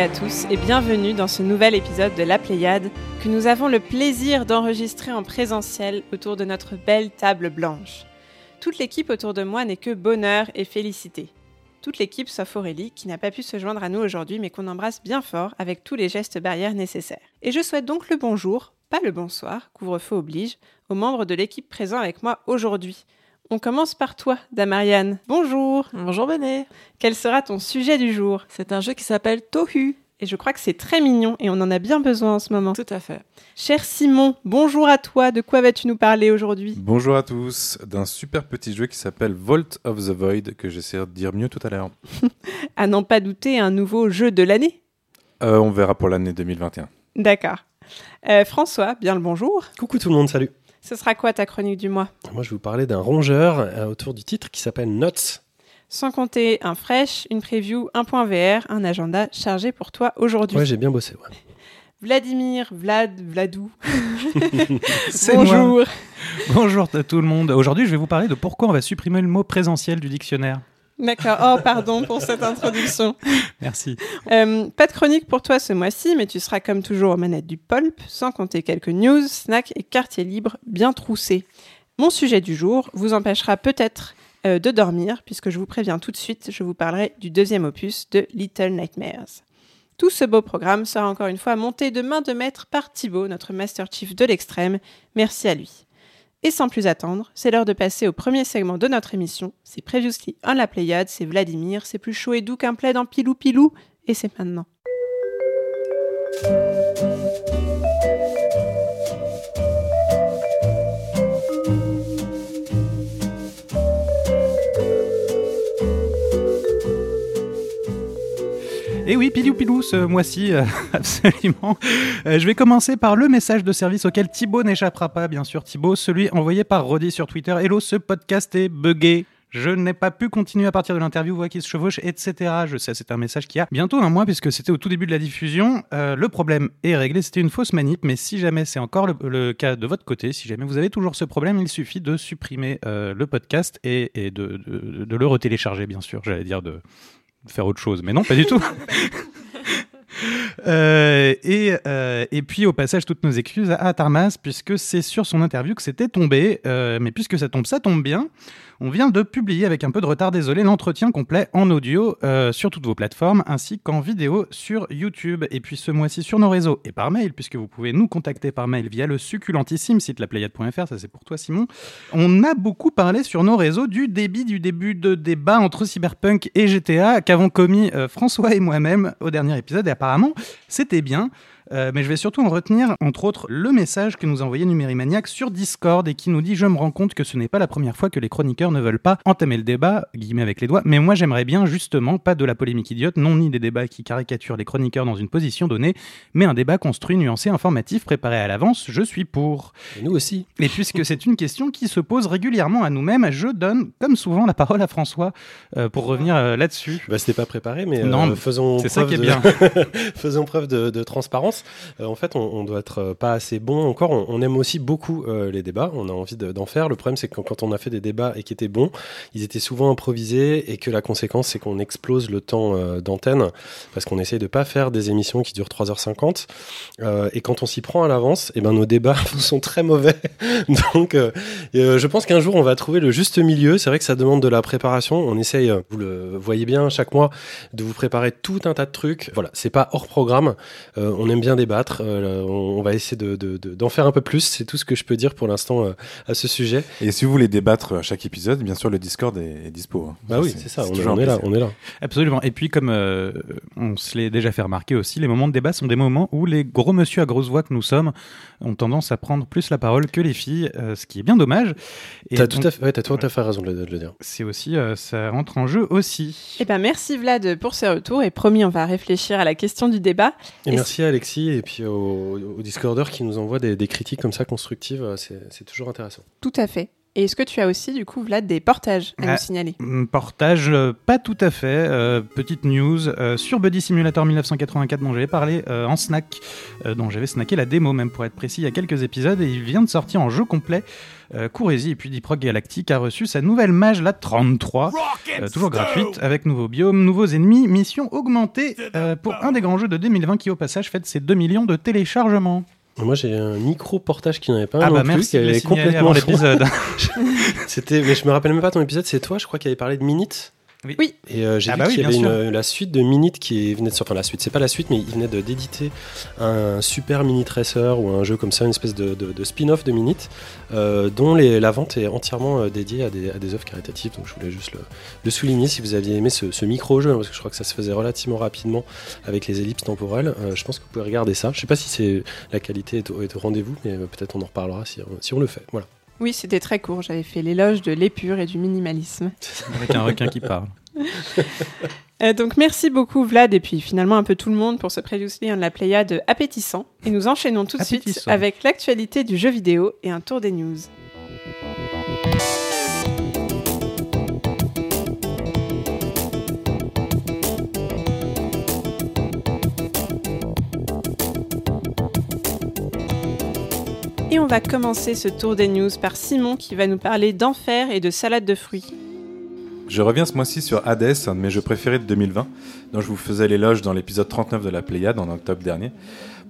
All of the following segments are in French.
à tous et bienvenue dans ce nouvel épisode de La Pléiade que nous avons le plaisir d'enregistrer en présentiel autour de notre belle table blanche. Toute l'équipe autour de moi n'est que bonheur et félicité. Toute l'équipe sauf Aurélie qui n'a pas pu se joindre à nous aujourd'hui mais qu'on embrasse bien fort avec tous les gestes barrières nécessaires. Et je souhaite donc le bonjour, pas le bonsoir, couvre-feu oblige, aux membres de l'équipe présents avec moi aujourd'hui. On commence par toi, Damariane. Bonjour. Bonjour Benet. Quel sera ton sujet du jour? C'est un jeu qui s'appelle Tohu. Et je crois que c'est très mignon et on en a bien besoin en ce moment. Tout à fait. Cher Simon, bonjour à toi. De quoi vas-tu nous parler aujourd'hui? Bonjour à tous. D'un super petit jeu qui s'appelle Vault of the Void, que j'essaie de dire mieux tout à l'heure. à n'en pas douter, un nouveau jeu de l'année euh, On verra pour l'année 2021. D'accord. Euh, François, bien le bonjour. Coucou tout le monde, salut. Ce sera quoi ta chronique du mois? Moi, je vais vous parler d'un rongeur euh, autour du titre qui s'appelle Nuts. Sans compter un fresh, une preview, un point VR, un agenda chargé pour toi aujourd'hui. Ouais, j'ai bien bossé. Ouais. Vladimir, Vlad, Vladou. Bonjour. Moi. Bonjour à tout le monde. Aujourd'hui, je vais vous parler de pourquoi on va supprimer le mot présentiel du dictionnaire. D'accord. Oh, pardon pour cette introduction. Merci. Euh, pas de chronique pour toi ce mois-ci, mais tu seras comme toujours aux manettes du Pulp, sans compter quelques news, snacks et quartiers libres bien troussés. Mon sujet du jour vous empêchera peut-être euh, de dormir, puisque je vous préviens tout de suite, je vous parlerai du deuxième opus de Little Nightmares. Tout ce beau programme sera encore une fois monté de main de maître par Thibaut, notre Master Chief de l'extrême. Merci à lui. Et sans plus attendre, c'est l'heure de passer au premier segment de notre émission. C'est Previously on la Pléiade, c'est Vladimir, c'est plus chaud et doux qu'un plaid en pilou pilou, et c'est maintenant. Et oui, pilou pilou ce mois-ci, euh, absolument. Euh, je vais commencer par le message de service auquel Thibaut n'échappera pas, bien sûr. Thibaut, celui envoyé par Rodi sur Twitter. Hello, ce podcast est buggé. Je n'ai pas pu continuer à partir de l'interview, voix qui se chevauche, etc. Je sais, c'est un message qui a bientôt un mois puisque c'était au tout début de la diffusion. Euh, le problème est réglé, c'était une fausse manip, mais si jamais c'est encore le, cas de votre côté, si jamais vous avez toujours ce problème, il suffit de supprimer le podcast et, de, de, le retélécharger, bien sûr. J'allais dire de faire autre chose, mais non, pas du tout. Euh, et, euh, et puis au passage toutes nos excuses à Tarmas puisque c'est sur son interview que c'était tombé. Euh, mais puisque ça tombe ça tombe bien on vient de publier avec un peu de retard désolé l'entretien complet en audio euh, sur toutes vos plateformes ainsi qu'en vidéo sur YouTube et puis ce mois-ci sur nos réseaux et par mail puisque vous pouvez nous contacter par mail via le succulentissime site laplayade.fr ça c'est pour toi Simon on a beaucoup parlé sur nos réseaux du débit du début de débat entre Cyberpunk et GTA qu'avons commis euh, François et moi-même au dernier épisode et apparemment c'était bien. Euh, mais je vais surtout en retenir, entre autres, le message que nous a envoyé Numérimaniac sur Discord et qui nous dit Je me rends compte que ce n'est pas la première fois que les chroniqueurs ne veulent pas entamer le débat, guillemets avec les doigts, mais moi j'aimerais bien justement pas de la polémique idiote, non ni des débats qui caricaturent les chroniqueurs dans une position donnée, mais un débat construit, nuancé, informatif, préparé à l'avance. Je suis pour. Et nous aussi. Et puisque c'est une question qui se pose régulièrement à nous-mêmes, je donne, comme souvent, la parole à François euh, pour revenir euh, là-dessus. Bah, C'était pas préparé, mais non, faisons, c'est ça qui est de... bien. faisons preuve de, de transparence. Euh, en fait, on, doit être pas assez bon encore. On, aime aussi beaucoup euh, les débats. On a envie d'en faire. Le problème, c'est que quand on a fait des débats et qui étaient bons, ils étaient souvent improvisés et que la conséquence, c'est qu'on explose le temps euh, d'antenne parce qu'on essaye de pas faire des émissions qui durent 3h50. Euh, et quand on s'y prend à l'avance, et ben nos débats sont très mauvais. Donc, je pense qu'un jour, on va trouver le juste milieu. C'est vrai que ça demande de la préparation. On essaye, vous le voyez bien, chaque mois, de vous préparer tout un tas de trucs. Voilà, c'est pas hors programme. on aime bien débattre. Euh, on va essayer d'en de, de, faire un peu plus. C'est tout ce que je peux dire pour l'instant euh, à ce sujet. Et si vous voulez débattre à chaque épisode, bien sûr, le Discord est, est dispo. Hein. Bah oui, c'est ça. On, on est là, on est là. Absolument. Et puis, comme euh, on se l'est déjà fait remarquer aussi, les moments de débat sont des moments où les gros monsieur à grosse voix que nous sommes ont tendance à prendre plus la parole que les filles, euh, ce qui est bien dommage. T'as tout à fait, ouais, as tout à fait raison de le, de le dire. C'est aussi, euh, ça rentre en jeu aussi. Eh ben, merci Vlad pour ce retour et promis, on va réfléchir à la question du débat. Et, et merci à Et puis aux, aux Discorders qui nous envoient des, des, critiques comme ça constructives. C'est toujours intéressant. Tout à fait. Et est-ce que tu as aussi, du coup, Vlad, des portages à Ah. nous signaler? Mm, Portage, euh, pas tout à fait. Euh, petite news euh, sur Buddy Simulator 1984 dont j'avais parlé euh, en snack, euh, dont j'avais snacké la démo même pour être précis il y a quelques épisodes et il vient de sortir en jeu complet. Euh, et puis Deep Rock Galactic a reçu sa nouvelle mage la 33, euh, toujours gratuite avec nouveaux biomes, nouveaux ennemis, mission augmentée euh, pour un des grands jeux de 2020 qui au passage fête ses 2 millions de téléchargements. Moi, j'ai un micro-portage qui n'en avait pas un ah non bah plus, merci qui de le avait complètement l'épisode. C'était, mais je me rappelle même pas ton épisode, c'est toi, je crois, qui avait parlé de Minute. Oui. Et euh, j'ai Ah vu bah oui, qu'il y avait une- la suite de Minute qui venait de sortir. Enfin, la suite, c'est pas la suite, mais il venait de d'éditer un super mini tracer ou un jeu comme ça, une espèce de, de- de spin-off de Minute, euh, dont les- la vente est entièrement euh, dédiée à des, à des œuvres caritatives. Donc je voulais juste le, le souligner si vous aviez aimé ce, ce micro-jeu, hein, parce que je crois que ça se faisait relativement rapidement avec les ellipses temporelles. Euh, je pense que vous pouvez regarder ça. Je sais pas si c'est la qualité est au, rendez-vous, mais peut-être on en reparlera si, si on le fait. Voilà. Oui, c'était très court. J'avais fait l'éloge de l'épure et du minimalisme. avec un requin qui parle. Euh, donc merci beaucoup Vlad et puis finalement un peu tout le monde pour ce previously de la Pléiade appétissant. Et nous enchaînons tout de suite avec l'actualité du jeu vidéo et un tour des news. Et on va commencer ce tour des news par Simon qui va nous parler d'enfer et de salade de fruits. Je reviens ce mois-ci sur Hades, un de mes jeux préférés de 2020, dont je vous faisais l'éloge dans l'épisode 39 de la Pléiade en octobre dernier.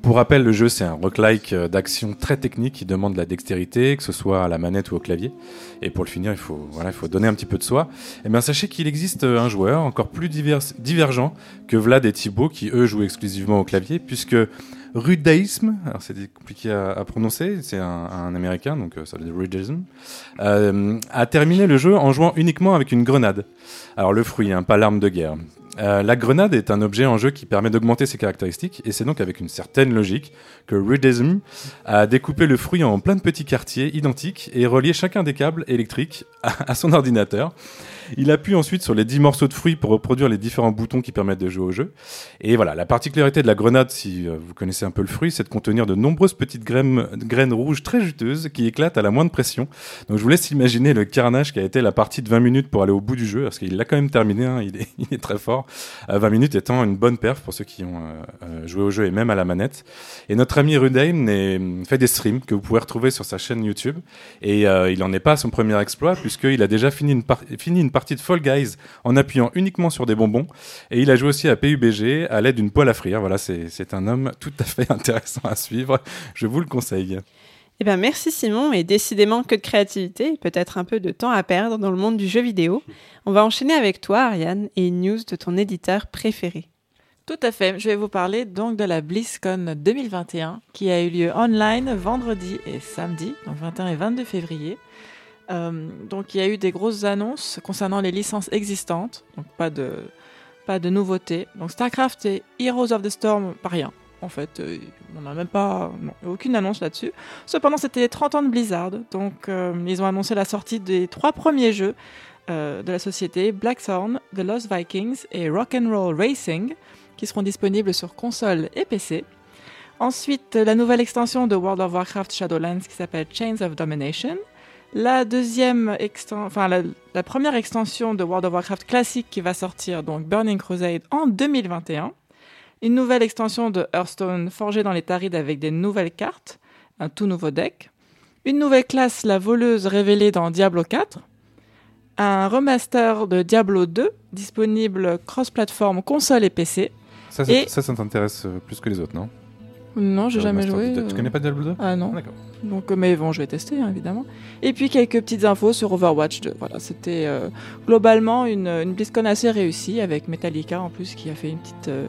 Pour rappel, le jeu c'est un roguelike euh, d'action très technique qui demande de la dextérité, que ce soit à la manette ou au clavier. Et pour le finir, il faut, donner un petit peu de soi. Et bien sachez qu'il existe euh, un joueur encore plus divergent que Vlad et Thibaut, qui eux jouent exclusivement au clavier, puisque Rudaism, alors c'est compliqué à, prononcer, c'est un, américain, donc euh, ça veut dire Rudaism, euh, a terminé le jeu en jouant uniquement avec une grenade. Alors le fruit, hein, pas l'arme de guerre. Euh, la grenade est un objet en jeu qui permet d'augmenter ses caractéristiques, et c'est donc avec une certaine logique que Rudism a découpé le fruit en plein de petits quartiers identiques et relié chacun des câbles électriques à son ordinateur. Il appuie ensuite sur les 10 morceaux de fruits pour reproduire les différents boutons qui permettent de jouer au jeu. Et voilà, la particularité de la grenade, si euh, vous connaissez un peu le fruit, c'est de contenir de nombreuses petites graines, graines rouges très juteuses qui éclatent à la moindre pression. Donc je vous laisse imaginer le carnage qui a été la partie de 20 minutes pour aller au bout du jeu, parce qu'il l'a quand même terminé, hein, il, est, il est très fort. Euh, 20 minutes étant une bonne perf pour ceux qui ont euh, euh, joué au jeu et même à la manette. Et notre ami Rudaim est- fait des streams que vous pouvez retrouver sur sa chaîne YouTube. Et euh, il n'en est pas à son premier exploit, puisqu'il a déjà fini une, fini une partie de Fall Guys en appuyant uniquement sur des bonbons. Et il a joué aussi à PUBG à l'aide d'une poêle à frire. Voilà, c'est un homme tout à fait intéressant à suivre. Je vous le conseille. Eh ben merci Simon et décidément que de créativité, et peut-être un peu de temps à perdre dans le monde du jeu vidéo. On va enchaîner avec toi Ariane et une news de ton éditeur préféré. Tout à fait. Je vais vous parler donc de la BlizzCon 2021 qui a eu lieu online vendredi et samedi, donc 21 et 22 février. Euh, donc il y a eu des grosses annonces concernant les licences existantes, donc pas de pas de nouveautés. Donc StarCraft et Heroes of the Storm, pas rien. En fait, euh, on n'a même pas aucune annonce là-dessus. Cependant, c'était les 30 ans de Blizzard, donc euh, ils ont annoncé la sortie des trois premiers jeux de la société Blackthorn, The Lost Vikings et Rock'n'Roll Racing, qui seront disponibles sur console et PC. Ensuite, la nouvelle extension de World of Warcraft Shadowlands qui s'appelle Chains of Domination. La deuxième exten- enfin la, la première extension de World of Warcraft classique qui va sortir, donc Burning Crusade, en 2021. Une nouvelle extension de Hearthstone forgée dans les Tarides avec des nouvelles cartes, un tout nouveau deck. Une nouvelle classe, la voleuse révélée dans Diablo 4. Un remaster de Diablo 2, disponible cross-platform console et PC. Ça, ça, Et- ça, ça t'intéresse euh, plus que les autres, non? Non, j'ai jamais joué. Tu euh, connais pas Diablo 2 Ah non. D'accord. Donc, euh, mais bon, je vais tester, hein, évidemment. Et puis quelques petites infos sur Overwatch 2. Voilà, c'était euh, globalement une, une BlizzCon assez réussie avec Metallica en plus qui a fait une petite, euh,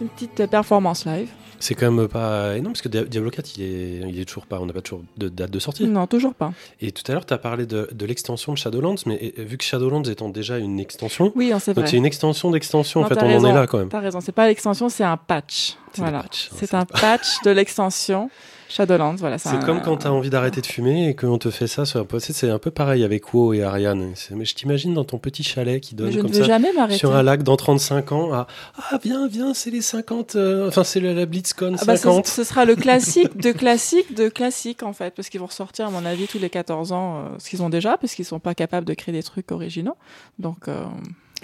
une petite performance live. C'est quand même pas énorme parce que Dia- Diablo 4, il est, il est toujours pas, on n'a pas toujours de date de sortie. Non, toujours pas. Et tout à l'heure, tu as parlé de, de l'extension de Shadowlands, mais vu que Shadowlands étant déjà une extension, Oui, hein, c'est donc c'est une extension d'extension, en fait, on en est là quand même. T'as raison, c'est pas l'extension, c'est un patch. C'est Voilà. hein, c'est un patch de l'extension. Shadowlands, voilà. C'est comme quand tu as envie d'arrêter de fumer et qu'on te fait ça sur un post C'est un peu pareil avec WoW et Ariane. Mais je t'imagine dans ton petit chalet qui donne comme ça sur un lac dans 35 ans. à, ah, viens, viens, c'est les 50. euh, enfin, c'est la, la BlitzCon Ah bah, ce, 50. ce sera le classique de classique de classique en fait, parce qu'ils vont ressortir à mon avis tous les 14 ans euh, ce qu'ils ont déjà, parce qu'ils sont pas capables de créer des trucs originaux. Donc euh,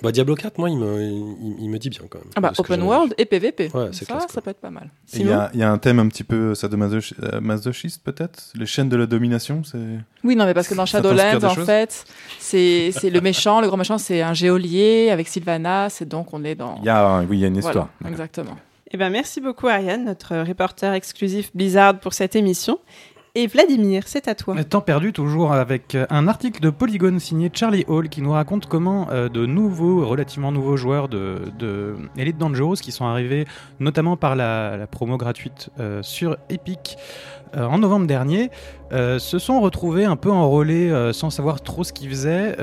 Bah, Diablo 4, moi, il me, il, il me dit bien quand même. ah bah, open world et PVP. Ouais, c'est ça, classe, ça peut être pas mal. Il y, a- il y a un thème un petit peu sadomasoch- euh, peut-être? Les chaînes de la domination, c'est... Oui, non, mais parce que dans Shadowlands, en fait, c'est c'est le méchant, le grand méchant, c'est un géolier avec Sylvanas, et donc on est dans. Il y a, oui, il y a une Voilà, histoire. exactement. Eh ben, merci beaucoup, Ariane, notre reporter exclusif Blizzard pour cette émission. Et Vladimir, c'est à toi. Temps perdu toujours avec euh, un article de Polygon signé Charlie Hall qui nous raconte comment euh, de nouveaux, relativement nouveaux joueurs de, Elite Dangerous qui sont arrivés notamment par la, la promo gratuite euh, sur Epic euh, en novembre dernier euh, se sont retrouvés un peu enrôlés euh, sans savoir trop ce qu'ils faisaient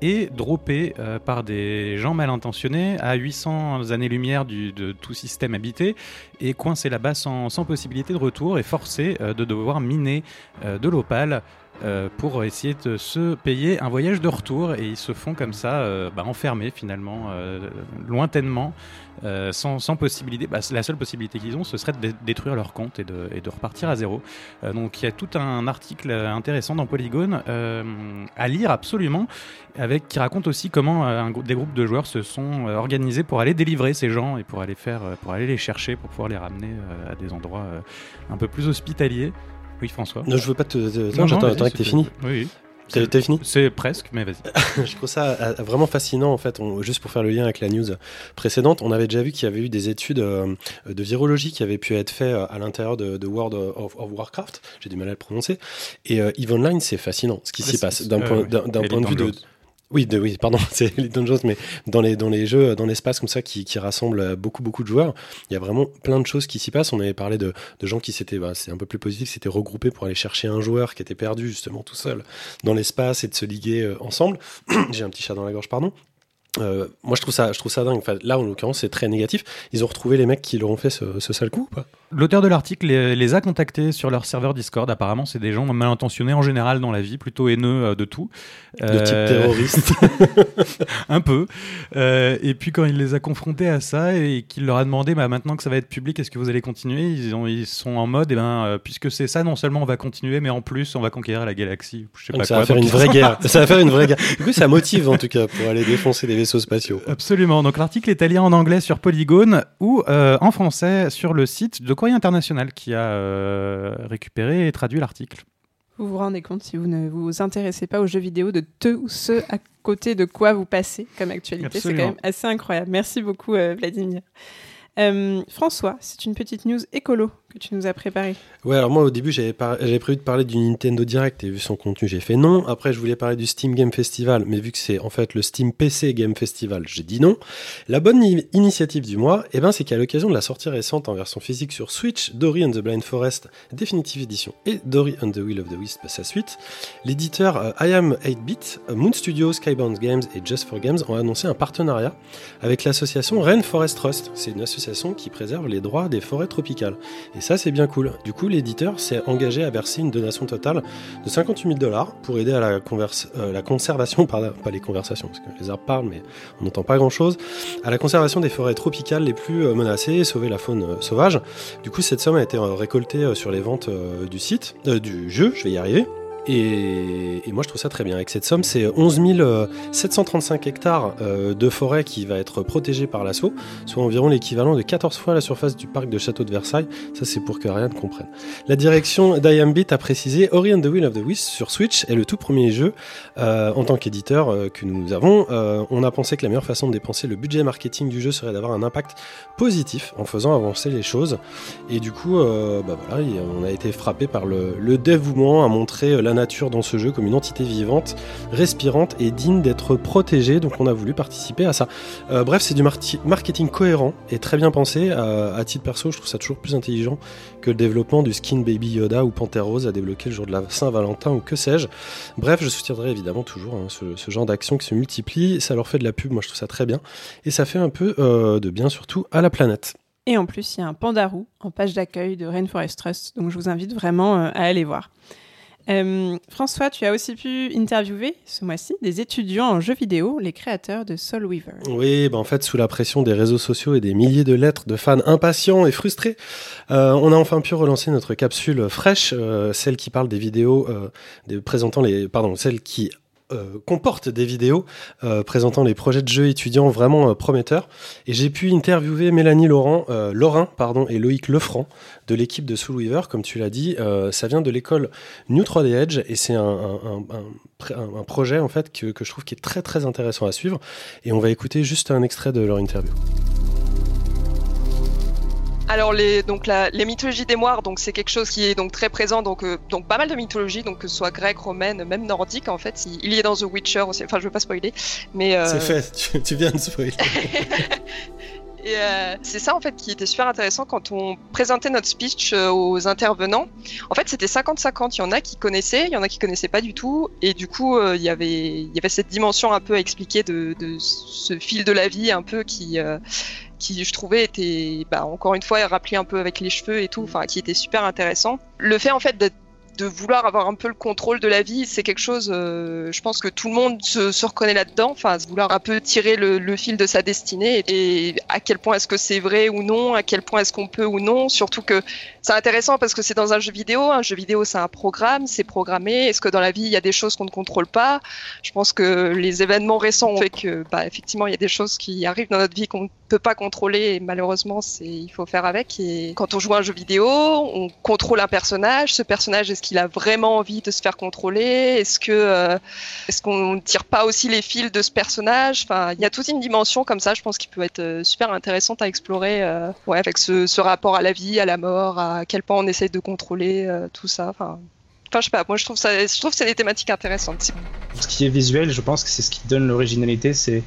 et droppés par des gens mal intentionnés à 800 années-lumière de tout système habité et coincés là-bas sans, sans possibilité de retour et forcés de devoir miner de l'opale euh, pour essayer de se payer un voyage de retour. Et ils se font comme ça euh, bah, enfermés finalement euh, lointainement euh, sans, possibilité. Bah, la seule possibilité qu'ils ont ce serait de dé- détruire leur compte et de, repartir à zéro. Donc il y a tout un article intéressant dans Polygon euh, à lire absolument avec qui raconte aussi comment des groupes de joueurs se sont organisés pour aller délivrer ces gens et pour aller faire pour aller les chercher pour pouvoir les ramener à des endroits un peu plus hospitaliers oui François Non, je veux pas te. te- Non, attends, non, j'attends que c'était- fini. Oui. T'as fini C'est presque, mais vas-y. Je trouve ça euh, vraiment fascinant en fait. On- juste pour faire le lien avec la news précédente, on avait déjà vu qu'il y avait eu des études euh, de virologie qui avaient pu être faites euh, à l'intérieur de, de World of, of Warcraft. J'ai du mal à le prononcer. Et euh, Eve Online, c'est fascinant ce qui Ah, s'y passe d'un point, Elite point de vue de. Oui, de, oui, pardon, c'est les Dungeons, mais dans les, dans les jeux, dans l'espace comme ça qui, qui rassemble euh, beaucoup, beaucoup de joueurs, il y a vraiment plein de choses qui s'y passent. On avait parlé de, de gens qui s'étaient, bah, c'est un peu plus positif, s'étaient regroupés pour aller chercher un joueur qui était perdu justement tout seul dans l'espace et de se liguer euh, ensemble. J'ai un petit chat dans la gorge, pardon. Euh, moi, je trouve ça, je trouve ça dingue. Enfin, là, en l'occurrence, c'est très négatif. Ils ont retrouvé les mecs qui leur ont fait ce, ce sale coup, ou pas L'auteur de l'article les, les a contactés sur leur serveur Discord. Apparemment, c'est des gens mal intentionnés en général dans la vie, plutôt haineux euh, de tout. De Euh, type terroriste. un peu. Euh, et puis quand il les a confrontés à ça et qu'il leur a demandé, bah, maintenant que ça va être public, est-ce que vous allez continuer? Ils, ont, ils sont en mode, eh ben, euh, puisque c'est ça, non seulement on va continuer, mais en plus on va conquérir la galaxie. Je sais pas ça quoi. va faire une vraie guerre. Ça va faire une vraie guerre. Du coup, ça motive en tout cas pour aller défoncer des vaisseaux spatiaux. Absolument. Donc l'article est à lire en anglais sur Polygon ou euh, en français sur le site de Courrier International qui a euh, récupéré et traduit l'article. Vous vous rendez compte, si vous ne vous intéressez pas aux jeux vidéo, de tout ce à côté de quoi vous passez comme actualité. C'est quand même assez incroyable. Merci beaucoup, euh, Vladimir. Euh, François, c'est une petite news écolo que tu nous as préparée. Ouais, alors moi au début j'avais prévu de parler du Nintendo Direct et vu son contenu j'ai fait non. Après je voulais parler du Steam Game Festival, mais vu que c'est en fait le Steam PC Game Festival, j'ai dit non. La bonne initiative du mois, eh ben, c'est qu'à l'occasion de la sortie récente en version physique sur Switch, Dory and the Blind Forest Definitive Edition et Dory and the Will of the Wisp sa suite, l'éditeur euh, I Am 8-Bit, euh, Moon Studios, Skybound Games et Just for Games ont annoncé un partenariat avec l'association Rainforest Trust. C'est une association qui préserve les droits des forêts tropicales. Et ça, c'est bien cool. Du coup, l'éditeur s'est engagé à verser une donation totale de 58 000 dollars pour aider à la, euh, conservation, pardon, pas les conversations, parce que les arbres parlent, mais on n'entend pas grand-chose, à la conservation des forêts tropicales les plus euh, menacées et sauver la faune euh, sauvage. Du coup, cette somme a été récoltée sur les ventes du site, du jeu, je vais y arriver. Et, moi, je trouve ça très bien. Avec cette somme, c'est 11 euh, 735 hectares euh, de forêt qui va être protégée par l'assaut, soit environ l'équivalent de 14 fois la surface du parc de château de Versailles. Ça, c'est pour que rien ne comprenne. La direction d'IAMBIT a précisé Ori and the Will of the Wisp sur Switch est le tout premier jeu euh, en tant qu'éditeur euh, que nous avons. Euh, on a pensé que la meilleure façon de dépenser le budget marketing du jeu serait d'avoir un impact positif en faisant avancer les choses. Et du coup, euh, bah on a été frappé par le, le dévouement à montrer euh, la nature dans ce jeu comme une entité vivante, respirante et digne d'être protégée. Donc on a voulu participer à ça. Euh, bref, c'est du marketing cohérent et très bien pensé. Euh, à titre perso, je trouve ça toujours plus intelligent que le développement du skin Baby Yoda ou Panthère Rose à débloquer le jour de la Saint-Valentin ou que sais-je. Bref, je soutiendrai évidemment toujours hein, ce, ce genre d'action qui se multiplie. Ça leur fait de la pub, moi je trouve ça très bien. Et ça fait un peu euh, de bien surtout à la planète. Et en plus, il y a un pandarou en page d'accueil de Rainforest Trust, donc je vous invite vraiment euh, à aller voir. Euh, François, tu as aussi pu interviewer ce mois-ci des étudiants en jeux vidéo, les créateurs de Soul Weaver. Oui, bah en fait, sous la pression des réseaux sociaux et des milliers de lettres de fans impatients et frustrés, euh, on a enfin pu relancer notre capsule fraîche, euh, celle qui parle des vidéos, des, présentant les, pardon, celle qui euh, comporte des vidéos euh, présentant les projets de jeux étudiants vraiment euh, prometteurs. Et j'ai pu interviewer Mélanie Laurent, Laurin pardon, et Loïc Lefranc de l'équipe de Soul Weaver, comme tu l'as dit. Ça vient de l'école New 3D Edge et c'est un, un, un, un, projet en fait que, que je trouve qui est très très intéressant à suivre. Et on va écouter juste un extrait de leur interview. Alors les donc la, les mythologies des moires donc c'est quelque chose qui est donc très présent donc euh, donc pas mal de mythologies donc que ce soit grecque, romaine, même nordique en fait. Il, il y est dans The Witcher aussi. Enfin je veux pas spoiler, mais euh... C'est fait. Tu, tu, viens de spoiler. Et euh, c'est ça en fait qui était super intéressant quand on présentait notre speech euh, aux intervenants. En fait, c'était 50-50. Il y en a qui connaissaient, il y en a qui connaissaient pas du tout. Et du coup, euh, il y avait il y avait cette dimension un peu à expliquer de, de ce fil de la vie un peu qui euh, qui je trouvais était bah, encore une fois rappelé un peu avec les cheveux et tout, enfin qui était super intéressant. Le fait en fait d'être de vouloir avoir un peu le contrôle de la vie, c'est quelque chose, euh, je pense que tout le monde se, reconnaît là-dedans, enfin, vouloir un peu tirer le, fil de sa destinée et, à quel point est-ce que c'est vrai ou non, à quel point est-ce qu'on peut ou non, surtout que c'est intéressant parce que c'est dans un jeu vidéo, un jeu vidéo c'est un programme, c'est programmé, est-ce que dans la vie il y a des choses qu'on ne contrôle pas? Je pense que les événements récents ont fait que, bah, effectivement, il y a des choses qui arrivent dans notre vie qu'on ne peut pas contrôler et malheureusement il faut faire avec et quand on joue à un jeu vidéo on contrôle un personnage ce personnage est-ce qu'il a vraiment envie de se faire contrôler? Est-ce que euh, est-ce qu'on tire pas aussi les fils de ce personnage? Enfin, il y a toute une dimension comme ça, je pense, qui peut être euh, super intéressante à explorer, euh, ouais, avec ce, ce, rapport à la vie, à la mort, à quel point on essaye de contrôler euh, tout ça. Enfin, Enfin, je sais pas, moi je trouve ça, je trouve que c'est des thématiques intéressantes. Ce qui est visuel, je pense que c'est ce qui donne l'originalité, c'est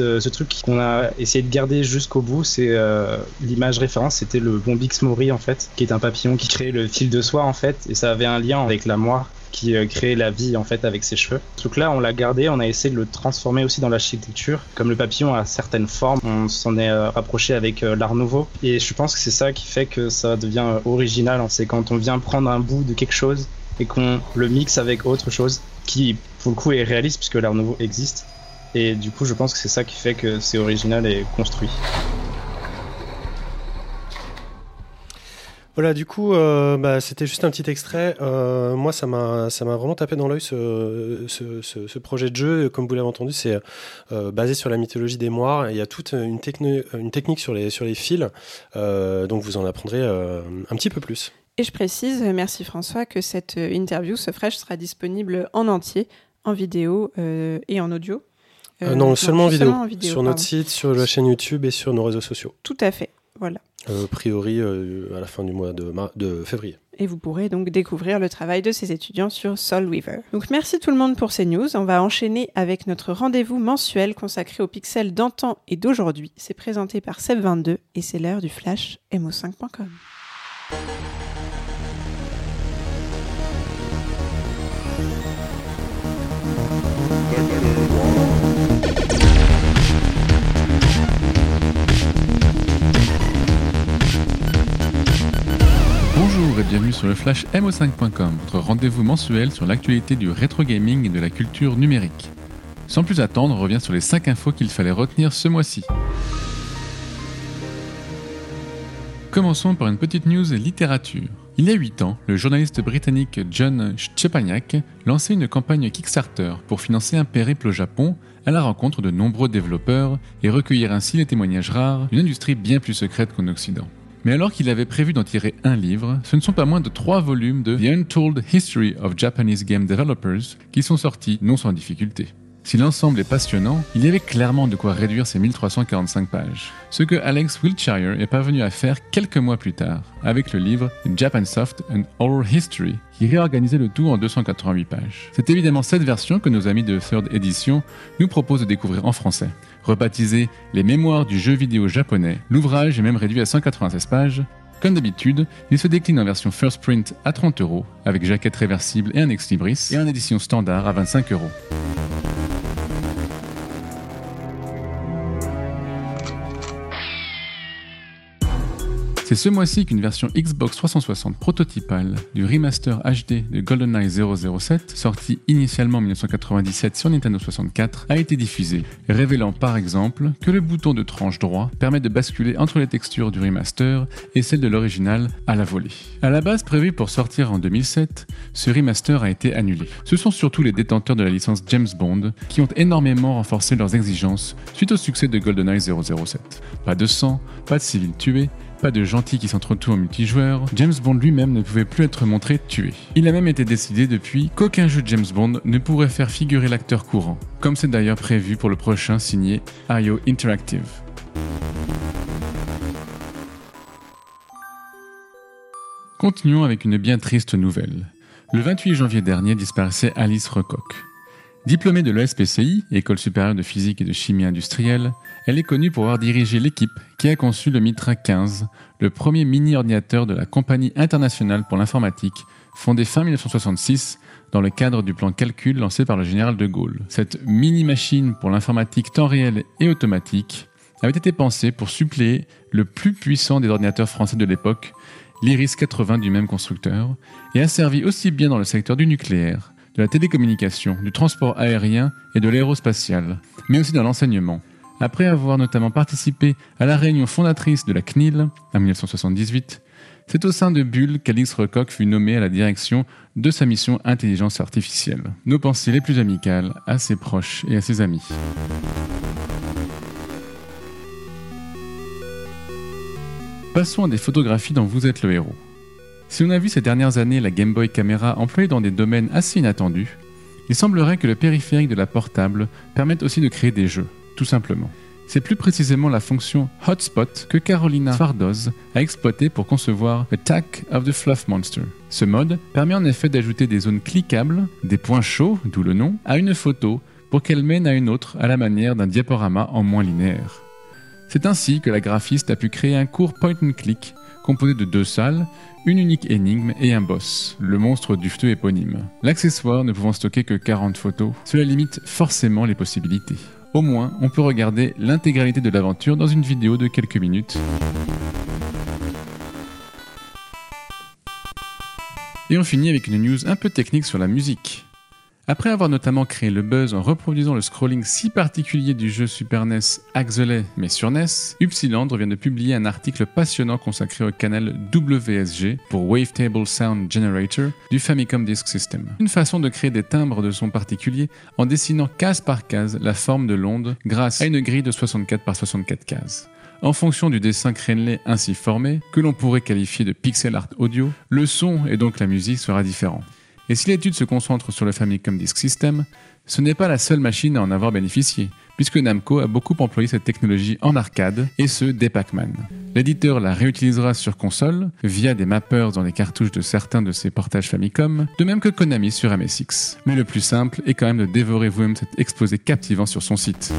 euh, ce truc qu'on a essayé de garder jusqu'au bout, c'est euh, l'image référence, c'était le Bombix Mori en fait, qui est un papillon qui crée le fil de soie en fait, et ça avait un lien avec la moire qui euh, crée la vie en fait avec ses cheveux. Ce truc là, on l'a gardé, on a essayé de le transformer aussi dans l'architecture. Comme le papillon a certaines formes, on s'en est euh, rapproché avec l'art nouveau. Et je pense que c'est ça qui fait que ça devient original. C'est quand on vient prendre un bout de quelque chose et qu'on le mixe avec autre chose qui, pour le coup, est réaliste puisque l'art nouveau existe. Et du coup, je pense que c'est ça qui fait que c'est original et construit. Voilà, du coup, euh, bah, c'était juste un petit extrait. Euh, moi, ça m'a, ça m'a vraiment tapé dans l'œil ce, ce, projet de jeu. Comme vous l'avez entendu, c'est euh, basé sur la mythologie des moires. Il y a toute une, une technique sur les, sur les fils. Donc, vous en apprendrez un petit peu plus. Et je précise, merci François, que cette interview, ce fresh, sera disponible en entier, en vidéo euh, et en audio. Euh, non, seulement, en vidéo, seulement en vidéo. Sur pardon. notre site, sur la chaîne YouTube et sur nos réseaux sociaux. Tout à fait, voilà. Euh, a priori euh, à la fin du mois de, de, février. Et vous pourrez donc découvrir le travail de ces étudiants sur Soul Weaver. Donc merci tout le monde pour ces news. On va enchaîner avec notre rendez-vous mensuel consacré aux pixels d'antan et d'aujourd'hui. C'est présenté par Seb22 et c'est l'heure du flash mo5.com. bienvenue sur le flash mo5.com, votre rendez-vous mensuel sur l'actualité du rétro gaming et de la culture numérique. Sans plus attendre, on revient sur les 5 infos qu'il fallait retenir ce mois-ci. Commençons par une petite news littérature. Il y a 8 ans, le journaliste britannique John Szczepaniak lançait une campagne Kickstarter pour financer un périple au Japon à la rencontre de nombreux développeurs et recueillir ainsi les témoignages rares d'une industrie bien plus secrète qu'en Occident. Mais alors qu'il avait prévu d'en tirer un livre, ce ne sont pas moins de trois volumes de The Untold History of Japanese Game Developers qui sont sortis non sans difficulté. Si l'ensemble est passionnant, il y avait clairement de quoi réduire ces 1345 pages. Ce que Alex Wiltshire est parvenu à faire quelques mois plus tard, avec le livre Japansoft An Oral History, qui réorganisait le tout en 288 pages. C'est évidemment cette version que nos amis de Third Edition nous proposent de découvrir en français. Rebaptisé Les Mémoires du jeu vidéo japonais, l'ouvrage est même réduit à 196 pages, comme d'habitude, il se décline en version first print à 30 euros, avec jaquette réversible et un ex libris, et en édition standard à 25 euros. C'est ce mois-ci qu'une version Xbox 360 prototypale du remaster HD de GoldenEye 007, sorti initialement en 1997 sur Nintendo 64, a été diffusée, révélant par exemple que le bouton de tranche droit permet de basculer entre les textures du remaster et celles de l'original à la volée. À la base prévu pour sortir en 2007, ce remaster a été annulé. Ce sont surtout les détenteurs de la licence James Bond qui ont énormément renforcé leurs exigences suite au succès de GoldenEye 007. Pas de sang, pas de civils tués, pas de gentils qui s'entretuent en multijoueur, James Bond lui-même ne pouvait plus être montré tué. Il a même été décidé depuis qu'aucun jeu de James Bond ne pourrait faire figurer l'acteur courant, comme c'est d'ailleurs prévu pour le prochain signé IO Interactive. Continuons avec une bien triste nouvelle. Le 28 janvier dernier disparaissait Alice Recoq. Diplômée de l'ESPCI, École supérieure de physique et de chimie industrielle, elle est connue pour avoir dirigé l'équipe qui a conçu le Mitra 15, le premier mini-ordinateur de la Compagnie internationale pour l'informatique, fondée fin 1966 dans le cadre du plan calcul lancé par le général de Gaulle. Cette mini-machine pour l'informatique temps réel et automatique avait été pensée pour suppléer le plus puissant des ordinateurs français de l'époque, l'Iris 80 du même constructeur, et a servi aussi bien dans le secteur du nucléaire, de la télécommunication, du transport aérien et de l'aérospatial, mais aussi dans l'enseignement. Après avoir notamment participé à la réunion fondatrice de la CNIL en 1978, c'est au sein de Bull qu'Alix Recoq fut nommé à la direction de sa mission intelligence artificielle. Nos pensées les plus amicales à ses proches et à ses amis. Passons à des photographies dont vous êtes le héros. Si on a vu ces dernières années la Game Boy Camera employée dans des domaines assez inattendus, il semblerait que le périphérique de la portable permette aussi de créer des jeux, tout simplement. C'est plus précisément la fonction Hotspot que Carolina Fardoz a exploité pour concevoir Attack of the Fluff Monster. Ce mode permet en effet d'ajouter des zones cliquables, des points chauds, d'où le nom, à une photo pour qu'elle mène à une autre à la manière d'un diaporama en moins linéaire. C'est ainsi que la graphiste a pu créer un court point and click composé de deux salles, une unique énigme et un boss, le monstre du feu éponyme. L'accessoire ne pouvant stocker que 40 photos, cela limite forcément les possibilités. Au moins, on peut regarder l'intégralité de l'aventure dans une vidéo de quelques minutes. Et on finit avec une news un peu technique sur la musique. Après avoir notamment créé le buzz en reproduisant le scrolling si particulier du jeu Super NES Axelet mais sur NES, Upsilandre vient de publier un article passionnant consacré au canal WSG pour Wavetable Sound Generator du Famicom Disk System. Une façon de créer des timbres de son particulier en dessinant case par case la forme de l'onde grâce à une grille de 64 par 64 cases. En fonction du dessin crénelé ainsi formé, que l'on pourrait qualifier de pixel art audio, le son et donc la musique sera différent. Et si l'étude se concentre sur le Famicom Disk System, ce n'est pas la seule machine à en avoir bénéficié, puisque Namco a beaucoup employé cette technologie en arcade, et ce dès Pac-Man. L'éditeur la réutilisera sur console, via des mappers dans les cartouches de certains de ses portages Famicom, de même que Konami sur MSX. Mais le plus simple est quand même de dévorer vous-même cet exposé captivant sur son site.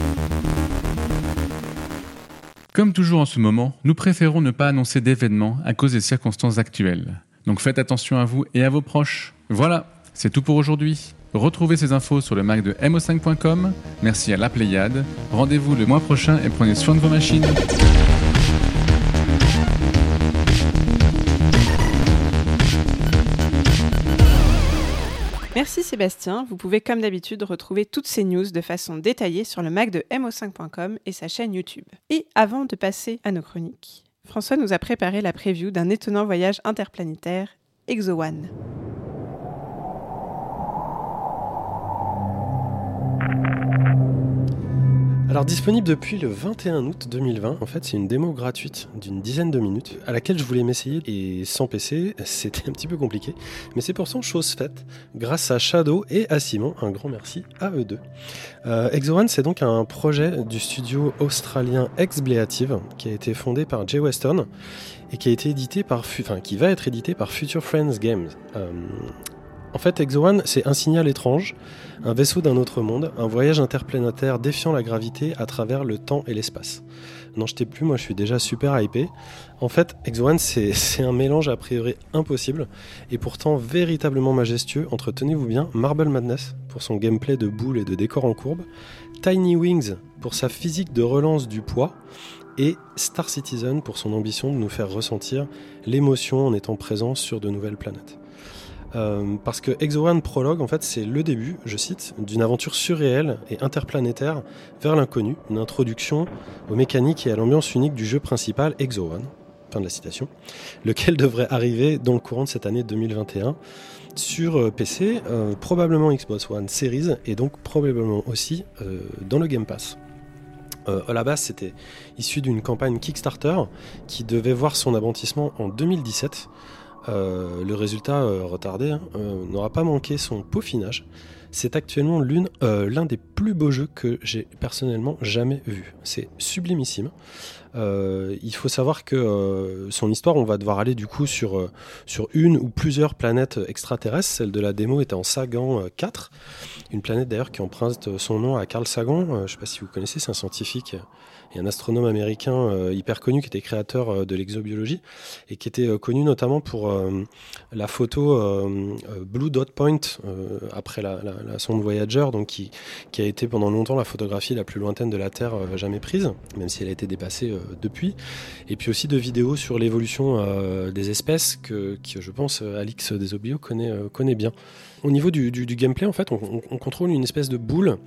Comme toujours en ce moment, nous préférons ne pas annoncer d'événements à cause des circonstances actuelles. Donc faites attention à vous et à vos proches. Voilà, c'est tout pour aujourd'hui. Retrouvez ces infos sur le Mac de mo5.com. Merci à la Pléiade. Rendez-vous le mois prochain et prenez soin de vos machines. Merci Sébastien. Vous pouvez comme d'habitude retrouver toutes ces news de façon détaillée sur le Mac de mo5.com et sa chaîne YouTube. Et avant de passer à nos chroniques, François nous a préparé la preview d'un étonnant voyage interplanétaire, Exo Alors disponible depuis le 21 août 2020, en fait c'est une démo gratuite d'une dizaine de minutes à laquelle je voulais m'essayer et sans PC c'était un petit peu compliqué, mais c'est pourtant chose faite grâce à Shadow et à Simon, un grand merci à eux deux. Euh, c'est donc un projet du studio australien Expleative qui a été fondé par Jay Weston et qui a été édité par, enfin qui va être édité par Future Friends Games. Euh, en fait, Exo One, c'est un signal étrange, un vaisseau d'un autre monde, un voyage interplanétaire défiant la gravité à travers le temps et l'espace. Non, je t'ai plus, moi je suis déjà super hypé. En fait, Exo One, c'est un mélange a priori impossible et pourtant véritablement majestueux entre, tenez-vous bien, Marble Madness pour son gameplay de boules et de décors en courbe, Tiny Wings pour sa physique de relance du poids, et Star Citizen pour son ambition de nous faire ressentir l'émotion en étant présent sur de nouvelles planètes. Euh, parce que Exo One Prologue, en fait, c'est le début, je cite, d'une aventure surréelle et interplanétaire vers l'inconnu, une introduction aux mécaniques et à l'ambiance unique du jeu principal Exo One, fin de la citation, lequel devrait arriver dans le courant de cette année 2021 sur euh, PC, euh, probablement Xbox One Series et donc probablement aussi dans le Game Pass. Euh, à la base, c'était issu d'une campagne Kickstarter qui devait voir son aboutissement en 2017. Euh, le résultat euh, retardé hein, euh, n'aura pas manqué son peaufinage. C'est actuellement l'un des plus beaux jeux que j'ai personnellement jamais vu. C'est sublimissime. Il faut savoir que son histoire, on va devoir aller du coup sur, sur une ou plusieurs planètes extraterrestres. Celle de la démo était en Sagan euh, 4, une planète d'ailleurs qui emprunte son nom à Carl Sagan. Je ne sais pas si vous connaissez, c'est un scientifique un astronome américain euh, hyper connu qui était créateur euh, de l'exobiologie et qui était euh, connu notamment pour la photo Blue Dot Point après la, sonde Voyager, donc qui, a été pendant longtemps la photographie la plus lointaine de la Terre jamais prise, même si elle a été dépassée depuis. Et puis aussi de vidéos sur l'évolution des espèces que, je pense Alix Desobio connaît bien. Au niveau du, gameplay, en fait, on, on- on contrôle une espèce de boule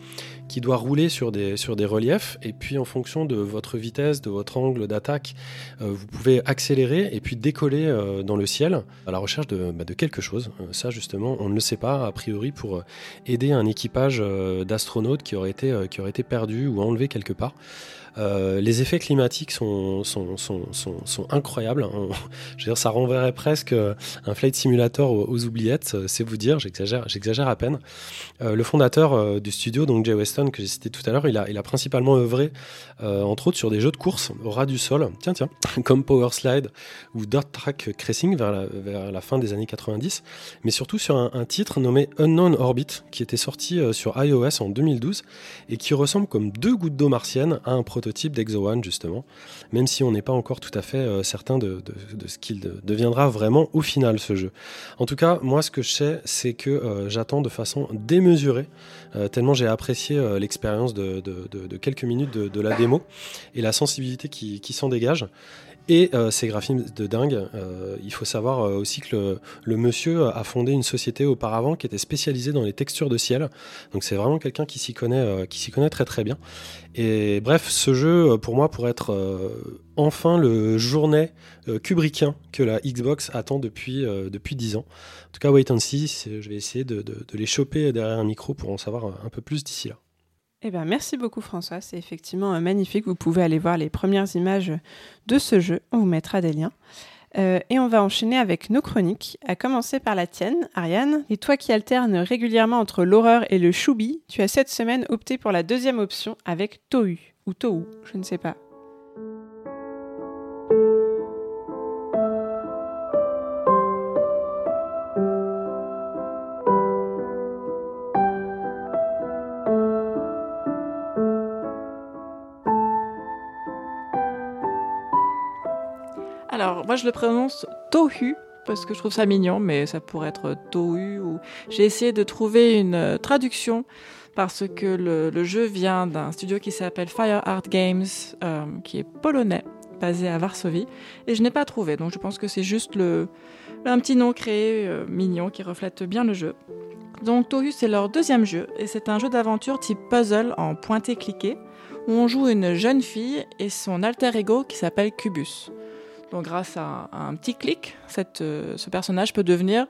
qui doit rouler sur des, reliefs, et puis en fonction de votre vitesse, de votre angle d'attaque, euh, vous pouvez accélérer et puis décoller euh, dans le ciel à la recherche de, bah, quelque chose. Euh, ça, justement, on ne le sait pas, a priori, pour aider un équipage d'astronautes qui aurait été perdu ou enlevé quelque part. Euh, les effets climatiques sont, sont, sont, sont, incroyables. On- je veux dire, ça renverrait presque euh, un flight simulator aux, oubliettes, euh, c'est vous dire, j'exagère, à peine. Le fondateur du studio, donc Jay Weston, que j'ai cité tout à l'heure, il a, il a principalement œuvré, entre autres, sur des jeux de course au ras du sol, tiens, tiens, comme Power Slide ou Dirt Track Racing vers la, vers la fin des années 90, mais surtout sur un, un titre nommé Unknown Orbit, qui était sorti sur iOS en 2012 et qui ressemble comme deux gouttes d'eau martienne à un prototype d'Exo One, justement, même si on n'est pas encore tout à fait euh, certain de, ce qu'il de- deviendra vraiment au final, ce jeu. En tout cas, moi, ce que je sais, c'est que euh, j'attends de façon démesurée, euh, tellement j'ai apprécié l'expérience de, quelques minutes de, la démo et la sensibilité qui s'en dégage. Et euh, ces graphismes de dingue, euh, il faut savoir euh, aussi que le, monsieur a fondé une société auparavant qui était spécialisée dans les textures de ciel. Donc c'est vraiment quelqu'un qui s'y connaît, qui connaît très très bien. Et bref, ce jeu, pour moi, pourrait être enfin le journée kubrickien que la Xbox attend depuis, depuis 10 ans. En tout cas, wait and see, je vais essayer de les choper derrière un micro pour en savoir un peu plus d'ici là. Eh ben, merci beaucoup François, c'est effectivement euh, magnifique. Vous pouvez aller voir les premières images de ce jeu, on vous mettra des liens. Euh, et on va enchaîner avec nos chroniques, à commencer par la tienne, Ariane. Et toi qui alternes régulièrement entre l'horreur et le choubi, tu as cette semaine opté pour la deuxième option avec Tohu, ou Tohu, je ne sais pas. Je le prononce Tohu parce que je trouve ça mignon, mais ça pourrait être Tohu. J'ai essayé de trouver une euh, traduction parce que le, jeu vient d'un studio qui s'appelle Fire Art Games, euh, qui est polonais, basé à Varsovie, et je n'ai pas trouvé. Donc, je pense que c'est juste un petit nom créé euh, mignon qui reflète bien le jeu. Donc, Tohu, c'est leur deuxième jeu, et c'est un jeu d'aventure type puzzle en pointé-cliqué, où on joue une jeune fille et son alter ego qui s'appelle Cubus. Donc grâce à, à un petit clic, cette, euh, ce personnage peut devenir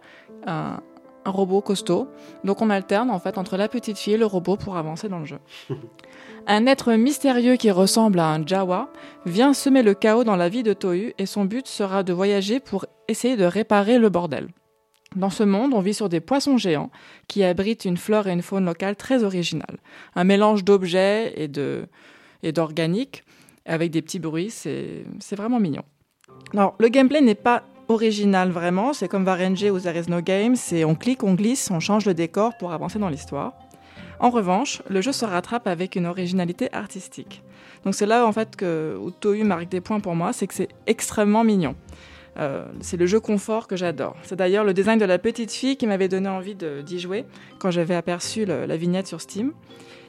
un, un robot costaud. Donc on alterne en fait entre la petite fille et le robot pour avancer dans le jeu. un être mystérieux qui ressemble à un Jawa vient semer le chaos dans la vie de Tohu et son but sera de voyager pour essayer de réparer le bordel. Dans ce monde, on vit sur des poissons géants qui abritent une flore et une faune locale très originales. Un mélange d'objets et de et d'organique avec des petits bruits, c'est vraiment mignon. Alors, le gameplay n'est pas original vraiment, c'est comme Varenje ou There is no game, c'est on clique, on glisse, on change le décor pour avancer dans l'histoire. En revanche, le jeu se rattrape avec une originalité artistique. Donc c'est là en fait que où Tohu marque des points pour moi, c'est que c'est extrêmement mignon. Euh, c'est le jeu confort que j'adore. C'est d'ailleurs le design de la petite fille qui m'avait donné envie d'y jouer quand j'avais aperçu la vignette sur Steam.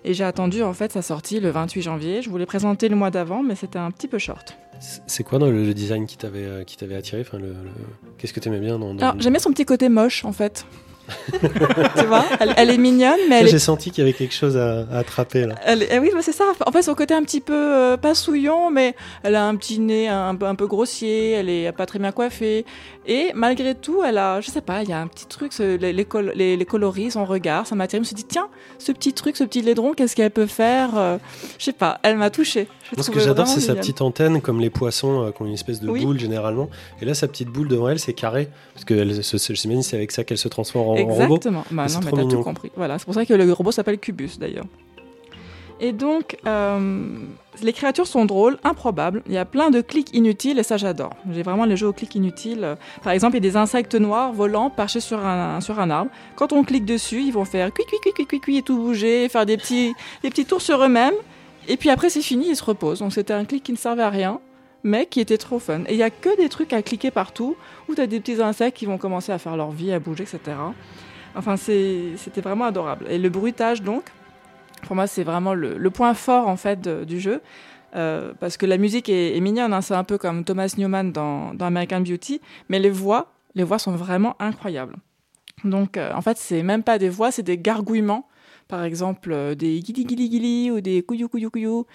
Et j'ai attendu en fait sa sortie le 28 janvier. Je voulais présenter le mois d'avant, mais c'était un petit peu short. C'est- quoi dans le, le design qui t'avait euh, qui t'avait attiré enfin, le, le- Qu'est-ce que t'aimais bien dans, dans Alors le- j'aimais son petit côté moche en fait. tu vois, elle, elle est mignonne, mais elle est J'ai senti qu'il y avait quelque chose à, à attraper là. Elle, eh oui, bah, c'est ça. En fait, son côté un petit peu euh, pas souillon, mais elle a un petit nez un, peu- un peu grossier. Elle est pas très bien coiffée. Et malgré tout, elle a, je sais pas, il y a un petit truc, ce- les, les, col- les, les coloris, son regard, ça m'a attiré. Je me suis dit, tiens, ce petit truc, ce petit laidron, qu'est-ce qu'elle peut faire Euh, Je sais pas, elle m'a touchée. Moi, ce que j'adore, c'est sa petite antenne, comme les poissons euh, qui ont une espèce de Oui. boule généralement. Et là, sa petite boule devant elle, c'est carré. Parce que elle, se- se- j'imagine c'est avec ça qu'elle se transforme en, en robot. Exactement. Bah non, mais t'as tout compris. Voilà, c'est pour ça que le robot s'appelle Cubus d'ailleurs. Et donc, euh, les créatures sont drôles, improbables. Il y a plein de clics inutiles et ça j'adore. J'ai vraiment les jeux aux clics inutiles. Par exemple, il y a des insectes noirs volants perchés sur un, sur un arbre. Quand on clique dessus, ils vont faire cui cui cui cui cui cui et tout bouger, faire des petits, des petits tours sur eux-mêmes. Et puis après, c'est fini, ils se reposent. Donc c'était un clic qui ne servait à rien, mais qui était trop fun. Et il y a que des trucs à cliquer partout, où tu as des petits insectes qui vont commencer à faire leur vie, à bouger, etc. Enfin, c'était vraiment adorable. Et le bruitage, donc, pour moi, c'est vraiment le, point fort, en fait, du jeu. Euh, parce que la musique est, est mignonne, hein, c'est un peu comme Thomas Newman dans, dans American Beauty, mais les voix, les voix sont vraiment incroyables. Donc, euh, en fait, c'est même pas des voix, c'est des gargouillements. Par exemple, euh, des guili guili guili ou des couillou couillou couillou.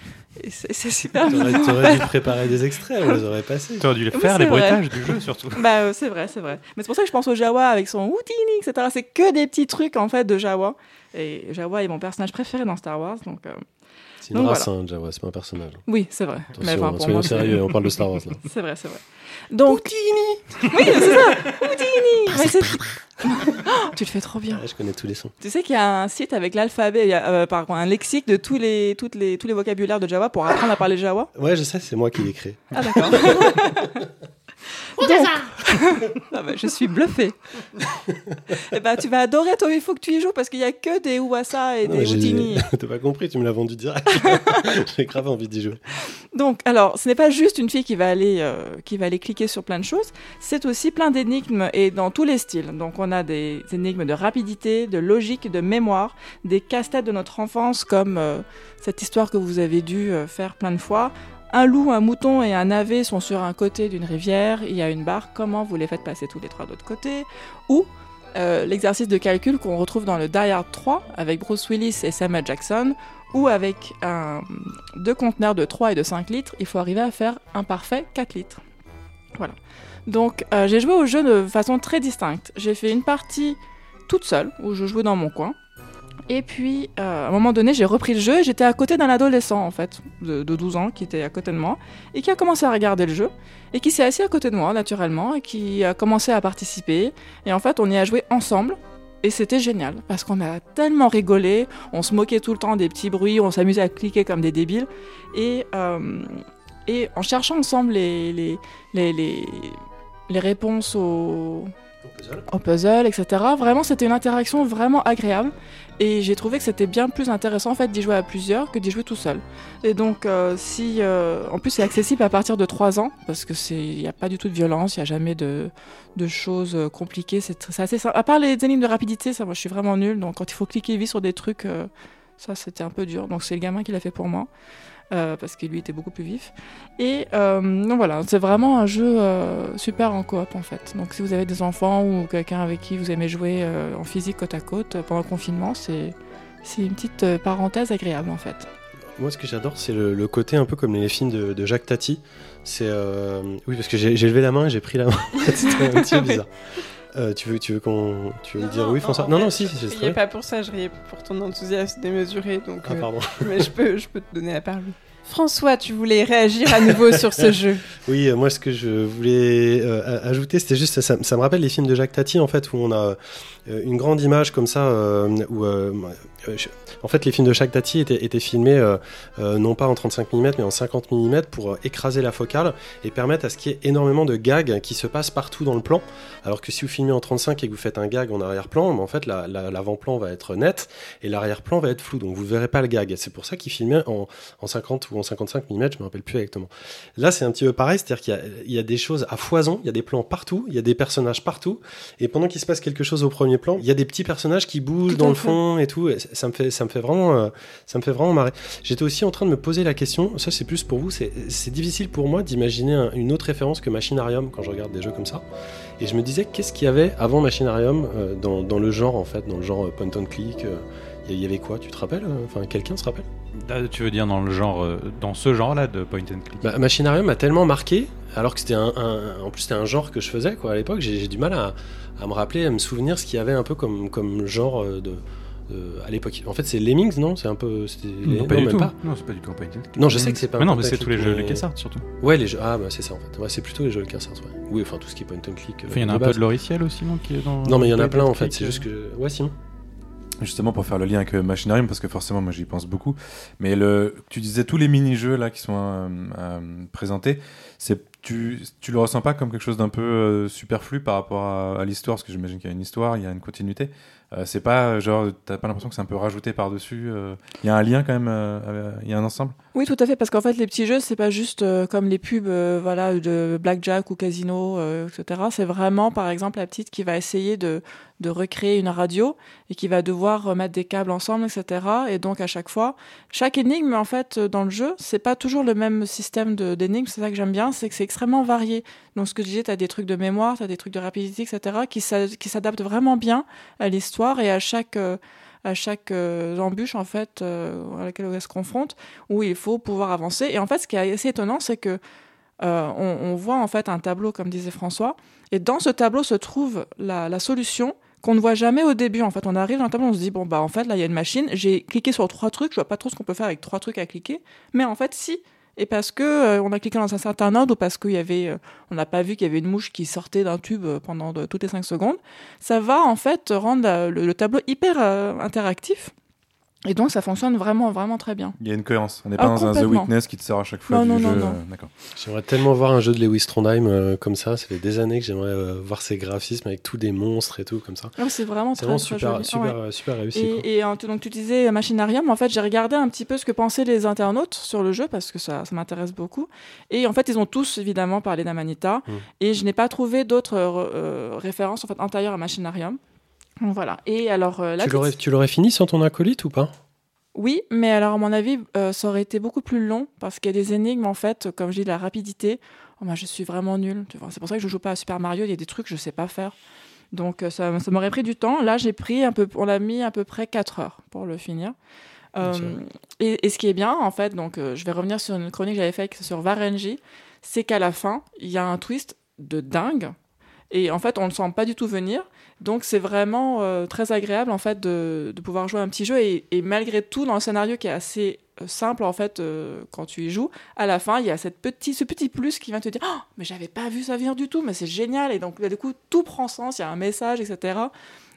C'est super T'aurais, mignon. t'aurais dû préparer des extraits, on les aurait passés. Tu aurais dû les faire, les vrai. bruitages du jeu surtout. Bah, euh, c'est vrai, c'est vrai. Mais c'est pour ça que je pense au Jawa avec son Houdini, etc. C'est que des petits trucs, en fait, de Jawa. Et Jawa est mon personnage préféré dans Star Wars, donc... euh, C'est une Donc race, hein, Java, c'est pas un personnage. Oui, c'est vrai. Mais Attention, enfin, pour soyons moi, sérieux, c'est- on parle de Star Wars là. C'est vrai, c'est vrai. Donc... Houdini Oui, c'est ça Houdini Mais c'est- Oh, Tu le fais trop bien. Ouais, je connais tous les sons. Tu sais qu'il y a un site avec l'alphabet, il y a, euh, par contre, un lexique de tous les, toutes les, tous les vocabulaires de Java pour apprendre à parler Java. Ouais, je sais, c'est moi qui l'ai créé. Ah d'accord. Donc- Ah bah, je suis bluffée. Eh ben, tu vas adorer, toi, il faut que tu y joues parce qu'il y a que des Ouassa et Non, des Houdini. T'as pas compris, tu me l'as vendu direct. J'ai grave envie d'y jouer. Donc, alors, ce n'est pas juste une fille qui va aller, euh, qui va aller cliquer sur plein de choses, c'est aussi plein d'énigmes et dans tous les styles. Donc, on a des énigmes de rapidité, de logique, de mémoire, des casse-têtes de notre enfance comme euh, cette histoire que vous avez dû euh, faire plein de fois. Un loup, un mouton et un navet sont sur un côté d'une rivière, il y a une barre, comment vous les faites passer tous les trois de l'autre côté? Ou euh, l'exercice de calcul qu'on retrouve dans le Die Hard 3 avec Bruce Willis et Samuel Jackson, ou avec deux conteneurs de 3 et de 5 litres, il faut arriver à faire un parfait 4 litres. Voilà. Donc euh, j'ai joué au jeu de façon très distincte. J'ai fait une partie toute seule, où je jouais dans mon coin. Et puis, euh, à un moment donné, j'ai repris le jeu et j'étais à côté d'un adolescent, en fait, de, de 12 ans, qui était à côté de moi, et qui a commencé à regarder le jeu, et qui s'est assis à côté de moi, naturellement, et qui a commencé à participer. Et en fait, on y a joué ensemble, et c'était génial, parce qu'on a tellement rigolé, on se moquait tout le temps des petits bruits, on s'amusait à cliquer comme des débiles, et, euh, en cherchant ensemble les, les, les, les, les réponses aux, au puzzle, etc. Vraiment, c'était une interaction vraiment agréable. Et j'ai trouvé que c'était bien plus intéressant en fait d'y jouer à plusieurs que d'y jouer tout seul. Et donc, euh, si, euh, en plus, c'est accessible à partir de 3 ans parce que c'est, il n'y a pas du tout de violence, il n'y a jamais de, choses euh, compliquées. C'est, assez simple. À part les énigmes de rapidité, ça, moi, je suis vraiment nulle. Donc, quand il faut cliquer vite sur des trucs, ça, c'était un peu dur. Donc, c'est le gamin qui l'a fait pour moi. Euh, parce que lui était beaucoup plus vif. Et euh, donc voilà, c'est vraiment un jeu euh, super en coop en fait. Donc si vous avez des enfants ou quelqu'un avec qui vous aimez jouer euh, en physique côte à côte pendant le confinement, c'est une petite parenthèse agréable en fait. Moi, ce que j'adore, c'est le, le côté un peu comme les films de, de Jacques Tati. C'est oui, parce que j'ai levé la main et j'ai pris la main. C'était un petit peu bizarre. Euh, tu veux, tu veux qu'on, tu veux dire oui, François? Non, non, fait, si, Je c'est riais très pas pour ça, je riais pour ton enthousiasme démesuré, donc. Ah, euh, pardon. mais je peux, je peux te donner la parole. François, tu voulais réagir à nouveau sur ce jeu. Oui, euh, moi ce que je voulais euh, ajouter, c'était juste, ça, ça me rappelle les films de Jacques Tati en fait, où on a euh, une grande image comme ça, euh, où en fait les films de Jacques Tati étaient, étaient filmés euh, euh, non pas en 35 mm mais en 50 mm pour euh, écraser la focale et permettre à ce qu'il y ait énormément de gags qui se passent partout dans le plan. Alors que si vous filmez en 35 et que vous faites un gag en arrière-plan, ben, en fait la- la- l'avant-plan va être net et l'arrière-plan va être flou, donc vous verrez pas le gag. C'est pour ça qu'ils filmaient en, en 50 ou en 55 mm, je me rappelle plus exactement. Là, c'est un petit peu pareil, c'est-à-dire qu'il y a, il y a des choses à foison, il y a des plans partout, il y a des personnages partout, et pendant qu'il se passe quelque chose au premier plan, il y a des petits personnages qui bougent dans le fond et tout. et ça me fait, ça me fait vraiment, euh, ça me fait vraiment marrer. J'étais aussi en train de me poser la question, ça c'est plus pour vous, c'est difficile pour moi d'imaginer un- une autre référence que Machinarium quand je regarde des jeux comme ça. Et je me disais, qu'est-ce qu'il y avait avant Machinarium euh, dans, dans le genre en fait, dans le genre euh, point and click euh, Il y avait quoi Tu te rappelles Enfin, quelqu'un se rappelle? Là, tu veux dire dans le genre, dans ce genre-là de point and click? Bah, Machinarium m'a tellement marqué, alors que c'était un, un- en plus c'était un genre que je faisais quoi à l'époque. J'ai du mal à, à me rappeler, à me souvenir ce qu'il y avait un peu comme, comme genre de, de- à l'époque. En fait, c'est Lemmings, non? C'est un peu, c'était Non, pas du même tout. pas. Non, c'est pas du tout. Non, je sais que c'est pas. Mais un non, mais c'est tous les jeux mais- LucasArts surtout. Ouais, les jeux. Ah bah c'est ça en fait. Ouais, c'est plutôt les jeux LucasArts. Ouais. Oui, enfin tout ce qui est point and click. euh, Enfin, il y en a de un peu de logiciel aussi, non qui est dans Non, mais il y en a plein and en fait. C'est euh. juste que. Ouais, Simon. Justement pour faire le lien avec euh, Machinarium, parce que forcément moi j'y pense beaucoup. Mais le, tu disais tous les mini-jeux là qui sont euh, euh, présentés, c'est tu, tu le ressens pas comme quelque chose d'un peu euh, superflu par rapport à, à l'histoire, parce que j'imagine qu'il y a une histoire, il y a une continuité. Euh, c'est pas euh, genre t'as pas l'impression que c'est un peu rajouté par dessus. Il y a un lien quand même, euh, euh, il y a un ensemble? Oui, tout à fait, parce qu'en fait, les petits jeux, c'est pas juste euh, comme les pubs, euh, voilà, de blackjack ou casino, euh, etc. C'est vraiment, par exemple, la petite qui va essayer de, de recréer une radio et qui va devoir remettre des câbles ensemble, etc. Et donc, à chaque fois, chaque énigme, en fait, dans le jeu, c'est pas toujours le même système d'énigmes. C'est ça que j'aime bien, c'est que c'est extrêmement varié. Donc, ce que je disais, t'as des trucs de mémoire, t'as des trucs de rapidité, etc., qui s'adaptent vraiment bien à l'histoire et à chaque. À chaque euh, embûche en fait euh, à laquelle on se confronte où il faut pouvoir avancer. Et en fait, ce qui est assez étonnant, c'est que euh, on, on voit en fait un tableau, comme disait François, et dans ce tableau se trouve la, la solution qu'on ne voit jamais au début. En fait, on arrive dans le tableau, on se dit bon bah en fait là il y a une machine, j'ai cliqué sur trois trucs, je vois pas trop ce qu'on peut faire avec trois trucs à cliquer, mais en fait si. Et parce que euh, on a cliqué dans un certain ordre ou parce qu'il y avait, euh, on n'a pas vu qu'il y avait une mouche qui sortait d'un tube euh, pendant de- toutes les cinq secondes, ça va en fait rendre euh, le, le tableau hyper euh, interactif. Et donc ça fonctionne vraiment vraiment très bien. Il y a une cohérence. On n'est Ah, pas dans un The. Witness qui te sort à chaque fois Non, du non, jeu. non, non. euh, D'accord. J'aimerais tellement voir un jeu de Lewis Trondheim euh, comme ça. Ça fait des années que j'aimerais euh, voir ces graphismes avec tous des monstres et tout comme ça. Ah, c'est vraiment C'est très, vraiment très super, joli. super, Ouais. super réussi. quoi. Et, et donc tu disais Machinarium, en fait j'ai regardé un petit peu ce que pensaient les internautes sur le jeu parce que ça, ça m'intéresse beaucoup. Et en fait ils ont tous évidemment parlé d'Amanita Mm. et je n'ai pas trouvé d'autres euh, références en fait antérieures à Machinarium. Voilà. Et alors euh, Tu l'aurais, fini sans ton acolyte ou pas? Oui, mais alors à mon avis euh, ça aurait été beaucoup plus long parce qu'il y a des énigmes en fait, comme je dis la rapidité. Oh, moi, je suis vraiment nulle. C'est pour ça que je joue pas à Super Mario. Il y a des trucs que je sais pas faire. Donc euh, ça, ça m'aurait pris du temps. Là, j'ai pris un peu, on l'a mis à peu près 4 heures pour le finir. Euh, Ok. et, et ce qui est bien, en fait, donc euh, je vais revenir sur une chronique que j'avais faite sur Varenji, c'est qu'à la fin, il y a un twist de dingue. Et en fait, on ne le sent pas du tout venir. Donc c'est vraiment euh, très agréable en fait de, de pouvoir jouer un petit jeu et, malgré tout dans le scénario qui est assez euh, simple en fait euh, quand tu y joues, à la fin il y a cette petit, ce petit plus qui vient te dire oh, mais j'avais pas vu ça venir du tout mais c'est génial et donc là, du coup tout prend sens, il y a un message etc.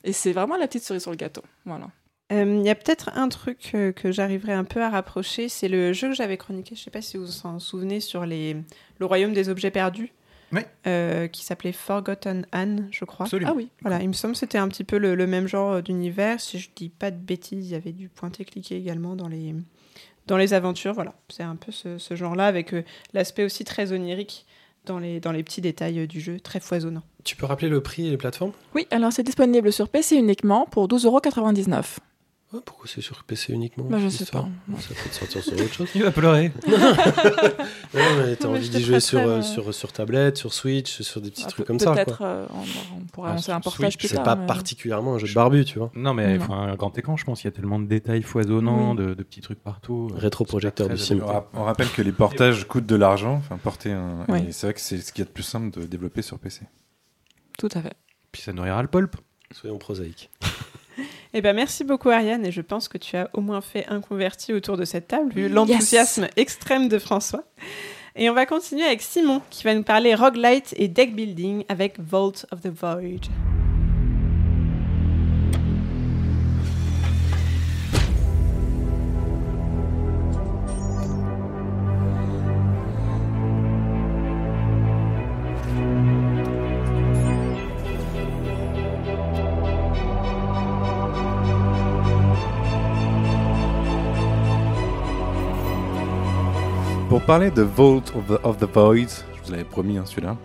Et c'est vraiment la petite cerise sur le gâteau. Voilà. Il y a peut-être un truc que j'arriverai un peu à rapprocher, c'est le jeu que j'avais chroniqué, je sais pas si vous vous en souvenez, sur les... le royaume des objets perdus, Oui. euh, qui s'appelait Forgotten Anne, je crois. Absolument. Ah oui. Voilà, il me semble que c'était un petit peu le, le même genre euh, d'univers. Si je dis pas de bêtises, il y avait du pointer-cliquer également dans les, dans les aventures. Voilà, c'est un peu ce, ce genre-là, avec euh, l'aspect aussi très onirique dans les, dans les petits détails du jeu, très foisonnant. Tu peux rappeler le prix et les plateformes? Oui, alors c'est disponible sur PC uniquement pour 12,99€. Ah, Pourquoi c'est sur PC uniquement Bah, je sais histoire pas. Ça peut te sortir sur autre chose. Il va pleurer. non, mais t'as envie d'y jouer sur, euh, euh, sur, sur tablette, sur Switch, sur des petits Ah, trucs comme ça. Peut-être euh, on, on pourra Ah, lancer un sur portage Switch, plus C'est pas mais- particulièrement un jeu de barbu, tu vois. Non, mais il Non. faut un grand écran, je pense. Il y a tellement de détails foisonnants, Oui. de, de petits trucs partout. Rétroprojecteur de sim. On, ra- on rappelle que les portages coûtent de l'argent, enfin porter un. Oui. et C'est vrai que c'est ce qu'il y a de plus simple de développer sur PC. Tout à fait. Puis ça nourrira le pulp. Soyons prosaïques. Eh ben, merci beaucoup Ariane, et je pense que tu as au moins fait un converti autour de cette table, vu l'enthousiasme extrême de François. Et on va continuer avec Simon, qui va nous parler roguelite et deck building avec Vault of the Void. Parler de Vault of the, of the Void, je vous l'avais promis hein, celui-là,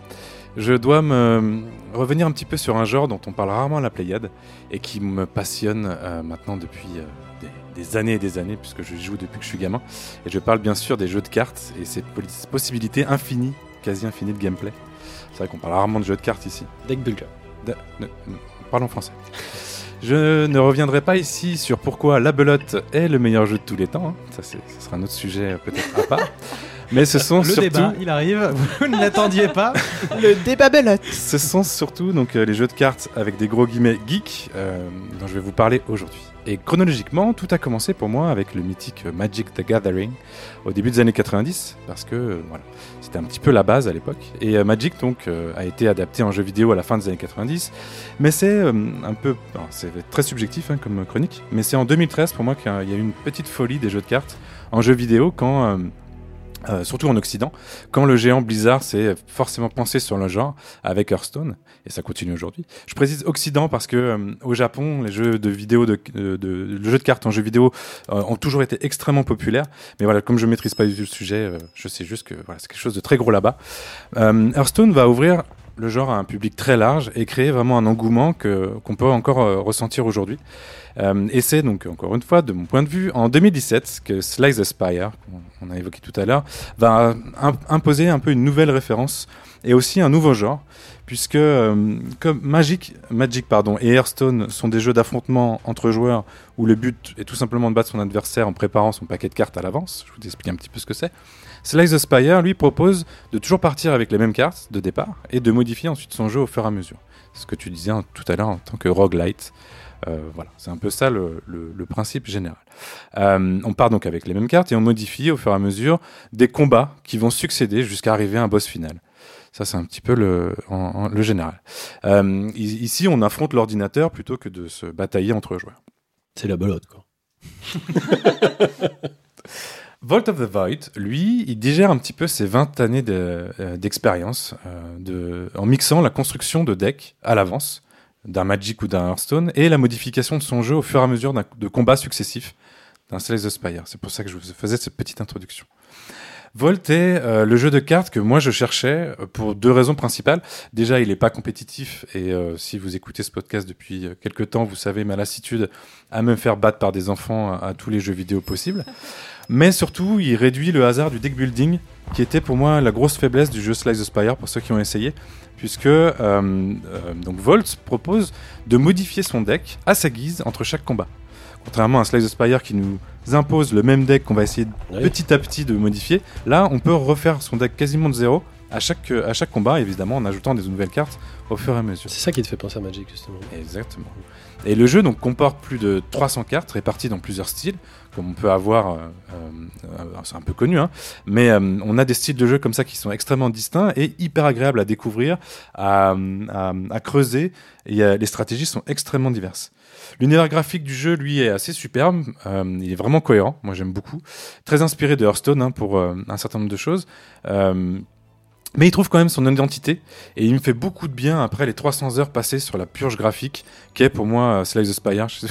je dois me revenir un petit peu sur un genre dont on parle rarement à la Pléiade et qui me passionne euh, maintenant depuis euh, des, des années et des années, puisque je joue depuis que je suis gamin. Et je parle bien sûr des jeux de cartes et ces poss- possibilités infinies, quasi infinies de gameplay. C'est vrai qu'on parle rarement de jeux de cartes ici. Deck builder. De- Parlons français. Je ne reviendrai pas ici sur pourquoi la belote est le meilleur jeu de tous les temps. hein. Ça, c'est- ce sera un autre sujet euh, peut-être à part. Mais ce sont Le surtout, débat, il arrive. Vous ne l'attendiez pas. Le débat belote. ce sont surtout donc euh, les jeux de cartes avec des gros guillemets geeks euh, dont je vais vous parler aujourd'hui. Et chronologiquement, tout a commencé pour moi avec le mythique Magic the Gathering au début des années 90 parce que euh, voilà, c'était un petit peu la base à l'époque. Et euh, Magic donc euh, a été adapté en jeu vidéo à la fin des années 90, mais c'est un peu, c'est très subjectif hein, comme chronique, mais c'est en 2013 pour moi qu'il y a eu une petite folie des jeux de cartes en jeu vidéo quand euh, surtout en Occident, quand le géant Blizzard s'est forcément pensé sur le genre avec Hearthstone, et ça continue aujourd'hui. Je précise Occident parce que euh, au Japon, les jeux de vidéo, de, de, de- le jeu de cartes en jeu vidéo euh, ont toujours été extrêmement populaires. Mais voilà, comme je maîtrise pas du tout le sujet, euh, je sais juste que voilà, c'est quelque chose de très gros là-bas. Euh, Hearthstone va ouvrir le genre à un public très large et créer vraiment un engouement que qu'on peut encore euh, ressentir aujourd'hui. Euh, et c'est donc encore une fois, de mon point de vue, en 2017 que Slice the Spire, qu'on on a évoqué tout à l'heure, va im- imposer un peu une nouvelle référence et aussi un nouveau genre, puisque euh, comme Magic, Magic pardon, et Hearthstone sont des jeux d'affrontement entre joueurs où le but est tout simplement de battre son adversaire en préparant son paquet de cartes à l'avance. Je vous explique un petit peu ce que c'est. Slice the Spire, lui, propose de toujours partir avec les mêmes cartes de départ et de modifier ensuite son jeu au fur et à mesure. C'est ce que tu disais tout à l'heure en tant que roguelite. Euh, voilà, c'est un peu ça le, le- le principe général. Euh, on part donc avec les mêmes cartes et on modifie au fur et à mesure des combats qui vont succéder jusqu'à arriver à un boss final. Ça, c'est un petit peu le, en- en- le général. Euh, ici, on affronte l'ordinateur plutôt que de se batailler entre joueurs. C'est la belote, quoi. Vault of the Void, lui, il digère un petit peu ses 20 années euh, d'expérience euh, en mixant la construction de decks à l'avance d'un Magic ou d'un Hearthstone et la modification de son jeu au fur et à mesure de combats successifs d'un Slay the Spire. C'est pour ça que je vous faisais cette petite introduction. Volt est euh, le jeu de cartes que moi je cherchais euh, pour deux raisons principales. Déjà, il n'est pas compétitif et euh, si vous écoutez ce podcast depuis quelques temps, vous savez ma lassitude à me faire battre par des enfants à, à tous les jeux vidéo possibles. Mais surtout, il réduit le hasard du deck building, qui était pour moi la grosse faiblesse du jeu Slice the Spire pour ceux qui ont essayé, puisque euh, donc Volt propose de modifier son deck à sa guise entre chaque combat. Contrairement à Slice the Spire qui nous impose le même deck qu'on va essayer Oui. petit à petit de modifier, là on peut refaire son deck quasiment de zéro à chaque, à chaque combat, évidemment en ajoutant des nouvelles cartes au fur et à mesure. C'est ça qui te fait penser à Magic, justement. Exactement. Et le jeu donc comporte plus de 300 cartes réparties dans plusieurs styles, comme on peut avoir, euh, euh, euh, c'est un peu connu, hein, mais euh, on a des styles de jeu comme ça qui sont extrêmement distincts et hyper agréables à découvrir, à, à- à creuser, et euh, les stratégies sont extrêmement diverses. L'univers graphique du jeu, lui, est assez superbe, euh, il est vraiment cohérent, moi j'aime beaucoup, très inspiré de Hearthstone hein, pour euh, un certain nombre de choses. Euh, mais il trouve quand même son identité et il me fait beaucoup de bien après les 300 heures passées sur la purge graphique qui est pour moi Slay the Spire. Je,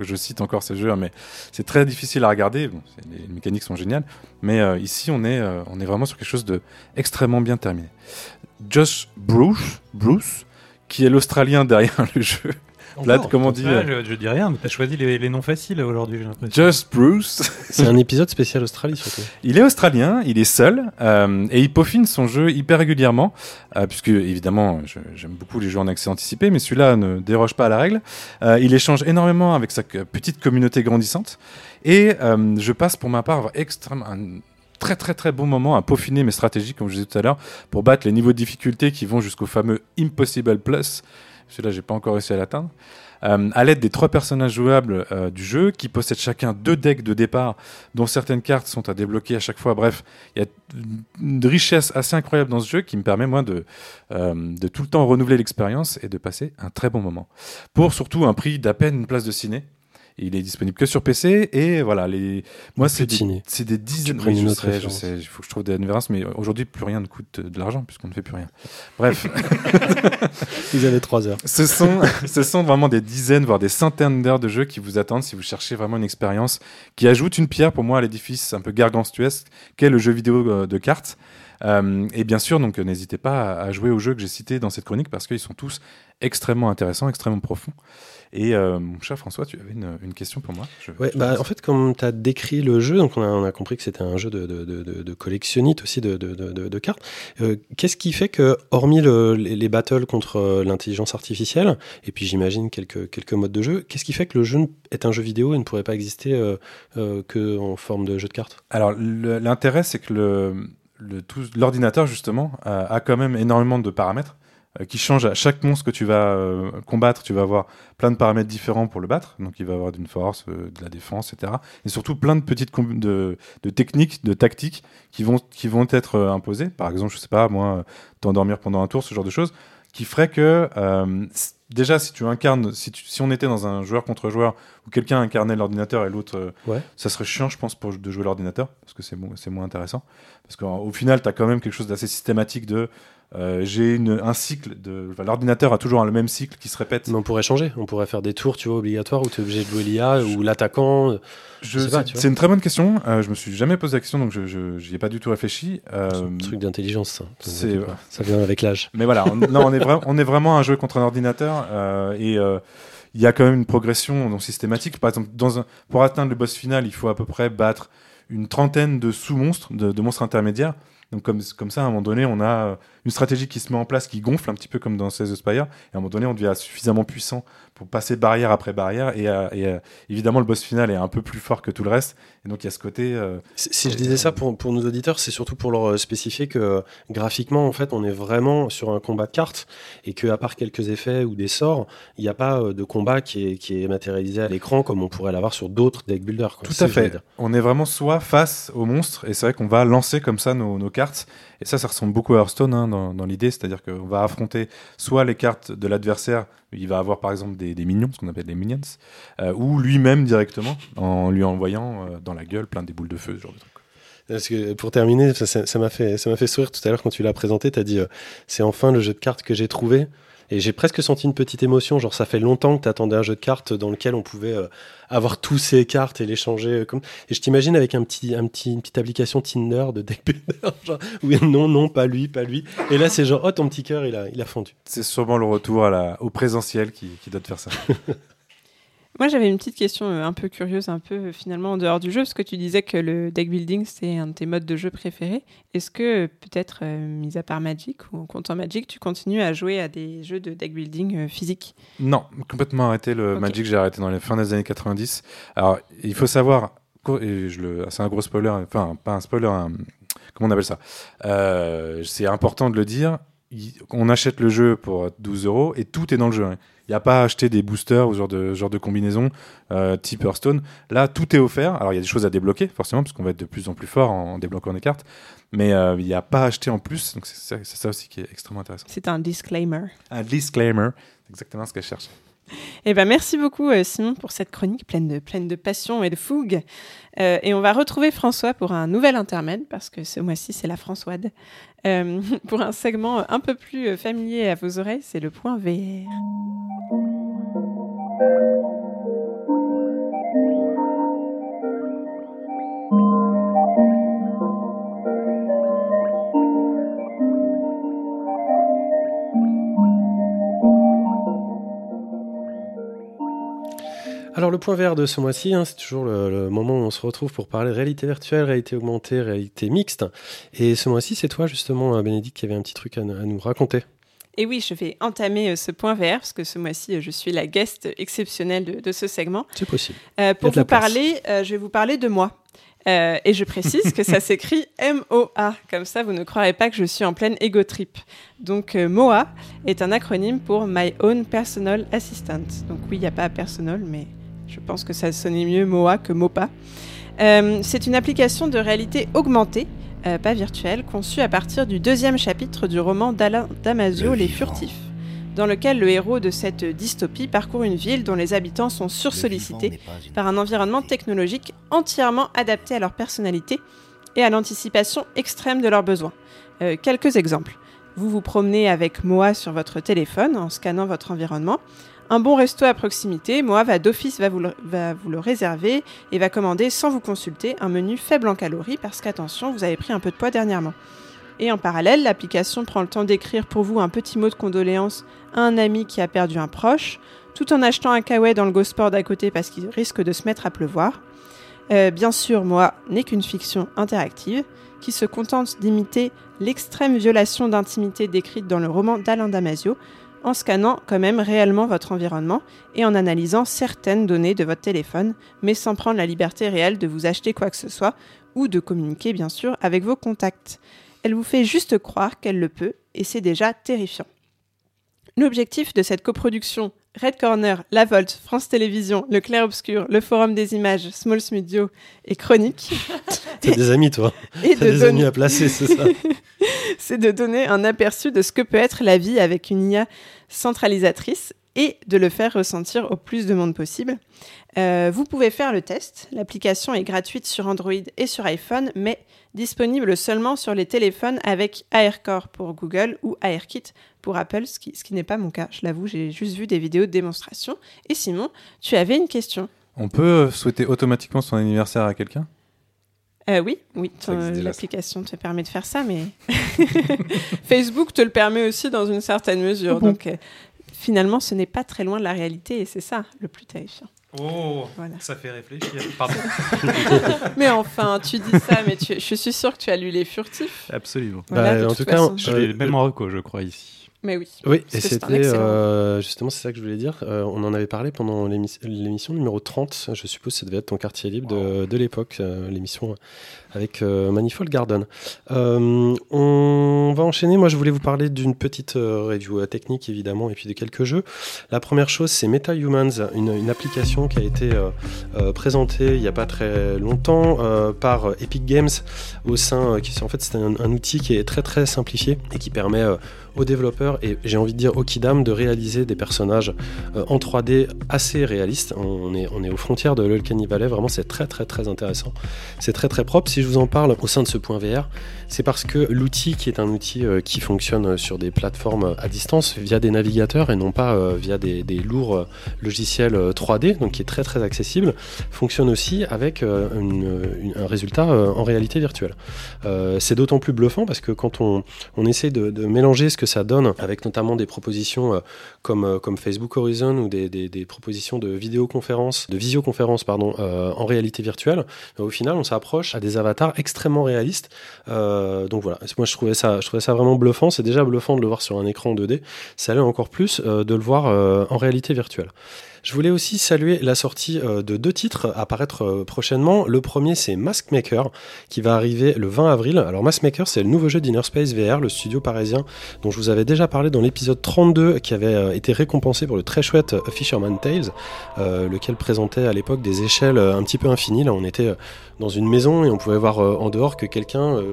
je cite encore ce jeu, hein, mais c'est très difficile à regarder. Les mécaniques sont géniales, mais ici on est, on est vraiment sur quelque chose de bien terminé. Josh Bruce, Bruce qui est l'Australien derrière le jeu. Vlad, comment dit Ouais, euh, je, je dis rien, mais t'as choisi les, les noms faciles aujourd'hui, j'ai l'impression. Josh Bruce. C'est un épisode spécial Australie, surtout. Il est australien, il est seul euh, et il peaufine son jeu hyper régulièrement, euh, puisque évidemment je- j'aime beaucoup les jeux en accès anticipé, mais celui-là ne déroge pas à la règle. Euh, il échange énormément avec sa petite communauté grandissante et euh, je passe pour ma part extrêmement un très très très bon moment à peaufiner mes stratégies, comme je disais tout à l'heure, pour battre les niveaux de difficulté qui vont jusqu'au fameux Impossible Plus. Celui-là, j'ai pas encore réussi à l'atteindre. Euh, à l'aide des trois personnages jouables euh, du jeu, qui possèdent chacun deux decks de départ, dont certaines cartes sont à débloquer à chaque fois. Bref, il y a une richesse assez incroyable dans ce jeu qui me permet, moi, de, euh, de tout le temps renouveler l'expérience et de passer un très bon moment. Pour surtout un prix d'à peine une place de ciné. Il est disponible que sur PC et voilà les. Moi c'est des, c'est des dizaines. prends oui, je autre sais, je référence. sais. Il faut que je trouve des références, mais aujourd'hui plus rien ne coûte de l'argent puisqu'on ne fait plus rien. Bref. Ils avaient 3 heures. Ce sont, ce sont vraiment des dizaines, voire des centaines d'heures de jeu qui vous attendent si vous cherchez vraiment une expérience qui ajoute une pierre pour moi à l'édifice un peu gargantuesque qu'est le jeu vidéo euh, de cartes. Euh, et bien sûr, donc euh, n'hésitez pas à jouer aux jeux que j'ai cités dans cette chronique parce qu'ils sont tous extrêmement intéressants, extrêmement profonds. Et euh, mon cher François, tu avais une, une question pour moi. Je- Ouais, je bah, en fait, comme tu as décrit le jeu, donc on a, on a compris que c'était un jeu de, de, de, de- de collectionnite aussi de, cartes. Euh, Qu'est-ce qui fait que, hormis le- les, les battles contre euh, l'intelligence artificielle, et puis j'imagine quelques, quelques modes de jeu, qu'est-ce qui fait que le jeu est un jeu vidéo et ne pourrait pas exister euh, que en forme de jeu de cartes? Alors, l'intérêt, c'est que le, l'ordinateur, justement, a, a quand même énormément de paramètres qui changent à chaque monstre que tu vas euh, combattre. Tu vas avoir plein de paramètres différents pour le battre. Donc, il va avoir d'une force, euh, de la défense, etc. Et surtout, plein de petites de, de techniques, de tactiques qui vont, qui vont être euh, imposées. Par exemple, je sais pas, moi, euh, t'endormir pendant un tour, ce genre de choses, qui ferait que, euh, déjà, si tu incarnes, si, tu- si on était dans un joueur contre joueur où quelqu'un incarnait l'ordinateur et l'autre euh, Ouais. ça serait chiant, je pense, pour, de jouer l'ordinateur, parce que c'est c'est moins intéressant. Parce qu'au final, tu as quand même quelque chose d'assez systématique de. Euh, J'ai un cycle de. enfin, L'ordinateur a toujours le même cycle qui se répète. Mais on pourrait changer, on pourrait faire des tours, tu vois, obligatoires où tu es obligé de jouer l'IA ou l'attaquant. Je sais pas, c'est- une très bonne question. Euh, je me suis jamais posé la question, donc je j'y ai pas du tout réfléchi. Euh, C'est un truc d'intelligence, ça. pas. Ça vient avec l'âge. Mais voilà, on, non, on, est vra- on est vraiment un jeu contre un ordinateur euh, et euh, il y a quand même une progression donc, systématique. Par exemple, dans un, pour atteindre le boss final, il faut à peu près battre une trentaine de sous-monstres, de, de monstres intermédiaires. Donc comme, comme ça, à un moment donné, on a euh, une stratégie qui se met en place, qui gonfle un petit peu comme dans Slay the Spire. Et à un moment donné, on devient suffisamment puissant pour passer barrière après barrière. Et, euh, et, euh, évidemment, le boss final est un peu plus fort que tout le reste. Et donc il y a ce côté... euh, Si je disais ça pour, pour nos auditeurs, c'est surtout pour leur spécifier que graphiquement, en fait, on est vraiment sur un combat de cartes et que à part quelques effets ou des sorts, il n'y a pas de combat qui est, qui est matérialisé à l'écran comme on pourrait l'avoir sur d'autres deck builders. quoi. Tout à fait. On est vraiment soit face au monstre, et c'est vrai qu'on va lancer comme ça nos, nos cartes. Et ça, ça ressemble beaucoup à Hearthstone hein, dans, l'idée, c'est-à-dire qu'on va affronter soit les cartes de l'adversaire, il va avoir par exemple des, minions, ce qu'on appelle des minions, euh, ou lui-même directement, en lui envoyant euh, dans la gueule plein des boules de feu, ce genre de truc. Parce que pour terminer, ça- m'a fait, ça fait sourire tout à l'heure quand tu l'as présenté. Tu as dit euh, c'est enfin le jeu de cartes que j'ai trouvé. Et j'ai presque senti une petite émotion. Genre, ça fait longtemps que tu attendais un jeu de cartes dans lequel on pouvait euh, avoir tous ces cartes et les changer. euh, comme... Et je t'imagine avec un petit, un petit, une petite application Tinder de deck builder. Genre, oui, non, non, pas lui, pas lui. Et là, c'est genre, oh, ton petit cœur, il a, il a fondu. C'est sûrement le retour à la, au présentiel qui, qui doit te faire ça. Moi, j'avais une petite question euh, un peu curieuse, un peu euh, finalement en dehors du jeu, parce que tu disais que le deck building, c'est un de tes modes de jeu préférés. Est-ce que, euh, peut-être, euh, mis à part Magic ou en comptant Magic, tu continues à jouer à des jeux de deck building euh, physiques? Non, complètement arrêté le. Magic, j'ai arrêté dans les fins des années 90. Alors, il faut savoir, co- et je le, c'est un gros spoiler, enfin, pas un spoiler, un- comment on appelle ça? Euh, C'est important de le dire. on achète le jeu pour 12 euros et tout est dans le jeu. Il n'y a pas à acheter des boosters ou ce genre de, genre de combinaison euh, type Hearthstone. Là, tout est offert. Alors, il y a des choses à débloquer, forcément, parce qu'on va être de plus en plus fort en, débloquant des cartes. Mais euh, il n'y a pas à acheter en plus. Donc, c'est ça, c'est ça aussi qui est extrêmement intéressant. C'est un disclaimer. Un disclaimer, c'est exactement ce qu'elle cherche. Eh ben, merci beaucoup, euh, Simon, pour cette chronique pleine de, passion et de fougue. Euh, et on va retrouver François pour un nouvel intermède, parce que ce mois-ci, c'est la Françoise. Euh, pour un segment un peu plus familier à vos oreilles, c'est le point VR. Alors le point vert de ce mois-ci, hein, c'est toujours le, le moment où on se retrouve pour parler de réalité virtuelle, réalité augmentée, réalité mixte. Et ce mois-ci, c'est toi justement, euh, Bénédicte, qui avait un petit truc à, nous- à nous raconter. Et oui, je vais entamer euh, ce point VR, parce que ce mois-ci, euh, je suis la guest exceptionnelle de, de ce segment. C'est possible. Euh, pour vous parler, euh, je vais vous parler de moi. Euh, et je précise que ça s'écrit M-O-A. Comme ça, vous ne croirez pas que je suis en pleine ego trip. Donc, euh, MOA est un acronyme pour My Own Personal Assistant. Donc, oui, il n'y a pas personal, mais je pense que ça sonnait mieux MOA que MOPA. Euh, c'est une application de réalité augmentée, euh, pas virtuelle, conçue à partir du deuxième chapitre du roman d'Alain Damasio, Le Les vivant. Furtifs. dans lequel le héros de cette dystopie parcourt une ville dont les habitants sont sursollicités par un environnement technologique entièrement adapté à leur personnalité et à l'anticipation extrême de leurs besoins. Euh, quelques exemples. Vous vous promenez avec Moa sur votre téléphone en scannant votre environnement. Un bon resto à proximité, Moa va d'office va, vous le- réserver et va commander sans vous consulter un menu faible en calories parce qu'attention, vous avez pris un peu de poids dernièrement. Et en parallèle, l'application prend le temps d'écrire pour vous un petit mot de condoléance à un ami qui a perdu un proche, tout en achetant un kawaii dans le GoSport d'à côté parce qu'il risque de se mettre à pleuvoir. Euh, bien sûr, moi n'est qu'une fiction interactive qui se contente d'imiter l'extrême violation d'intimité décrite dans le roman d'Alain Damasio, en scannant quand même réellement votre environnement et en analysant certaines données de votre téléphone, mais sans prendre la liberté réelle de vous acheter quoi que ce soit ou de communiquer bien sûr avec vos contacts. Elle vous fait juste croire qu'elle le peut et c'est déjà terrifiant. L'objectif de cette coproduction Red Corner, La Volte, France Télévisions, Le Clair Obscur, Le Forum des Images, Small Studio et Chronique T'as des amis, toi. et T'as de des amis à placer, c'est ça. c'est de donner un aperçu de ce que peut être la vie avec une IA centralisatrice et de le faire ressentir au plus de monde possible. Euh, vous pouvez faire le test. L'application est gratuite sur Android et sur iPhone, mais disponible seulement sur les téléphones avec AirCore pour Google ou AirKit pour Apple, ce qui, ce qui n'est pas mon cas. Je l'avoue, j'ai juste vu des vidéos de démonstration. Et Simon, tu avais une question On peut souhaiter automatiquement son anniversaire à quelqu'un? Euh, oui, oui, l'application te permet de faire ça, mais Facebook te le permet aussi dans une certaine mesure. bon Donc euh, finalement, ce n'est pas très loin de la réalité et c'est ça le plus terrifiant. Oh, Voilà. ça fait réfléchir. Pardon. Mais enfin, tu dis ça, mais tu- je suis sûre que tu as lu les furtifs. Absolument. Voilà, Bah, en tout cas, façon. Je Euh, l'ai même en reco, je crois, ici. Mais oui. Oui, et c'était excellent. euh, justement c'est ça que je voulais dire. Euh, on en avait parlé pendant l'émis- l'émission numéro 30. Je suppose que ça devait être ton quartier libre de, de l'époque, euh, l'émission avec euh, Manifold Garden. Euh, on va enchaîner. Moi, je voulais vous parler d'une petite euh, review technique évidemment, et puis de quelques jeux. La première chose, c'est MetaHumans, une, une application qui a été présentée il n'y a pas très longtemps par Epic Games au sein, qui en fait c'est un, outil qui est très très simplifié et qui permet aux développeurs et j'ai envie de dire aux Kidam de réaliser des personnages en 3D assez réalistes. On est, on est aux frontières de l'Uncanny Valley, vraiment c'est très très très intéressant. C'est très très propre. Je vous en parle au sein de ce point VR, c'est parce que l'outil qui est un outil euh, qui fonctionne sur des plateformes à distance via des navigateurs et non pas euh, via des, lourds euh, logiciels euh, 3D, donc qui est très très accessible, fonctionne aussi avec euh, un résultat euh, en réalité virtuelle. Euh, c'est d'autant plus bluffant parce que quand on, on essaie de, mélanger ce que ça donne avec notamment des propositions euh, comme, euh, Facebook Horizon ou des, des- propositions de vidéoconférence, de visioconférence pardon, euh, en réalité virtuelle, euh, au final on s'approche à des avatars extrêmement réalistes. Euh, donc voilà, moi je trouvais, ça, je trouvais ça vraiment bluffant. C'est déjà bluffant de le voir sur un écran 2D, ça l'est encore plus euh, de le voir euh, en réalité virtuelle. Je voulais aussi saluer la sortie euh, de deux titres à paraître euh, prochainement. Le premier, c'est Mask Maker, qui va arriver le 20 avril. Alors, Mask Maker, c'est le nouveau jeu d'Inner Space VR, le studio parisien dont je vous avais déjà parlé dans l'épisode 32, qui avait euh, été récompensé pour le très chouette euh, Fisherman Tales, euh, lequel présentait à l'époque des échelles euh, un petit peu infinies. Là, on était euh, dans une maison et on pouvait voir euh, en dehors que quelqu'un. euh,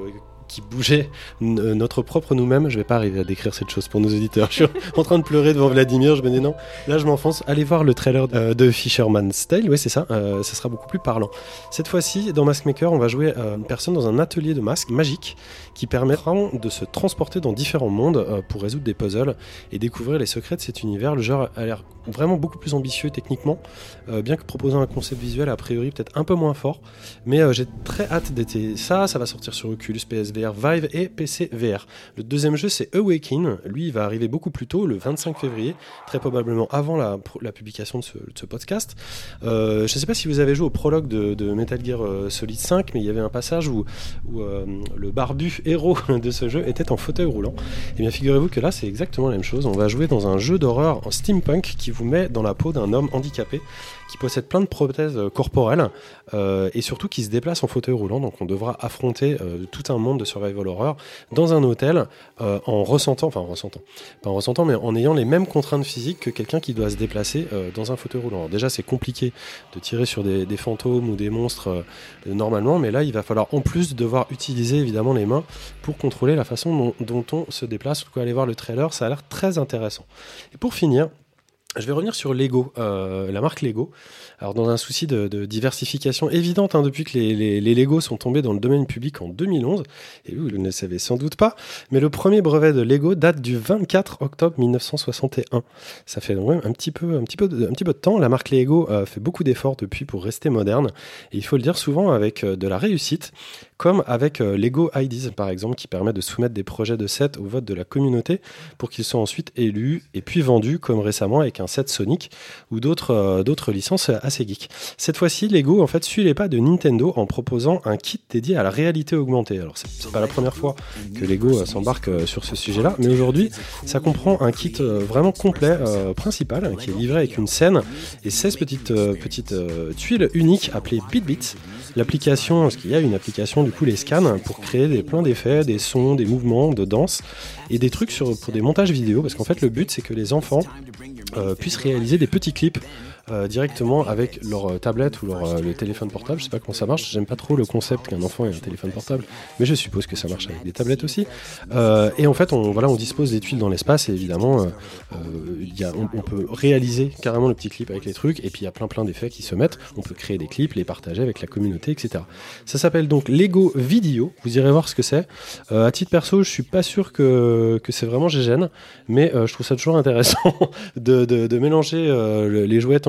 qui bougeait euh, notre propre nous-mêmes. Je vais pas arriver à décrire cette chose pour nos auditeurs. Je suis en train de pleurer devant Vladimir. Je me dis non, Là, je m'enfonce. Allez voir le trailer euh, de Fisherman's Tale. Oui, c'est ça. Euh, ça sera beaucoup plus parlant. Cette fois-ci, dans Mask Maker, on va jouer euh, une personne dans un atelier de masques magique qui permettra de se transporter dans différents mondes euh, pour résoudre des puzzles et découvrir les secrets de cet univers. Le jeu a l'air vraiment beaucoup plus ambitieux techniquement, euh, bien que proposant un concept visuel a priori peut-être un peu moins fort. Mais euh, j'ai très hâte d'être ça. Ça va sortir sur Oculus, Vive et PC VR. Le deuxième jeu, c'est Awaken. Lui, il va arriver beaucoup plus tôt, le 25 février, très probablement avant la, publication de ce, podcast. Euh, je ne sais pas si vous avez joué au prologue de, Metal Gear euh, Solid 5, mais il y avait un passage où, euh, le barbu héros de ce jeu était en fauteuil roulant. Et bien, figurez-vous que là, c'est exactement la même chose. On va jouer dans un jeu d'horreur en steampunk qui vous met dans la peau d'un homme handicapé qui possède plein de prothèses euh, corporelles euh, et surtout qui se déplace en fauteuil roulant. Donc, on devra affronter euh, tout un monde de survival horror dans un hôtel en ressentant, enfin en ressentant, pas en ressentant, mais en ayant les mêmes contraintes physiques que quelqu'un qui doit se déplacer dans un fauteuil roulant. Alors déjà, c'est compliqué de tirer sur des, des fantômes ou des monstres normalement, mais là, il va falloir en plus devoir utiliser évidemment les mains pour contrôler la façon dont, dont on se déplace. Vous pouvez aller voir le trailer, ça a l'air très intéressant. Et pour finir, je vais revenir sur Lego, euh, la marque Lego. Alors dans un souci de, diversification évidente, hein, depuis que les, les, Lego sont tombés dans le domaine public en 2011, et vous, ne le savez sans doute pas, mais le premier brevet de Lego date du 24 octobre 1961. Ça fait donc un petit peu, un petit peu, de, un petit de temps. La marque Lego a fait beaucoup d'efforts depuis pour rester moderne, et il faut le dire souvent avec euh, de la réussite, comme avec euh, Lego IDs par exemple, qui permet de soumettre des projets de set au vote de la communauté pour qu'ils soient ensuite élus et puis vendus, comme récemment avec un set Sonic ou d'autres euh, d'autres licences assez geeks. Cette fois-ci, Lego en fait suit les pas de Nintendo en proposant un kit dédié à la réalité augmentée. Alors c'est pas la première fois que Lego euh, s'embarque sur ce sujet-là, mais aujourd'hui, ça comprend un kit vraiment complet principal hein, qui est livré avec une scène et 16 petites petites tuiles uniques appelées BitBits. L'application, parce qu'il y a une application du coup les scans pour créer des plein d'effets, des sons, des mouvements, de danse et des trucs sur, pour des montages vidéo. Parce qu'en fait le but c'est que les enfants euh, puissent réaliser des petits clips euh, directement avec leur euh, tablette ou leur euh, le téléphone portable. Je sais pas comment ça marche. J'aime pas trop le concept qu'un enfant ait un téléphone portable, mais je suppose que ça marche avec des tablettes aussi. Et en fait, on voilà, on dispose des tuiles dans l'espace et évidemment, on, peut réaliser carrément le petit clip avec les trucs. Et puis il y a plein plein d'effets qui se mettent. On peut créer des clips, les partager avec la communauté, etc. Ça s'appelle donc Lego Video. Vous irez voir ce que c'est. Euh, à titre perso, je suis pas sûr que que c'est vraiment gégène, mais je trouve ça toujours intéressant de, de, mélanger le- les jouets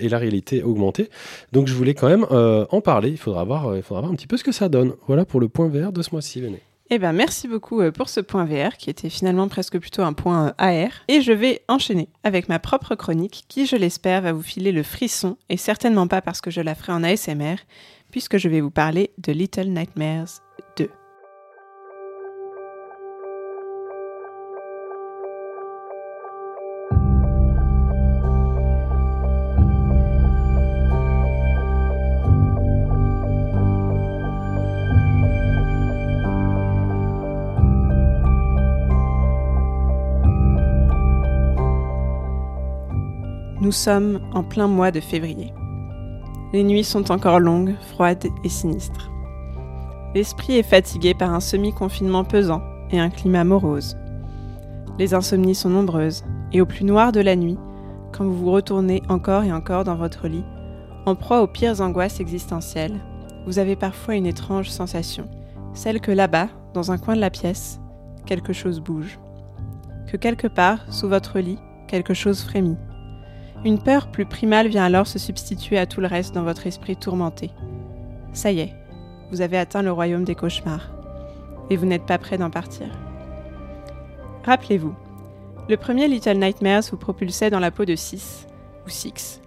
et la réalité augmentée. Donc je voulais quand même euh, en parler. Il faudra voir, euh, il faudra voir un petit peu ce que ça donne. Voilà pour le point vert de ce mois-ci, Venez. Eh ben, merci beaucoup euh, pour ce point VR qui était finalement presque plutôt un point AR. Et je vais enchaîner avec ma propre chronique qui, je l'espère, va vous filer le frisson et certainement pas parce que je la ferai en ASMR, puisque je vais vous parler de Little Nightmares 2. Nous sommes en plein mois de février. Les nuits sont encore longues, froides et sinistres. L'esprit est fatigué par un semi-confinement pesant et un climat morose. Les insomnies sont nombreuses, et au plus noir de la nuit, quand vous vous retournez encore et encore dans votre lit, en proie aux pires angoisses existentielles, vous avez parfois une étrange sensation, celle que là-bas, dans un coin de la pièce, quelque chose bouge. Que quelque part, sous votre lit, quelque chose frémit. Une peur plus primale vient alors se substituer à tout le reste dans votre esprit tourmenté. Ça y est, vous avez atteint le royaume des cauchemars. Et vous n'êtes pas prêt d'en partir. Rappelez-vous, le premier Little Nightmares vous propulsait dans la peau de Six, ou Six,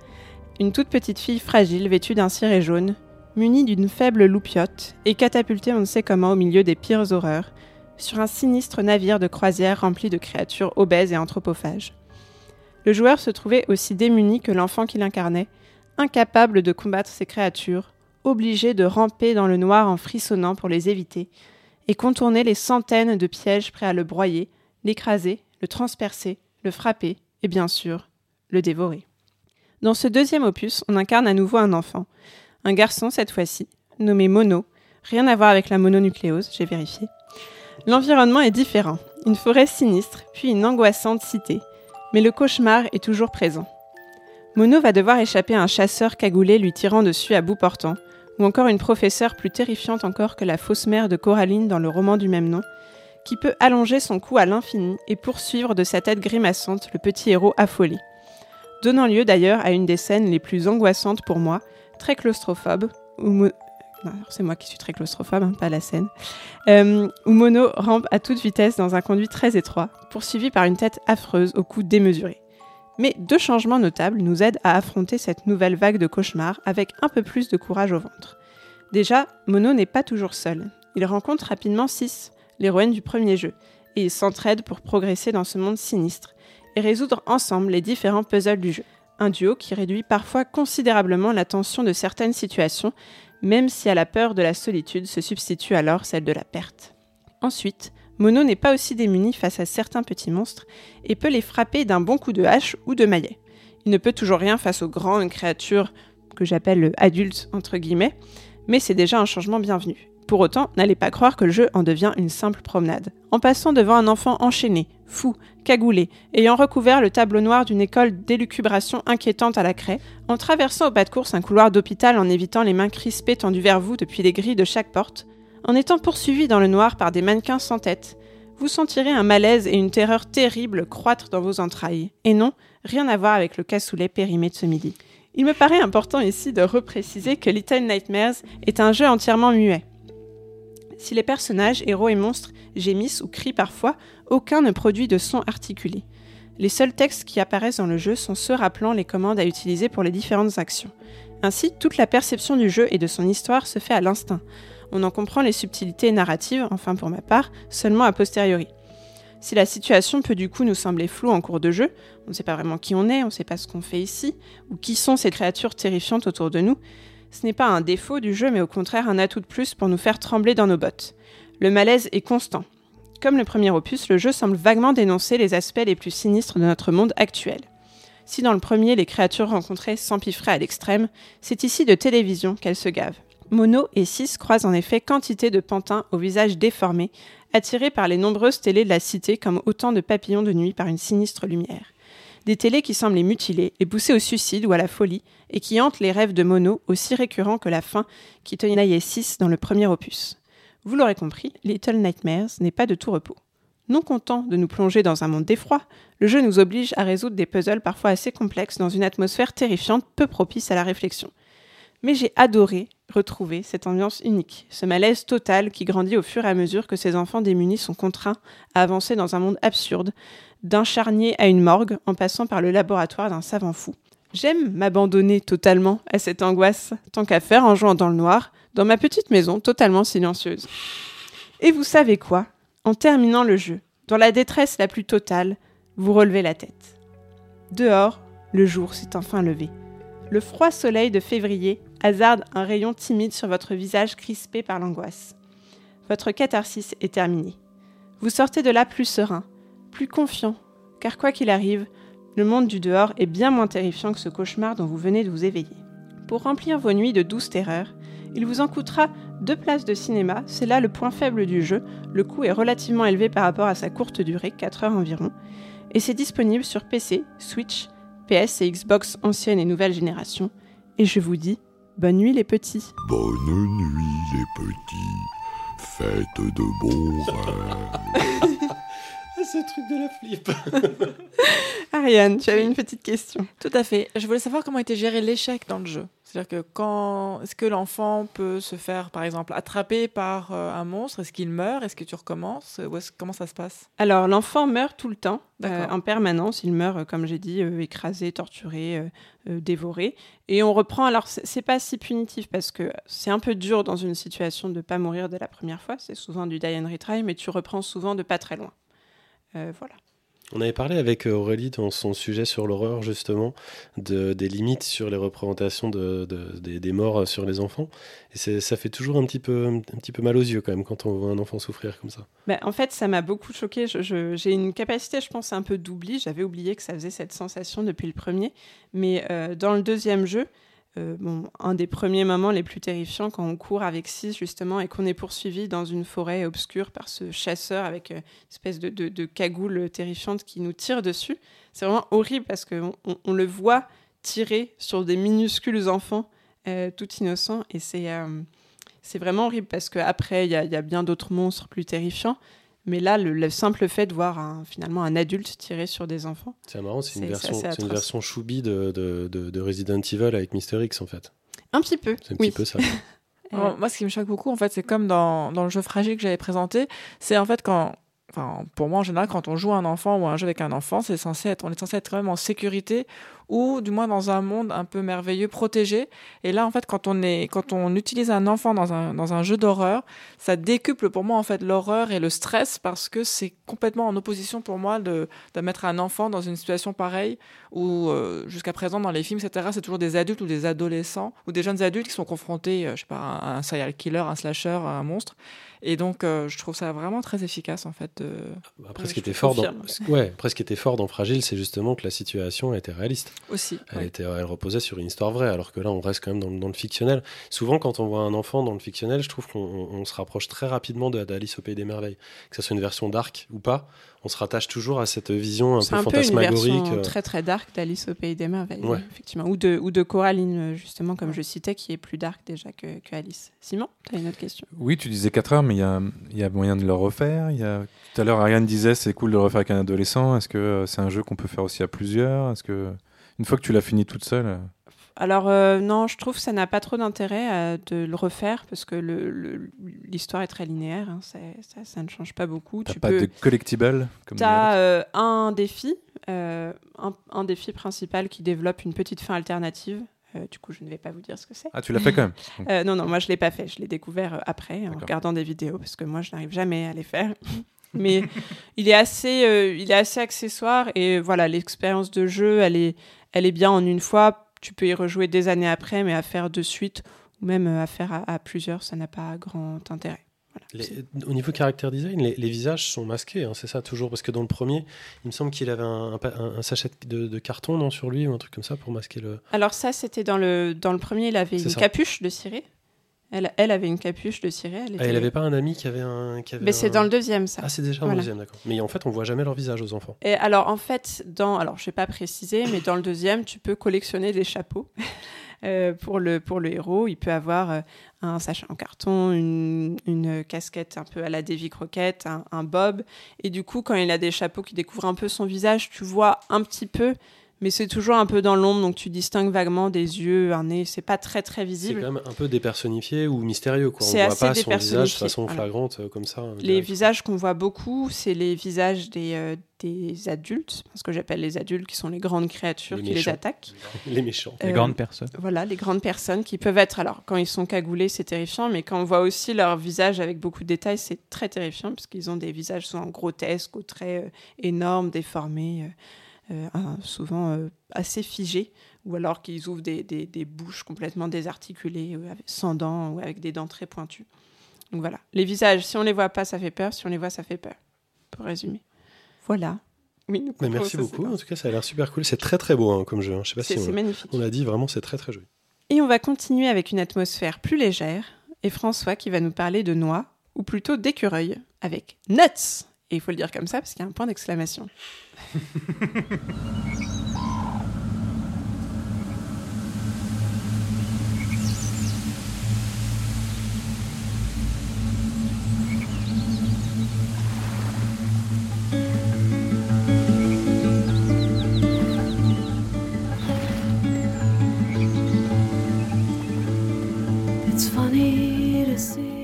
une toute petite fille fragile vêtue d'un ciré jaune, munie d'une faible loupiote et catapultée on ne sait comment au milieu des pires horreurs, sur un sinistre navire de croisière rempli de créatures obèses et anthropophages. Le joueur se trouvait aussi démuni que l'enfant qu'il incarnait, incapable de combattre ces créatures, obligé de ramper dans le noir en frissonnant pour les éviter, et contourner les centaines de pièges prêts à le broyer, l'écraser, le transpercer, le frapper, et bien sûr, le dévorer. Dans ce deuxième opus, on incarne à nouveau un enfant, un garçon cette fois-ci, nommé Mono, rien à voir avec la mononucléose, j'ai vérifié. L'environnement est différent, une forêt sinistre, puis une angoissante cité, mais le cauchemar est toujours présent. Mono va devoir échapper à un chasseur cagoulé lui tirant dessus à bout portant, ou encore une professeure plus terrifiante encore que la fausse mère de Coraline dans le roman du même nom, qui peut allonger son cou à l'infini et poursuivre de sa tête grimaçante le petit héros affolé. Donnant lieu d'ailleurs à une des scènes les plus angoissantes pour moi, très claustrophobe, où c'est moi qui suis très claustrophobe, hein, pas la scène, euh, où Mono rampe à toute vitesse dans un conduit très étroit, poursuivi par une tête affreuse au cou démesuré. Mais deux changements notables nous aident à affronter cette nouvelle vague de cauchemars avec un peu plus de courage au ventre. Déjà, Mono n'est pas toujours seul. Il rencontre rapidement Sis, l'héroïne du premier jeu, et ils s'entraident pour progresser dans ce monde sinistre et résoudre ensemble les différents puzzles du jeu. Un duo qui réduit parfois considérablement la tension de certaines situations, même si à la peur de la solitude se substitue alors celle de la perte. Ensuite, Mono n'est pas aussi démuni face à certains petits monstres et peut les frapper d'un bon coup de hache ou de maillet. Il ne peut toujours rien face aux grandes créatures que j'appelle adultes entre guillemets, mais c'est déjà un changement bienvenu. Pour autant, n'allez pas croire que le jeu en devient une simple promenade. En passant devant un enfant enchaîné, fou, cagoulé, ayant recouvert le tableau noir d'une école d'élucubration inquiétante à la craie, en traversant au pas de course un couloir d'hôpital en évitant les mains crispées tendues vers vous depuis les grilles de chaque porte, en étant poursuivi dans le noir par des mannequins sans tête, vous sentirez un malaise et une terreur terrible croître dans vos entrailles. Et non, rien à voir avec le cassoulet périmé de ce midi. Il me paraît important ici de repréciser que Little Nightmares est un jeu entièrement muet. Si les personnages, héros et monstres gémissent ou crient parfois, aucun ne produit de son articulé. Les seuls textes qui apparaissent dans le jeu sont ceux rappelant les commandes à utiliser pour les différentes actions. Ainsi, toute la perception du jeu et de son histoire se fait à l'instinct. On en comprend les subtilités narratives, enfin pour ma part, seulement a posteriori. Si la situation peut du coup nous sembler floue en cours de jeu, on ne sait pas vraiment qui on est, on ne sait pas ce qu'on fait ici, ou qui sont ces créatures terrifiantes autour de nous, ce n'est pas un défaut du jeu, mais au contraire un atout de plus pour nous faire trembler dans nos bottes. Le malaise est constant. Comme le premier opus, le jeu semble vaguement dénoncer les aspects les plus sinistres de notre monde actuel. Si dans le premier les créatures rencontrées s'empiffraient à l'extrême, c'est ici de télévision qu'elles se gavent. Mono et Six croisent en effet quantité de pantins au visage déformé, attirés par les nombreuses télés de la cité comme autant de papillons de nuit par une sinistre lumière. Des télés qui semblent les mutiler, les pousser au suicide ou à la folie, et qui hantent les rêves de Mono aussi récurrents que la faim qui tenaillait Six dans le premier opus. Vous l'aurez compris, Little Nightmares n'est pas de tout repos. Non content de nous plonger dans un monde d'effroi, le jeu nous oblige à résoudre des puzzles parfois assez complexes dans une atmosphère terrifiante peu propice à la réflexion. Mais j'ai adoré retrouver cette ambiance unique, ce malaise total qui grandit au fur et à mesure que ces enfants démunis sont contraints à avancer dans un monde absurde, d'un charnier à une morgue en passant par le laboratoire d'un savant fou. J'aime m'abandonner totalement à cette angoisse, tant qu'à faire en jouant dans le noir, dans ma petite maison totalement silencieuse. Et vous savez quoi? En terminant le jeu, dans la détresse la plus totale, vous relevez la tête. Dehors, le jour s'est enfin levé. Le froid soleil de février hasarde un rayon timide sur votre visage crispé par l'angoisse. Votre catharsis est terminée. Vous sortez de là plus serein, plus confiant, car quoi qu'il arrive, le monde du dehors est bien moins terrifiant que ce cauchemar dont vous venez de vous éveiller. Pour remplir vos nuits de douces terreurs, il vous en coûtera deux places de cinéma, c'est là le point faible du jeu, le coût est relativement élevé par rapport à sa courte durée, 4 heures environ, et c'est disponible sur PC, Switch, PS et Xbox ancienne et nouvelle génération, et je vous dis Bonne nuit les petits. Bonne nuit les petits. Faites de bons rêves. Ce truc de la flip. Ariane, tu avais une petite question. Tout à fait. Je voulais savoir comment était géré l'échec dans le jeu. C'est-à-dire que quand est-ce que l'enfant peut se faire, par exemple, attraper par euh, un monstre? Est-ce qu'il meurt? Est-ce que tu recommences? Ou Comment ça se passe? Alors l'enfant meurt tout le temps, euh, en permanence. Il meurt, comme j'ai dit, euh, écrasé, torturé, euh, dévoré. Et on reprend. Alors c'est pas si punitif parce que c'est un peu dur dans une situation de pas mourir dès la première fois. C'est souvent du die and retry, mais tu reprends souvent de pas très loin. Voilà. On avait parlé avec euh, Aurélie dans son sujet sur l'horreur, justement, de, des limites sur les représentations de, de- des, morts sur les enfants. Et ça fait toujours un petit, peu, un petit peu mal aux yeux, quand même, quand on voit un enfant souffrir comme ça. Bah, en fait, ça m'a beaucoup choqué. J'ai une capacité, je pense, un peu d'oubli. J'avais oublié que ça faisait cette sensation depuis le premier. Mais euh, dans le deuxième jeu, euh, un des premiers moments les plus terrifiants quand on court avec Six, justement, et qu'on est poursuivi dans une forêt obscure par ce chasseur avec euh, une espèce de, de- cagoule terrifiante qui nous tire dessus. C'est vraiment horrible parce qu'on on, le voit tirer sur des minuscules enfants euh, tout innocents. Et c'est. vraiment horrible parce qu'après, il y a bien d'autres monstres plus terrifiants. Mais là, le, le simple fait de voir un- finalement un adulte tirer sur des enfants. C'est marrant, c'est une, version, une version choubi de, de, de- de Resident Evil avec Mister X, en fait. Un petit peu. C'est un oui. petit peu ça. Alors, Moi, ce qui me choque beaucoup, en fait, c'est comme dans, dans le jeu fragile que j'avais présenté, c'est en fait quand enfin, pour moi en général, quand on joue un enfant ou un jeu avec un enfant, c'est censé être, on est censé être quand même en sécurité ou du moins dans un monde un peu merveilleux, protégé. Et là, en fait, quand on est, quand on utilise un enfant dans un, dans un jeu d'horreur, ça décuple pour moi en fait l'horreur et le stress parce que c'est complètement en opposition pour moi de, de mettre un enfant dans une situation pareille où euh, jusqu'à présent dans les films, etc., c'est toujours des adultes ou des adolescents ou des jeunes adultes qui sont confrontés, euh, je sais pas, à un serial killer, un slasher, à un monstre. Et donc, euh, je trouve ça vraiment très efficace, en fait. Après, ce qui était fort dans, confirme. ouais, après, ce qui était fort dans Fragile, c'est justement que la situation était réaliste. Aussi. Elle, ouais. était, elle reposait sur une histoire vraie, alors que là, on reste quand même dans, le- dans le fictionnel. Souvent, quand on voit un enfant dans le fictionnel, je trouve qu'on on- on se rapproche très rapidement de- d'Alice au Pays des Merveilles. Que ce soit une version dark ou pas, on se rattache toujours à cette vision un peu un peu une fantasmagorique. version euh. très très dark d'Alice au Pays des Merveilles, Ouais. effectivement. Ou de, ou de Coraline, justement, comme je citais, qui est plus dark déjà que, que Alice. Simon, tu as une autre question? Oui, tu disais 4 heures, mais il y a, il y a moyen de le refaire. Il y a... Tout à l'heure, Ariane disait c'est cool de le refaire avec un adolescent. Est-ce que euh, c'est un jeu qu'on peut faire aussi à plusieurs? Est-ce que une fois que tu l'as fini toute seule, euh, Alors, euh, non, je trouve que ça n'a pas trop d'intérêt euh, de le refaire parce que l'histoire est très linéaire. hein, ça, ça ne change pas beaucoup. Tu pas peux... de collectible Tu as un défi, euh, un, un défi principal qui développe une petite fin alternative. Du coup, je ne vais pas vous dire ce que c'est. Ah, tu l'as fait quand même. Non, non, moi je l'ai pas fait. Je l'ai découvert après en regardant des vidéos parce que moi je n'arrive jamais à les faire. Mais il est assez, il est assez accessoire et voilà, l'expérience de jeu, elle est, elle est bien en une fois. Tu peux y rejouer des années après, mais à faire de suite ou même euh, à faire à, à plusieurs, ça n'a pas grand intérêt. Voilà. Les- au niveau caractère design, les, les visages sont masqués, hein, c'est ça toujours Parce que dans le premier, il me semble qu'il avait un, sachet de, de carton non, sur lui ou un truc comme ça pour masquer le. Alors ça, c'était dans le, dans le premier, il avait une ça. capuche de ciré. Elle, elle avait une capuche de ciré. Elle Ah, était- il avait pas un ami qui avait un. Qui avait Mais c'est dans le deuxième, ça. Ah, c'est déjà dans le deuxième, d'accord. Mais en fait, on voit jamais leur visage aux enfants. Et alors, en fait, dans, alors je vais pas préciser, mais dans le deuxième, tu peux collectionner des chapeaux euh, pour, le, pour le héros. Il peut avoir euh, un sachet en carton, une, une casquette un peu à la Davy Crockett, un, un bob. Et du coup, quand il a des chapeaux qui découvrent un peu son visage, tu vois un petit peu, mais c'est toujours un peu dans l'ombre, donc tu distingues vaguement des yeux, un nez. C'est pas très très C'est visible. quand même un peu dépersonnifié ou mystérieux. Quoi. On C'est voit pas son visage de façon flagrante euh, comme ça. euh, Les direct. visages qu'on voit beaucoup, c'est les visages des, euh, des adultes, ce que j'appelle les adultes, qui sont les grandes créatures Les qui les attaquent. Les méchants. Les Euh, grandes personnes. Voilà, les grandes personnes qui peuvent être, alors quand ils sont cagoulés, c'est terrifiant, mais quand on voit aussi leur visage avec beaucoup de détails, c'est très terrifiant, parce qu'ils ont des visages souvent grotesques, aux traits euh, énormes, déformés, souvent euh, assez figés, ou alors qu'ils ouvrent des, des- des bouches complètement désarticulées, euh, avec- sans dents, ou avec des dents très pointues. Donc voilà, les visages, si on les voit pas, ça fait peur, si on les voit, ça fait peur, pour résumer. Voilà. Oui, nous Mais merci ça, beaucoup. En tout cas, ça a l'air super cool. C'est très très beau hein, comme jeu. hein. Je sais pas C'est si c'est on, magnifique. on l'a dit, vraiment, c'est très très joli. Et on va continuer avec une atmosphère plus légère, et François qui va nous parler de noix, ou plutôt d'écureuil, avec nuts. Et il faut le dire comme ça parce qu'il y a un point d'exclamation.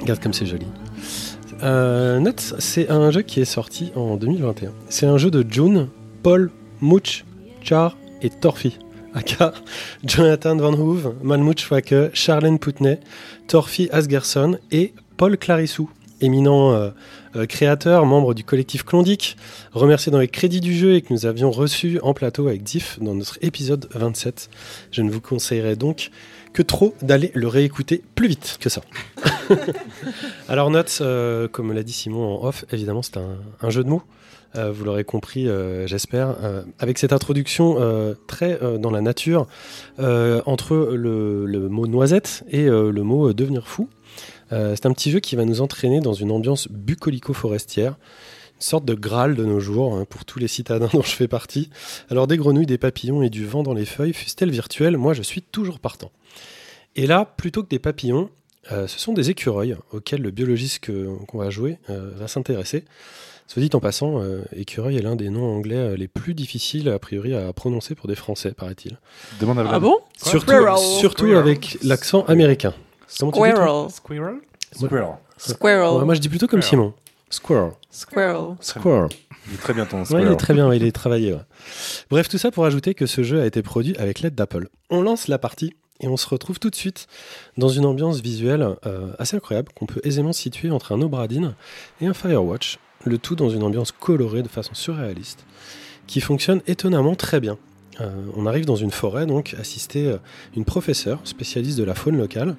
Regarde comme c'est joli. Euh, Nuts, c'est un jeu qui est sorti en 2021. C'est un jeu de June, Paul, Mooch, Char et Torfi. Aka, Jonathan Van Hoove, Malmouch Fake, Charlène Putney, Torfi Asgerson et Paul Clarissou, éminent euh, euh, créateur, membre du collectif Clondic, remercié dans les crédits du jeu et que nous avions reçu en plateau avec Diff dans notre épisode 27. Je ne vous conseillerais donc que trop d'aller le réécouter plus vite que ça. Alors Nuts, euh, comme l'a dit Simon en off, évidemment c'est un, un jeu de mots. Euh, vous l'aurez compris, euh, j'espère, avec cette introduction très dans la nature entre le, le mot noisette et le mot devenir fou. C'est un petit jeu qui va nous entraîner dans une ambiance bucolico-forestière, sorte de Graal de nos jours hein, pour tous les citadins dont je fais partie. Alors des grenouilles, des papillons et du vent dans les feuilles, fussent-elles virtuelles, moi je suis toujours partant. Et là, plutôt que des papillons, euh, ce sont des écureuils auxquels le biologiste que- qu'on va jouer euh, va s'intéresser. Soit dit en passant, euh, écureuil est l'un des noms anglais les plus difficiles a priori à prononcer pour des Français, paraît-il. Demande à Ah bon? Surtout, Squirrel. surtout Squirrel. avec l'accent américain. Comment tu dis, toi? Squirrel. Squirrel? Squirrel. Ouais, Moi je dis plutôt comme Squirrel. Simon. Squirrel. Squirrel. Squirrel. Il est très bien ton Ouais, il est très bien, il est travaillé. ouais. Bref, tout ça pour ajouter que ce jeu a été produit avec l'aide d'Apple. On lance la partie et on se retrouve tout de suite dans une ambiance visuelle euh, assez incroyable qu'on peut aisément situer entre un Obra Dinn et un Firewatch, le tout dans une ambiance colorée de façon surréaliste qui fonctionne étonnamment très bien. Euh, on arrive dans une forêt, donc assister euh, une professeure spécialiste de la faune locale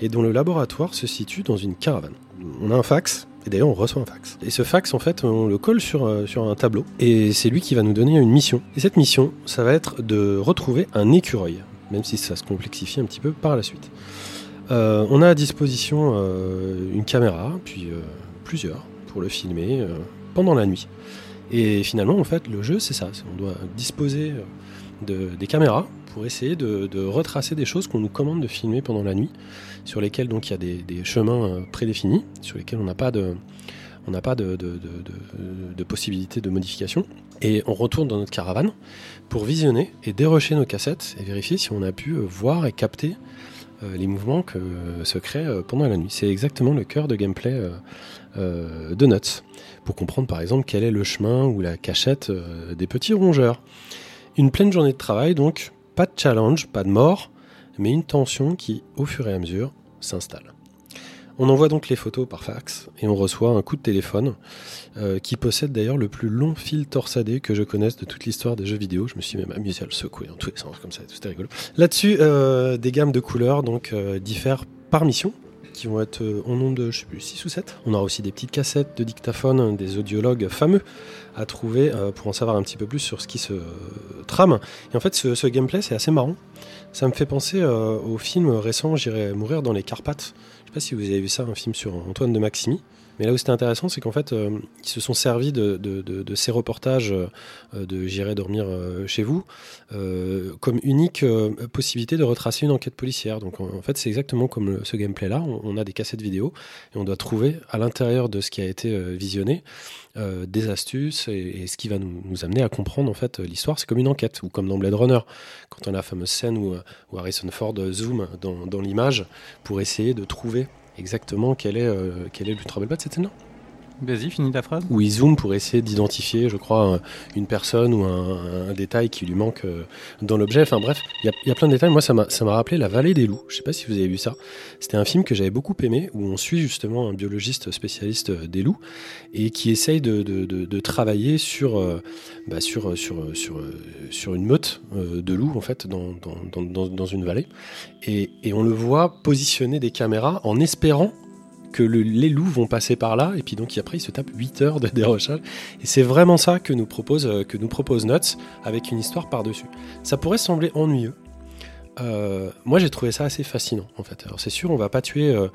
et dont le laboratoire se situe dans une caravane. On a un fax, et d'ailleurs on reçoit un fax. Et ce fax, en fait, on le colle sur, euh, sur un tableau, et c'est lui qui va nous donner une mission. Et cette mission, ça va être de retrouver un écureuil, même si ça se complexifie un petit peu par la suite. Euh, on a à disposition euh, une caméra, puis plusieurs, pour le filmer pendant la nuit. Et finalement, en fait, le jeu, c'est ça. On doit disposer de, des caméras pour essayer de, retracer des choses qu'on nous commande de filmer pendant la nuit, sur lesquels donc il y a des, chemins euh, prédéfinis, sur lesquels on n'a pas de on n'a pas de, possibilité de modification. Et on retourne dans notre caravane pour visionner et dérocher nos cassettes et vérifier si on a pu euh, voir et capter euh, les mouvements que se créent pendant la nuit. C'est exactement le cœur de gameplay de Nuts, pour comprendre par exemple quel est le chemin ou la cachette des petits rongeurs. Une pleine journée de travail, donc pas de challenge, pas de mort, mais une tension qui, au fur et à mesure, s'installe. On envoie donc les photos par fax et on reçoit un coup de téléphone euh, qui possède d'ailleurs le plus long fil torsadé que je connaisse de toute l'histoire des jeux vidéo. Je me suis même amusé à le secouer dans tous les sens comme ça, c'était rigolo. Là-dessus, euh, des gammes de couleurs donc euh, diffèrent par mission qui vont être euh, en nombre de je sais plus 6 ou 7. On aura aussi des petites cassettes de dictaphone, des audiologues fameux à trouver euh, pour en savoir un petit peu plus sur ce qui se trame. Et en fait, ce, gameplay, c'est assez marrant. Ça me fait penser euh, au film récent J'irai mourir dans les Carpates. Je sais pas si vous avez vu ça, un film sur Antoine de Maximi. Mais là où c'était intéressant, c'est qu'en fait, euh, ils se sont servis de, ces reportages euh, de J'irai dormir euh, chez vous comme unique possibilité de retracer une enquête policière. Donc en, fait, c'est exactement comme ce gameplay-là. On, a des cassettes vidéo et on doit trouver à l'intérieur de ce qui a été visionné des astuces et, ce qui va nous, amener à comprendre en fait l'histoire. C'est comme une enquête ou comme dans Blade Runner, quand on a la fameuse scène où, Harrison Ford euh, zoom dans, dans l'image pour essayer de trouver exactement quel est, euh, quel est l'ultra belle de cette scène-là. Vas-y, finis ta phrase. Où il zoome pour essayer d'identifier, je crois, un- une personne ou un, détail qui lui manque euh, dans l'objet. Enfin bref, il y a, plein de détails. Moi, ça m'a rappelé La Vallée des Loups. Je sais pas si vous avez vu ça. C'était un film que j'avais beaucoup aimé, où on suit justement un biologiste spécialiste euh, des loups et qui essaye de, de- de- travailler sur, euh, bah, sur, sur, sur, sur une meute de loups, en fait, dans, dans, dans- dans une vallée. Et, et on le voit positionner des caméras en espérant que le- les loups vont passer par là, et puis donc après il se tape 8 heures de dérochage. Et c'est vraiment ça que nous propose, euh, que nous propose Nuts, avec une histoire par-dessus. Ça pourrait sembler ennuyeux. Euh, moi j'ai trouvé ça assez fascinant en fait. Alors c'est sûr on va pas tuer, euh,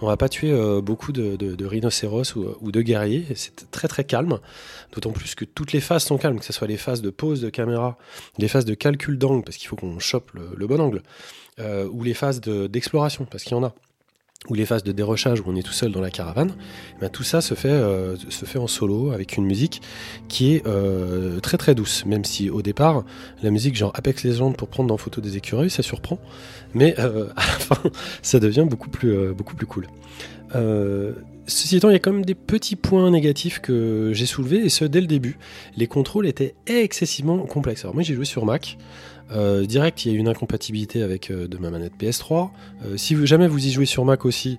va pas tuer beaucoup de, rhinocéros ou, de guerriers. C'est très très calme. D'autant plus que toutes les phases sont calmes, que ce soit les phases de pose de caméra, les phases de calcul d'angle parce qu'il faut qu'on chope le, bon angle, ou les phases de- d'exploration parce qu'il y en a ou les phases de dérochage où on est tout seul dans la caravane, eh ben, tout ça se fait, euh, se fait en solo avec une musique qui est euh, très très douce, même si au départ, la musique genre Apex Legends pour prendre en photo des écureuils, ça surprend, mais euh, à la fin, ça devient beaucoup plus, beaucoup plus cool. Ceci étant, il y a quand même des petits points négatifs que j'ai soulevés, et ce dès le début. Les contrôles étaient excessivement complexes. Alors moi j'ai joué sur Mac, euh, direct, il y a une incompatibilité avec euh, de ma manette PS3. Euh, si jamais vous y jouez sur Mac aussi,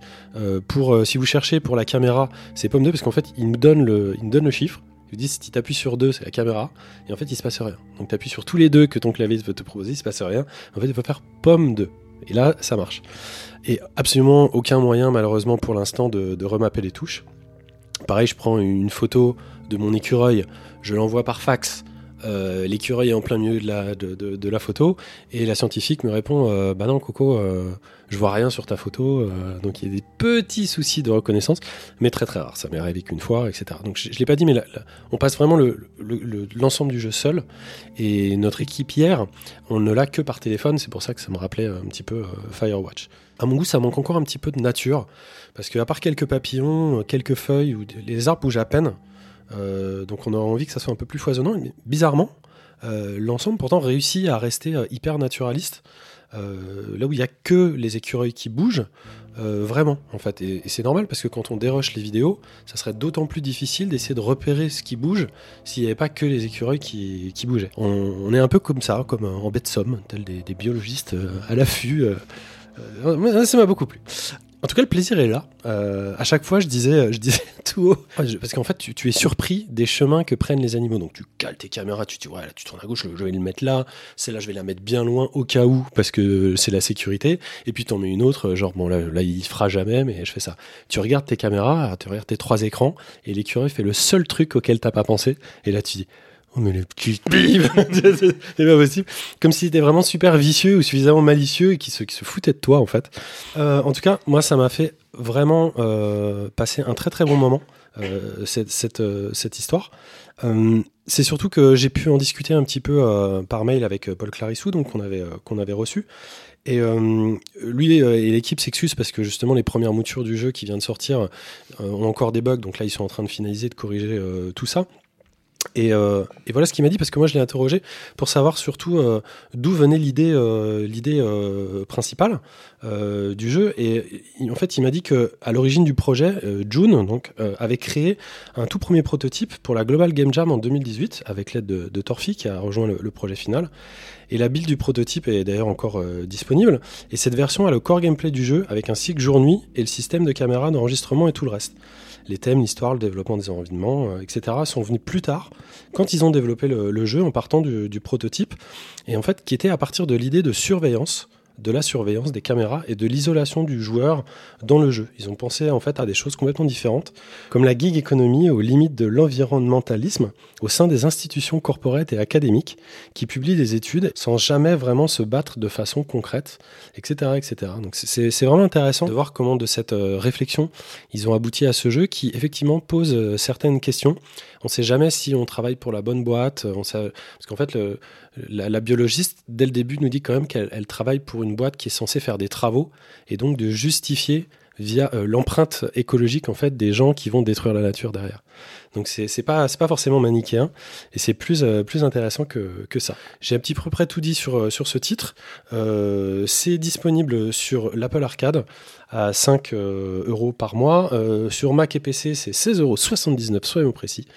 pour, si vous cherchez pour la caméra, c'est pomme 2 parce qu'en fait, il nous donne le, il nous donne le chiffre. Il vous dit si tu appuies sur 2, c'est la caméra. Et en fait, il se passe rien. Donc tu appuies sur tous les deux que ton clavier veut te proposer, il se passe rien. En fait, il faut faire pomme 2. Et là, ça marche. Et absolument aucun moyen, malheureusement, pour l'instant, de, de remapper les touches. Pareil, je prends une photo de mon écureuil, je l'envoie par fax. Euh, l'écureuil est en plein milieu de la, photo et la scientifique me répond euh, bah non Coco euh, je vois rien sur ta photo donc il y a des petits soucis de reconnaissance mais très très rare. Ça m'est arrivé qu'une fois etc donc je, je l'ai pas dit mais on passe vraiment le- le- le- l'ensemble du jeu seul et notre équipe hier on ne l'a que par téléphone. C'est pour ça que ça me rappelait un petit peu Firewatch. À mon goût ça manque encore un petit peu de nature parce que à part quelques papillons quelques feuilles ou les arbres bougent à peine donc on a envie que ça soit un peu plus foisonnant. Bizarrement, euh, l'ensemble pourtant réussit à rester euh, hyper naturaliste. Euh, là où il n'y a que les écureuils qui bougent, euh, vraiment, en fait. Et, c'est normal parce que quand on déroche les vidéos, ça serait d'autant plus difficile d'essayer de repérer ce qui bouge s'il n'y avait pas que les écureuils qui, bougeaient. On, est un peu comme ça, comme en bête de somme, tels des, biologistes euh, à l'affût. euh, euh, ça m'a beaucoup plu. En tout cas, le plaisir est là. Euh, à chaque fois, je disais, je disais tout haut, parce qu'en fait, tu, tu es surpris des chemins que prennent les animaux. Donc, tu cales tes caméras, tu te dis, ouais, là, tu tournes à gauche, je vais le mettre là. Celle-là, je vais la mettre bien loin au cas où, parce que c'est la sécurité. Et puis, t'en mets une autre, genre, bon, là, là, il fera jamais, mais je fais ça. Tu regardes tes caméras, tu regardes tes trois écrans, et l'écureuil fait le seul truc auquel t'as pas pensé. Et là, tu dis, oh, mais le petit bim C'est pas possible. Comme s'il était vraiment super vicieux ou suffisamment malicieux et qui se, qui foutait de toi, en fait. Euh, en tout cas, moi, ça m'a fait vraiment euh, passer un très très bon moment, euh, cette, histoire. C'est surtout que j'ai pu en discuter un petit peu par mail avec Paul Clarissou, donc qu'on avait, qu'on avait reçu. Et lui et l'équipe s'excusent parce que justement les premières moutures du jeu qui vient de sortir ont encore des bugs, donc là ils sont en train de finaliser, de corriger tout ça. Et, euh, et voilà ce qu'il m'a dit parce que moi je l'ai interrogé pour savoir surtout euh, d'où venait l'idée euh, l'idée principale du jeu. Et en fait il m'a dit que à l'origine du projet June donc avait créé un tout premier prototype pour la Global Game Jam en 2018 avec l'aide de, Torfi qui a rejoint le, le projet final. Et la build du prototype est d'ailleurs encore disponible. Et cette version a le core gameplay du jeu avec un cycle jour-nuit et le système de caméra d'enregistrement et tout le reste les thèmes, l'histoire, le développement des environnements, euh, etc., sont venus plus tard, quand ils ont développé le, jeu en partant du, du prototype, et en fait qui était à partir de l'idée de surveillance, de la surveillance des caméras et de l'isolation du joueur dans le jeu. Ils ont pensé en fait à des choses complètement différentes, comme la gig economy aux limites de l'environnementalisme au sein des institutions corporates et académiques qui publient des études sans jamais vraiment se battre de façon concrète, etc. etc. Donc c'est vraiment intéressant de voir comment de cette euh, réflexion ils ont abouti à ce jeu qui effectivement pose euh, certaines questions. On ne sait jamais si on travaille pour la bonne boîte, on sait- parce qu'en fait la, biologiste dès le début nous dit quand même qu'elle elle travaille pour une boîte qui est censée faire des travaux et donc de justifier via euh, l'empreinte écologique en fait des gens qui vont détruire la nature derrière. Donc c'est c'est pas c'est pas forcément manichéen et c'est plus euh, intéressant que, ça. J'ai un petit peu près tout dit sur euh, ce titre. C'est disponible sur l'Apple Arcade à 5 euh, euros par mois. Sur Mac et PC, c'est 16,79 euros, soyons précis.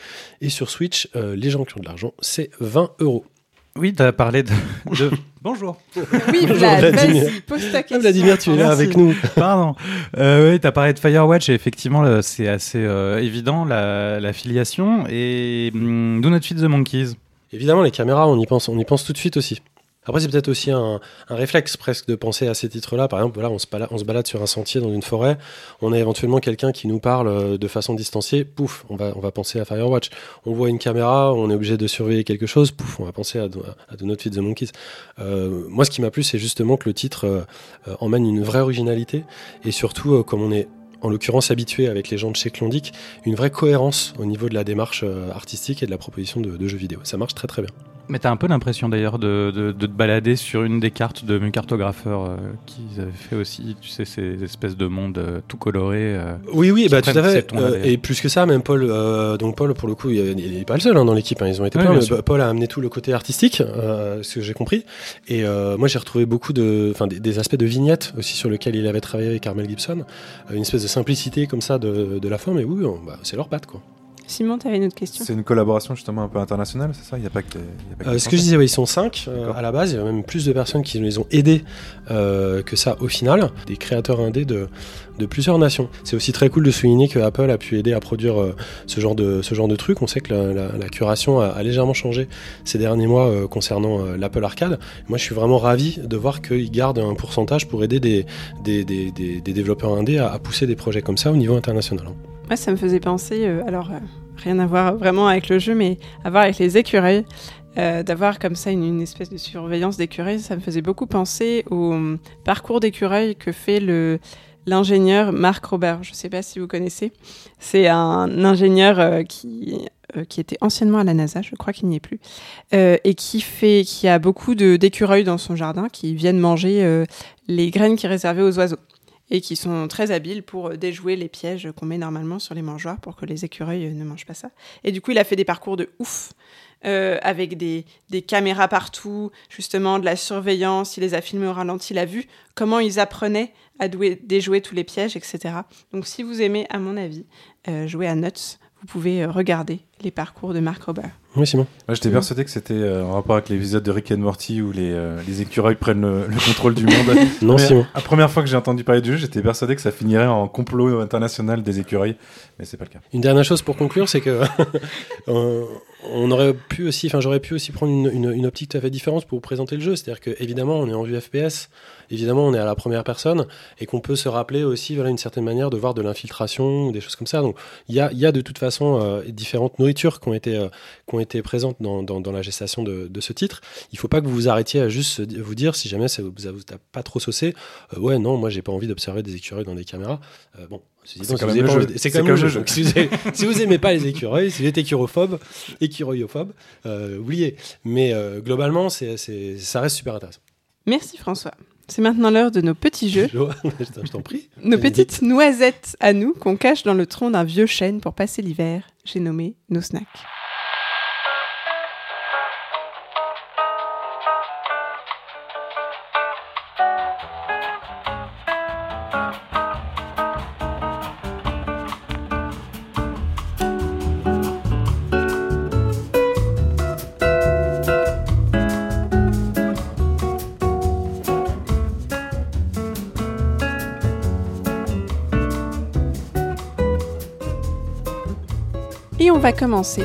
Et sur Switch, les gens qui ont de l'argent, c'est 20 euros. Oui, tu as parlé de. de- Bonjour. Oui, Bonjour, Vlad, Vladimir. vas-y, pose ta question. Vladimir, tu es là Merci. avec nous. Pardon. Euh, oui, tu as parlé de Firewatch et effectivement, c'est assez euh, évident la, la filiation. Et hum, Do Not Feed the Monkeys? Évidemment, les caméras, on y pense, on y pense tout de suite aussi. Après, c'est peut-être aussi un, réflexe presque de penser à ces titres-là. Par exemple, voilà, on se, balade, sur un sentier dans une forêt, on a éventuellement quelqu'un qui nous parle euh, de façon distanciée, pouf, on va, penser à Firewatch. On voit une caméra, on est obligé de surveiller quelque chose, pouf, on va penser à, Do- à Do Not Feed the Monkeys. Euh, moi, ce qui m'a plu, c'est justement que le titre euh, emmène une vraie originalité et surtout, comme on est en l'occurrence habitué avec les gens de chez Klondike, une vraie cohérence au niveau de la démarche artistique et de la proposition de, de jeux vidéo. Ça marche très très bien. Mais t'as un peu l'impression d'ailleurs de, de- de te balader sur une des cartes de mes cartographeurs euh, qu'ils avaient fait aussi, tu sais, ces espèces de mondes euh, tout colorés. euh. Oui, oui, bah, tout à fait. Euh, et plus que ça, même Paul, donc Paul, pour le coup, il n'est pas le seul hein, dans l'équipe. hein, ils ont été Oui, plein. mais. Paul a amené tout le côté artistique, ce que j'ai compris. Et moi, j'ai retrouvé beaucoup de, des, des aspects de vignettes aussi sur lesquels il avait travaillé avec Armel Gibson. Une espèce de simplicité comme ça de, de la forme. Et oui, bah, c'est leur patte, quoi. Simon, tu avais une autre question C'est une collaboration justement un peu internationale, c'est ça? Il n'y a pas que. il y a pas que Euh, ce que je disais, ouais, ils sont cinq euh, D'accord. à la base. Il y a même plus de personnes qui les ont aidés euh, que ça au final. Des créateurs indés de, de plusieurs nations. C'est aussi très cool de souligner que Apple a pu aider à produire euh, ce genre de ce genre de truc. On sait que la, la- la curation a, a légèrement changé ces derniers mois euh, concernant euh, l'Apple Arcade. Moi, je suis vraiment ravi de voir qu'ils gardent un pourcentage pour aider des, des, des, des- des développeurs indés à, à pousser des projets comme ça au niveau international. Ça me faisait penser, euh, alors euh, rien à voir vraiment avec le jeu, mais à voir avec les écureuils. euh, D'avoir comme ça une, espèce de surveillance d'écureuils, ça me faisait beaucoup penser au euh, parcours d'écureuil que fait le l'ingénieur Marc Robert. Je ne sais pas si vous connaissez. C'est un ingénieur qui était anciennement à la NASA, je crois qu'il n'y est plus, et qui fait, qui a beaucoup de d'écureuils dans son jardin qui viennent manger les graines qui sont réservées aux oiseaux et qui sont très habiles pour euh, déjouer les pièges qu'on met normalement sur les mangeoires pour que les écureuils euh, ne mangent pas ça. Et du coup, il a fait des parcours de ouf euh, avec des, des caméras partout, justement de la surveillance, il les a filmés au ralenti, il a vu comment ils apprenaient à déjouer tous les pièges, etc. Donc si vous aimez, à mon avis, jouer à Nuts, vous pouvez regarder les parcours de Mark Rober. Oui, Simon. Moi, j'étais persuadé que c'était euh, en rapport avec l'épisode de Rick and Morty où les, euh, les écureuils prennent le, le contrôle du monde. Non, Simon. La première fois que j'ai entendu parler du jeu, j'étais persuadé que ça finirait en complot international des écureuils, mais c'est pas le cas. Une dernière chose pour conclure, c'est que euh, on aurait pu aussi, enfin j'aurais pu aussi prendre une, une- une optique tout à fait différente pour vous présenter le jeu. C'est-à-dire que évidemment on est en vue FPS, évidemment on est à la première personne et qu'on peut se rappeler aussi voilà une certaine manière de voir de l'infiltration ou des choses comme ça. Donc il y a, il y a de toute façon euh, différentes nourritures qui ont été euh, qui ont été présentes dans, dans, dans la gestation de, de ce titre. Il faut pas que vous vous arrêtiez à juste vous dire si jamais ça vous, ça vous a pas trop saucé. euh, ouais non moi j'ai pas envie d'observer des écureuils dans des caméras. Euh, bon. C'est si quand même le jeu. même le jeu. Donc, si vous aimez- si vous aimez pas les écureuils, si vous êtes écurophobe, écureuilophobe, euh, oubliez. Mais euh, globalement, c'est, ça reste super intéressant. Merci François. C'est maintenant l'heure de nos petits jeux, Je t'en prie. nos petites noisettes à nous qu'on cache dans le tronc d'un vieux chêne pour passer l'hiver. J'ai nommé nos snacks. Va commencer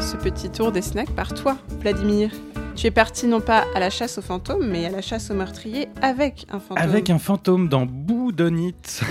ce petit tour des snacks par toi, Vladimir. Tu es parti non pas à la chasse aux fantômes, mais à la chasse aux meurtriers avec un fantôme. Avec un fantôme dans Boudonite.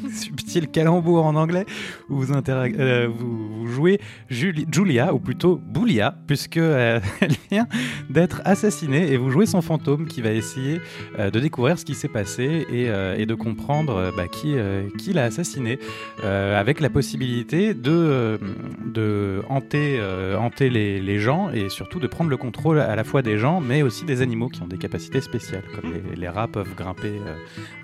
Subtil calembour en anglais, où vous, euh, vous, vous jouez Juli- Julia, ou plutôt Boulia, puisque euh, elle vient d'être assassinée, et vous jouez son fantôme qui va essayer euh, de découvrir ce qui s'est passé et, et de comprendre bah, qui, qui l'a assassinée, avec la possibilité de, de hanter, hanter les, les gens et surtout de prendre le contrôle à la fois des gens, mais aussi des animaux qui ont des capacités spéciales, comme les, les rats peuvent grimper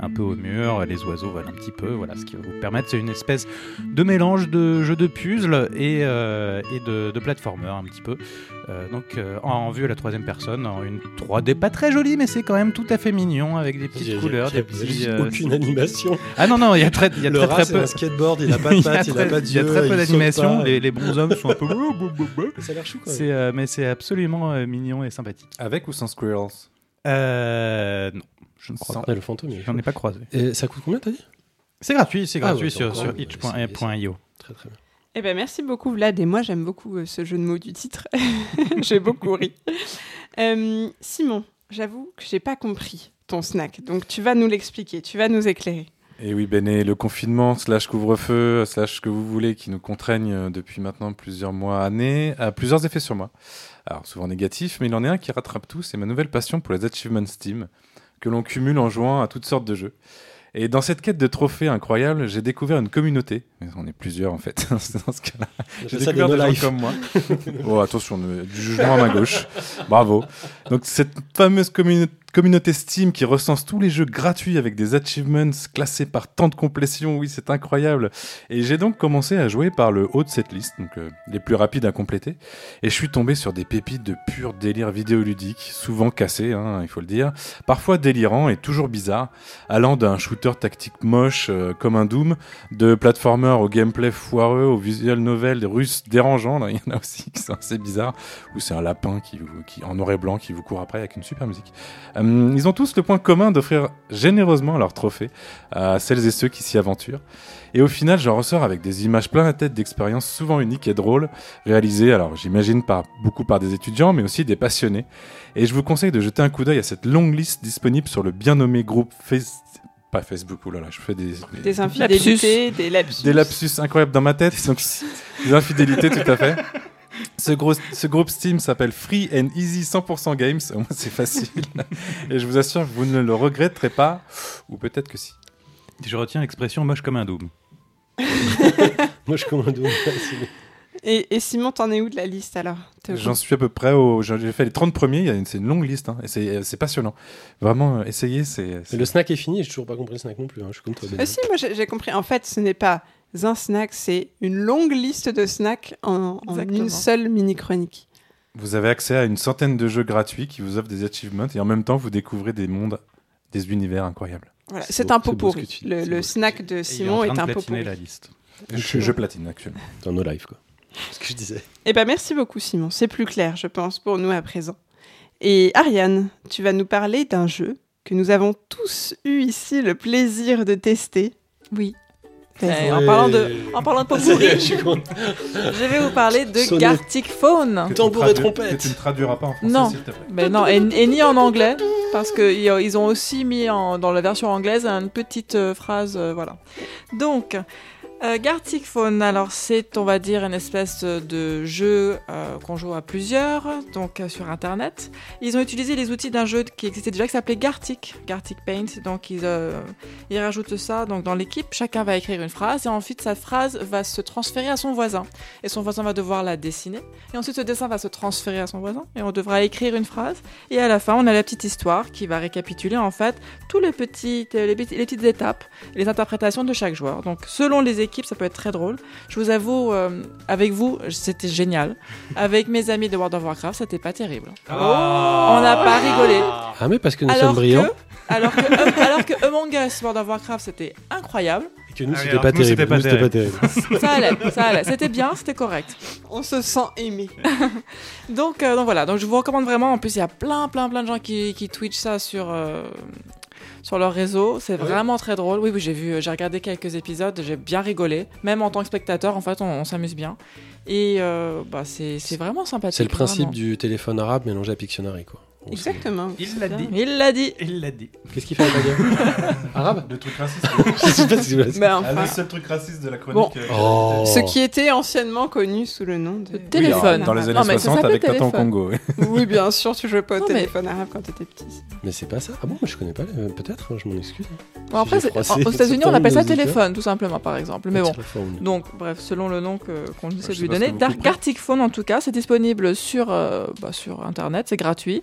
un peu au mur, les oiseaux volent un petit peu, voilà ce qui va vous permettre, c'est une espèce de mélange de jeu de puzzle et, euh, et de, de platformer un petit peu. Euh, donc euh, en, vue à la troisième personne, en une 3D pas très jolie, mais c'est quand même tout à fait mignon avec des petites couleurs, des petits. euh, aucune animation. Ah non non, il y a très, il y a le très, rat, très c'est peu. un skateboard, il a pas de Il y a pattes, il a très- pas de il y a très peu d'animation. Les, les bonshommes sont un peu. Ça a l'air chou quand même. C'est, euh, mais c'est absolument euh, mignon et sympathique. Avec ou sans squirrels? Euh, non, je ne crois Sans- pas. Le fantôme, J'en ai pas croisé. Et ça coûte combien, t'as dit? C'est gratuit, c'est Ah gratuit ouais, sur, ouais, itch.io. Très très bien. Eh ben merci beaucoup Vlad et moi j'aime beaucoup euh, ce jeu de mots du titre. j'ai beaucoup ri. Euh, Simon, j'avoue que j'ai pas compris ton snack, donc tu vas nous l'expliquer, tu vas nous éclairer. Et oui, Béné, le confinement, slash couvre-feu, slash ce que vous voulez, qui nous contraigne euh, depuis maintenant plusieurs mois, années, a plusieurs effets sur moi. Alors, souvent négatifs, mais il en est un qui rattrape tout, c'est ma nouvelle passion pour les achievements Steam, que l'on cumule en jouant à toutes sortes de jeux. Et dans cette quête de trophées incroyables, j'ai découvert une communauté. Mais on est plusieurs en fait, dans ce cas-là. J'ai ça des découvert des gens comme moi. oh, attention, du jugement à ma gauche. Bravo. Donc cette fameuse communi- communauté Steam qui recense tous les jeux gratuits avec des achievements classés par temps de complétion, oui, c'est incroyable. Et j'ai donc commencé à jouer par le haut de cette liste, donc euh, les plus rapides à compléter. Et je suis tombé sur des pépites de pur délire vidéoludique, souvent cassés, hein, il faut le dire, parfois délirant et toujours bizarre, allant d'un shooter tactique moche euh, comme un Doom, de platformer au gameplay foireux, au visual novel russe dérangeant, là, il y en a aussi qui sont assez bizarres, où c'est un lapin qui, en noir et blanc qui vous court après avec une super musique. Euh, ils ont tous le point commun d'offrir généreusement leurs trophées à celles et ceux qui s'y aventurent. Et au final, j'en ressors avec des images plein la tête d'expériences souvent uniques et drôles, réalisées, alors j'imagine par, beaucoup par des étudiants, mais aussi des passionnés. Et je vous conseille de jeter un coup d'œil à cette longue liste disponible sur le bien nommé groupe Face... Pas Facebook, oh là là, je fais des... Des infidélités, des lapsus. Des lapsus incroyables dans ma tête. Donc, des infidélités, tout à fait. Ce, gros, ce groupe Steam s'appelle Free and Easy 100% Games. Au moins, c'est facile. Et je vous assure que vous ne le regretterez pas. Ou peut-être que si. Je retiens l'expression moche comme un Doom. Moi, je commande. Et, et Simon, t'en es où de la liste alors J'en suis à peu près au. J'ai fait les 30 premiers. il y a une- C'est une longue liste. hein, et c'est c'est passionnant. Vraiment, euh, essayez. C'est. Le snack est fini, j'ai toujours pas compris le snack non plus. hein, Je suis comme toi. Euh, si, moi j'ai compris. En fait, ce n'est pas un snack, c'est une longue liste de snacks en, une seule mini-chronique. Vous avez accès à une centaine de jeux gratuits qui vous offrent des achievements et en même temps vous découvrez des mondes, des univers incroyables. Voilà, C'est un pot pourri. tu Le, snack de est Simon est train un pot pourri. la liste. Je, je platine actuellement. Dans nos lives, quoi. Ce que je disais. Eh ben merci beaucoup Simon, c'est plus clair je pense pour nous à présent. Et Ariane, tu vas nous parler d'un jeu que nous avons tous eu ici le plaisir de tester. Oui. Eh, en, parlant de, en parlant de je vais vous parler de Sonnet. Gartic Phone. Tambour et trompette. Que tu ne traduiras pas en français, Non. s'il te plaît. Mais non, et, et ni en anglais, parce qu'ils ils ont aussi mis en- dans la version anglaise une petite euh, phrase, euh, voilà. Donc, euh, Gartic Phone, alors c'est, on va dire, une espèce de jeu euh, qu'on joue à plusieurs, donc euh, sur Internet. Ils ont utilisé les outils d'un jeu qui existait déjà, qui s'appelait Gartic, Gartic Paint. Donc, ils, euh, ils rajoutent ça donc, dans l'équipe. Chacun va écrire une phrase, et ensuite, sa phrase va se transférer à son voisin. Et son voisin va devoir la dessiner. Et ensuite, ce dessin va se transférer à son voisin, et on devra écrire une phrase. Et à la fin, on a la petite histoire qui va récapituler en fait tous les petites, petites étapes, les interprétations de chaque joueur. Donc, selon les ça peut être très drôle. Je vous avoue, euh, avec vous, c'était génial. Avec mes amis de World of Warcraft, c'était pas terrible. On n'a pas rigolé. Ah, mais parce que nous Alors sommes brillants. que, alors que, euh, alors que Among Us World of Warcraft, c'était incroyable. Et que nous, Ah c'était pas terrible. pas Nous, c'était pas terrible. Ça allait, ça allait. C'était bien, c'était correct. On se sent aimé. Donc, euh, donc voilà, donc je vous recommande vraiment. En plus, il y a plein, plein, plein de gens qui, qui twitchent ça sur, euh, sur leur réseau. C'est vraiment très drôle. Oui, oui, j'ai vu, j'ai regardé quelques épisodes, j'ai bien rigolé. Même en tant que spectateur, en fait, on, on s'amuse bien. Et euh, bah, c'est vraiment sympathique. C'est le principe vraiment. du téléphone arabe mélangé à Pictionary, quoi. Exactement. Il l'a dit. Il l'a dit. Il l'a dit. Qu'est-ce qu'il fait pas dire Arabe Le truc raciste. Je sais pas ce qu'il veut Ben, Ah, enfin, le seul truc raciste de la chronique. Bon. euh, Oh. ce qui était anciennement connu sous le nom de Le téléphone. Oui, alors, dans les années Non, mais ça 60 s'appelait avec Tata en téléphone. Congo. oui. Bien sûr, tu jouais pas au Non, mais- téléphone arabe quand t'étais petit. Mais c'est pas ça. Ah bon, moi je connais pas. euh, Peut-être, hein, je m'en excuse. Bon, après, aux États-Unis, on appelle ça téléphone, tout simplement, par exemple. Mais bon. Téléphone. Donc, bref, selon le nom que- qu'on essaie je de lui donner. Dark. Arctic Phone, en tout cas, c'est disponible sur, euh, bah, sur Internet, c'est gratuit.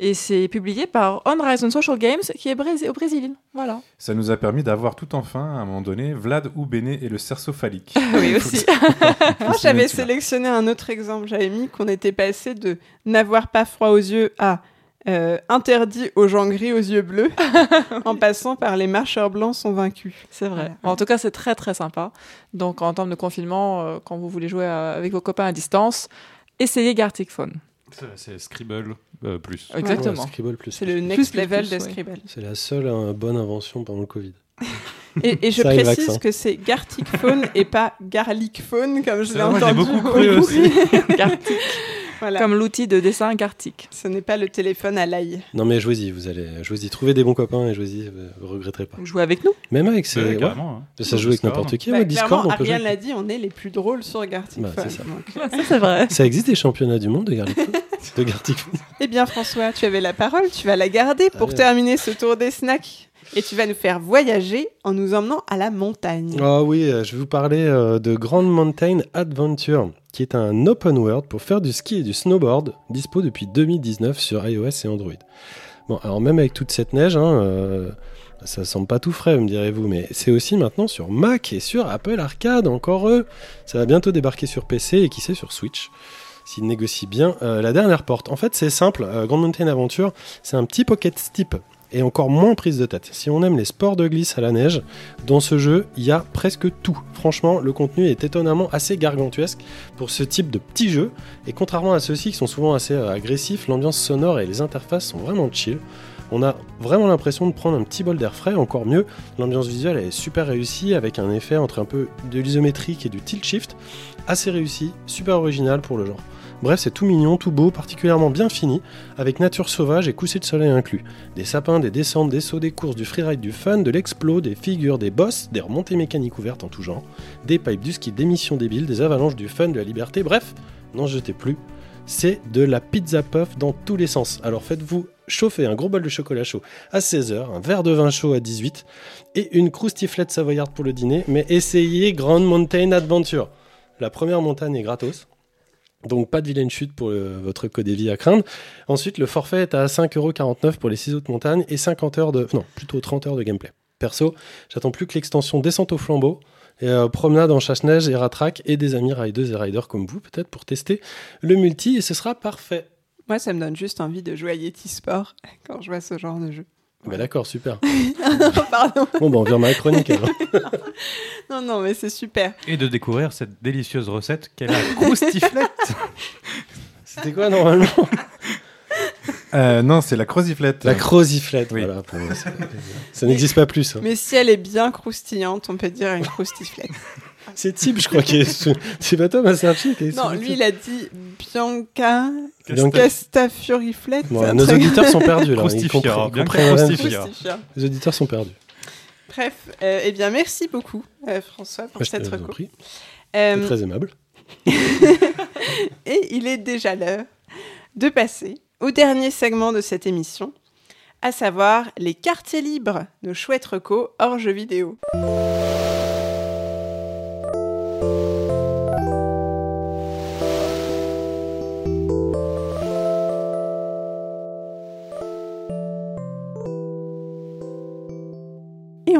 Et c'est publié par On Horizon Social Games, qui est au Brésil. Voilà. Ça nous a permis d'avoir tout enfin, à un moment donné, Vlad Oubéné et le cerceau phallique. Oui, aussi. Moi, j'avais sélectionné un autre exemple. J'avais mis qu'on était passé de n'avoir pas froid aux yeux à euh, interdit aux gens gris aux yeux bleus, en passant par les marcheurs blancs sont vaincus. C'est vrai. En tout cas, c'est très très sympa. Donc, en termes de confinement, euh, quand vous voulez jouer à- avec vos copains à distance, essayez Gartic Phone. C'est- Scribble euh, plus. Exactement. Ouais, Scribble plus. C'est le next Plus, level plus, de ouais. Scribble. C'est la seule euh, bonne invention pendant le Covid. Et, et je précise vaccin. que c'est Gartic Phone et pas Garlic Phone, comme je l'ai j'ai entendu. beaucoup cru aussi. Gartic, Voilà. comme l'outil de dessin Gartic. Ce n'est pas le téléphone à l'ail. Non mais jouez-y, vous allez jouez-y, trouvez des bons copains et jouez-y, vous, vous regretterez pas. Jouez avec nous. Même avec ces, Ouais, ouais, hein. ça joue avec n'importe qui. Bah, ouais, Discord, clairement, on peut Ariane l'a dit, on est les plus drôles sur Gartic Bah, c'est ça. Donc, Ça, c'est vrai. Ça existe des championnats du monde de Garlic De Gartic Eh bien, François, tu avais la parole, tu vas la garder pour Allez. terminer ce tour des snacks. Et tu vas nous faire voyager en nous emmenant à la montagne. Ah oui, euh, je vais vous parler euh, de Grand Mountain Adventure, qui est un open world pour faire du ski et du snowboard, dispo depuis 2019 sur iOS et Android. Bon, alors même avec toute cette neige, hein, euh, ça semble pas tout frais, me direz-vous, mais c'est aussi maintenant sur Mac et sur Apple Arcade, encore eux. Ça va bientôt débarquer sur PC et qui sait sur Switch. S'ils négocient bien euh, la dernière porte. En fait, c'est simple. Grand Mountain Adventure, c'est un petit pocket steep et encore moins prise de tête. Si on aime les sports de glisse à la neige, dans ce jeu, il y a presque tout. Franchement, le contenu est étonnamment assez gargantuesque pour ce type de petit jeu. Et contrairement à ceux-ci qui sont souvent assez euh, agressifs, l'ambiance sonore et les interfaces sont vraiment chill. On a vraiment l'impression de prendre un petit bol d'air frais, encore mieux, l'ambiance visuelle est super réussie avec un effet entre un peu de l'isométrique et du tilt shift, assez réussi, super original pour le genre. Bref, c'est tout mignon, tout beau, particulièrement bien fini, avec nature sauvage et coucher de soleil inclus. Des sapins, des descentes, des sauts, des courses, du freeride, du fun, de l'explo, des figures, des boss, des remontées mécaniques ouvertes en tout genre, des pipes, du ski, des missions débiles, des avalanches, du fun, de la liberté, bref, n'en jetez plus. C'est de la pizza puff dans tous les sens. Alors faites-vous chauffer un gros bol de chocolat chaud à 16h, un verre de vin chaud à 18 et une croustiflette savoyarde pour le dîner, mais essayez Grand Mountain Adventure. La première montagne est gratos. Donc pas de vilaine chute pour le- votre codévie à craindre. Ensuite, le forfait est à 5,49€ pour les 6 autres montagnes et 50 heures de... Non, plutôt 30 heures de gameplay. Perso, j'attends plus que l'extension Descente au flambeau. Et euh, promenade en chasse-neige et ratraque et des amis riders et riders comme vous peut-être pour tester le multi et ce sera parfait. Moi, ça me donne juste envie de jouer à Yeti Sport quand je vois ce genre de jeu. Bah d'accord, super. Pardon. Bon, bah on vient ma chronique alors. Non, non, mais c'est super. Et de découvrir cette délicieuse recette qu'est la croustiflette. C'était quoi normalement? Euh, non, c'est la croziflette. La croziflette, Oui. voilà. pour moi, ça ça n'existe pas plus. hein. Mais si elle est bien croustillante, on peut dire une croustiflette. C'est Tib, je crois, qui est. C'est pas toi, ma Sergi qui est non, lui, il a dit Bianca Bianca- Castafuriflette. Bon, nos truc- auditeurs sont perdus là. Ils comprennent, bien comprennent. Les auditeurs sont perdus. Bref, euh, eh bien, merci beaucoup, euh, François, pour je cette reco. Euh, C'est très aimable. Et il est déjà l'heure de passer au dernier segment de cette émission, à savoir les quartiers libres, nos chouettes recos hors jeux vidéo.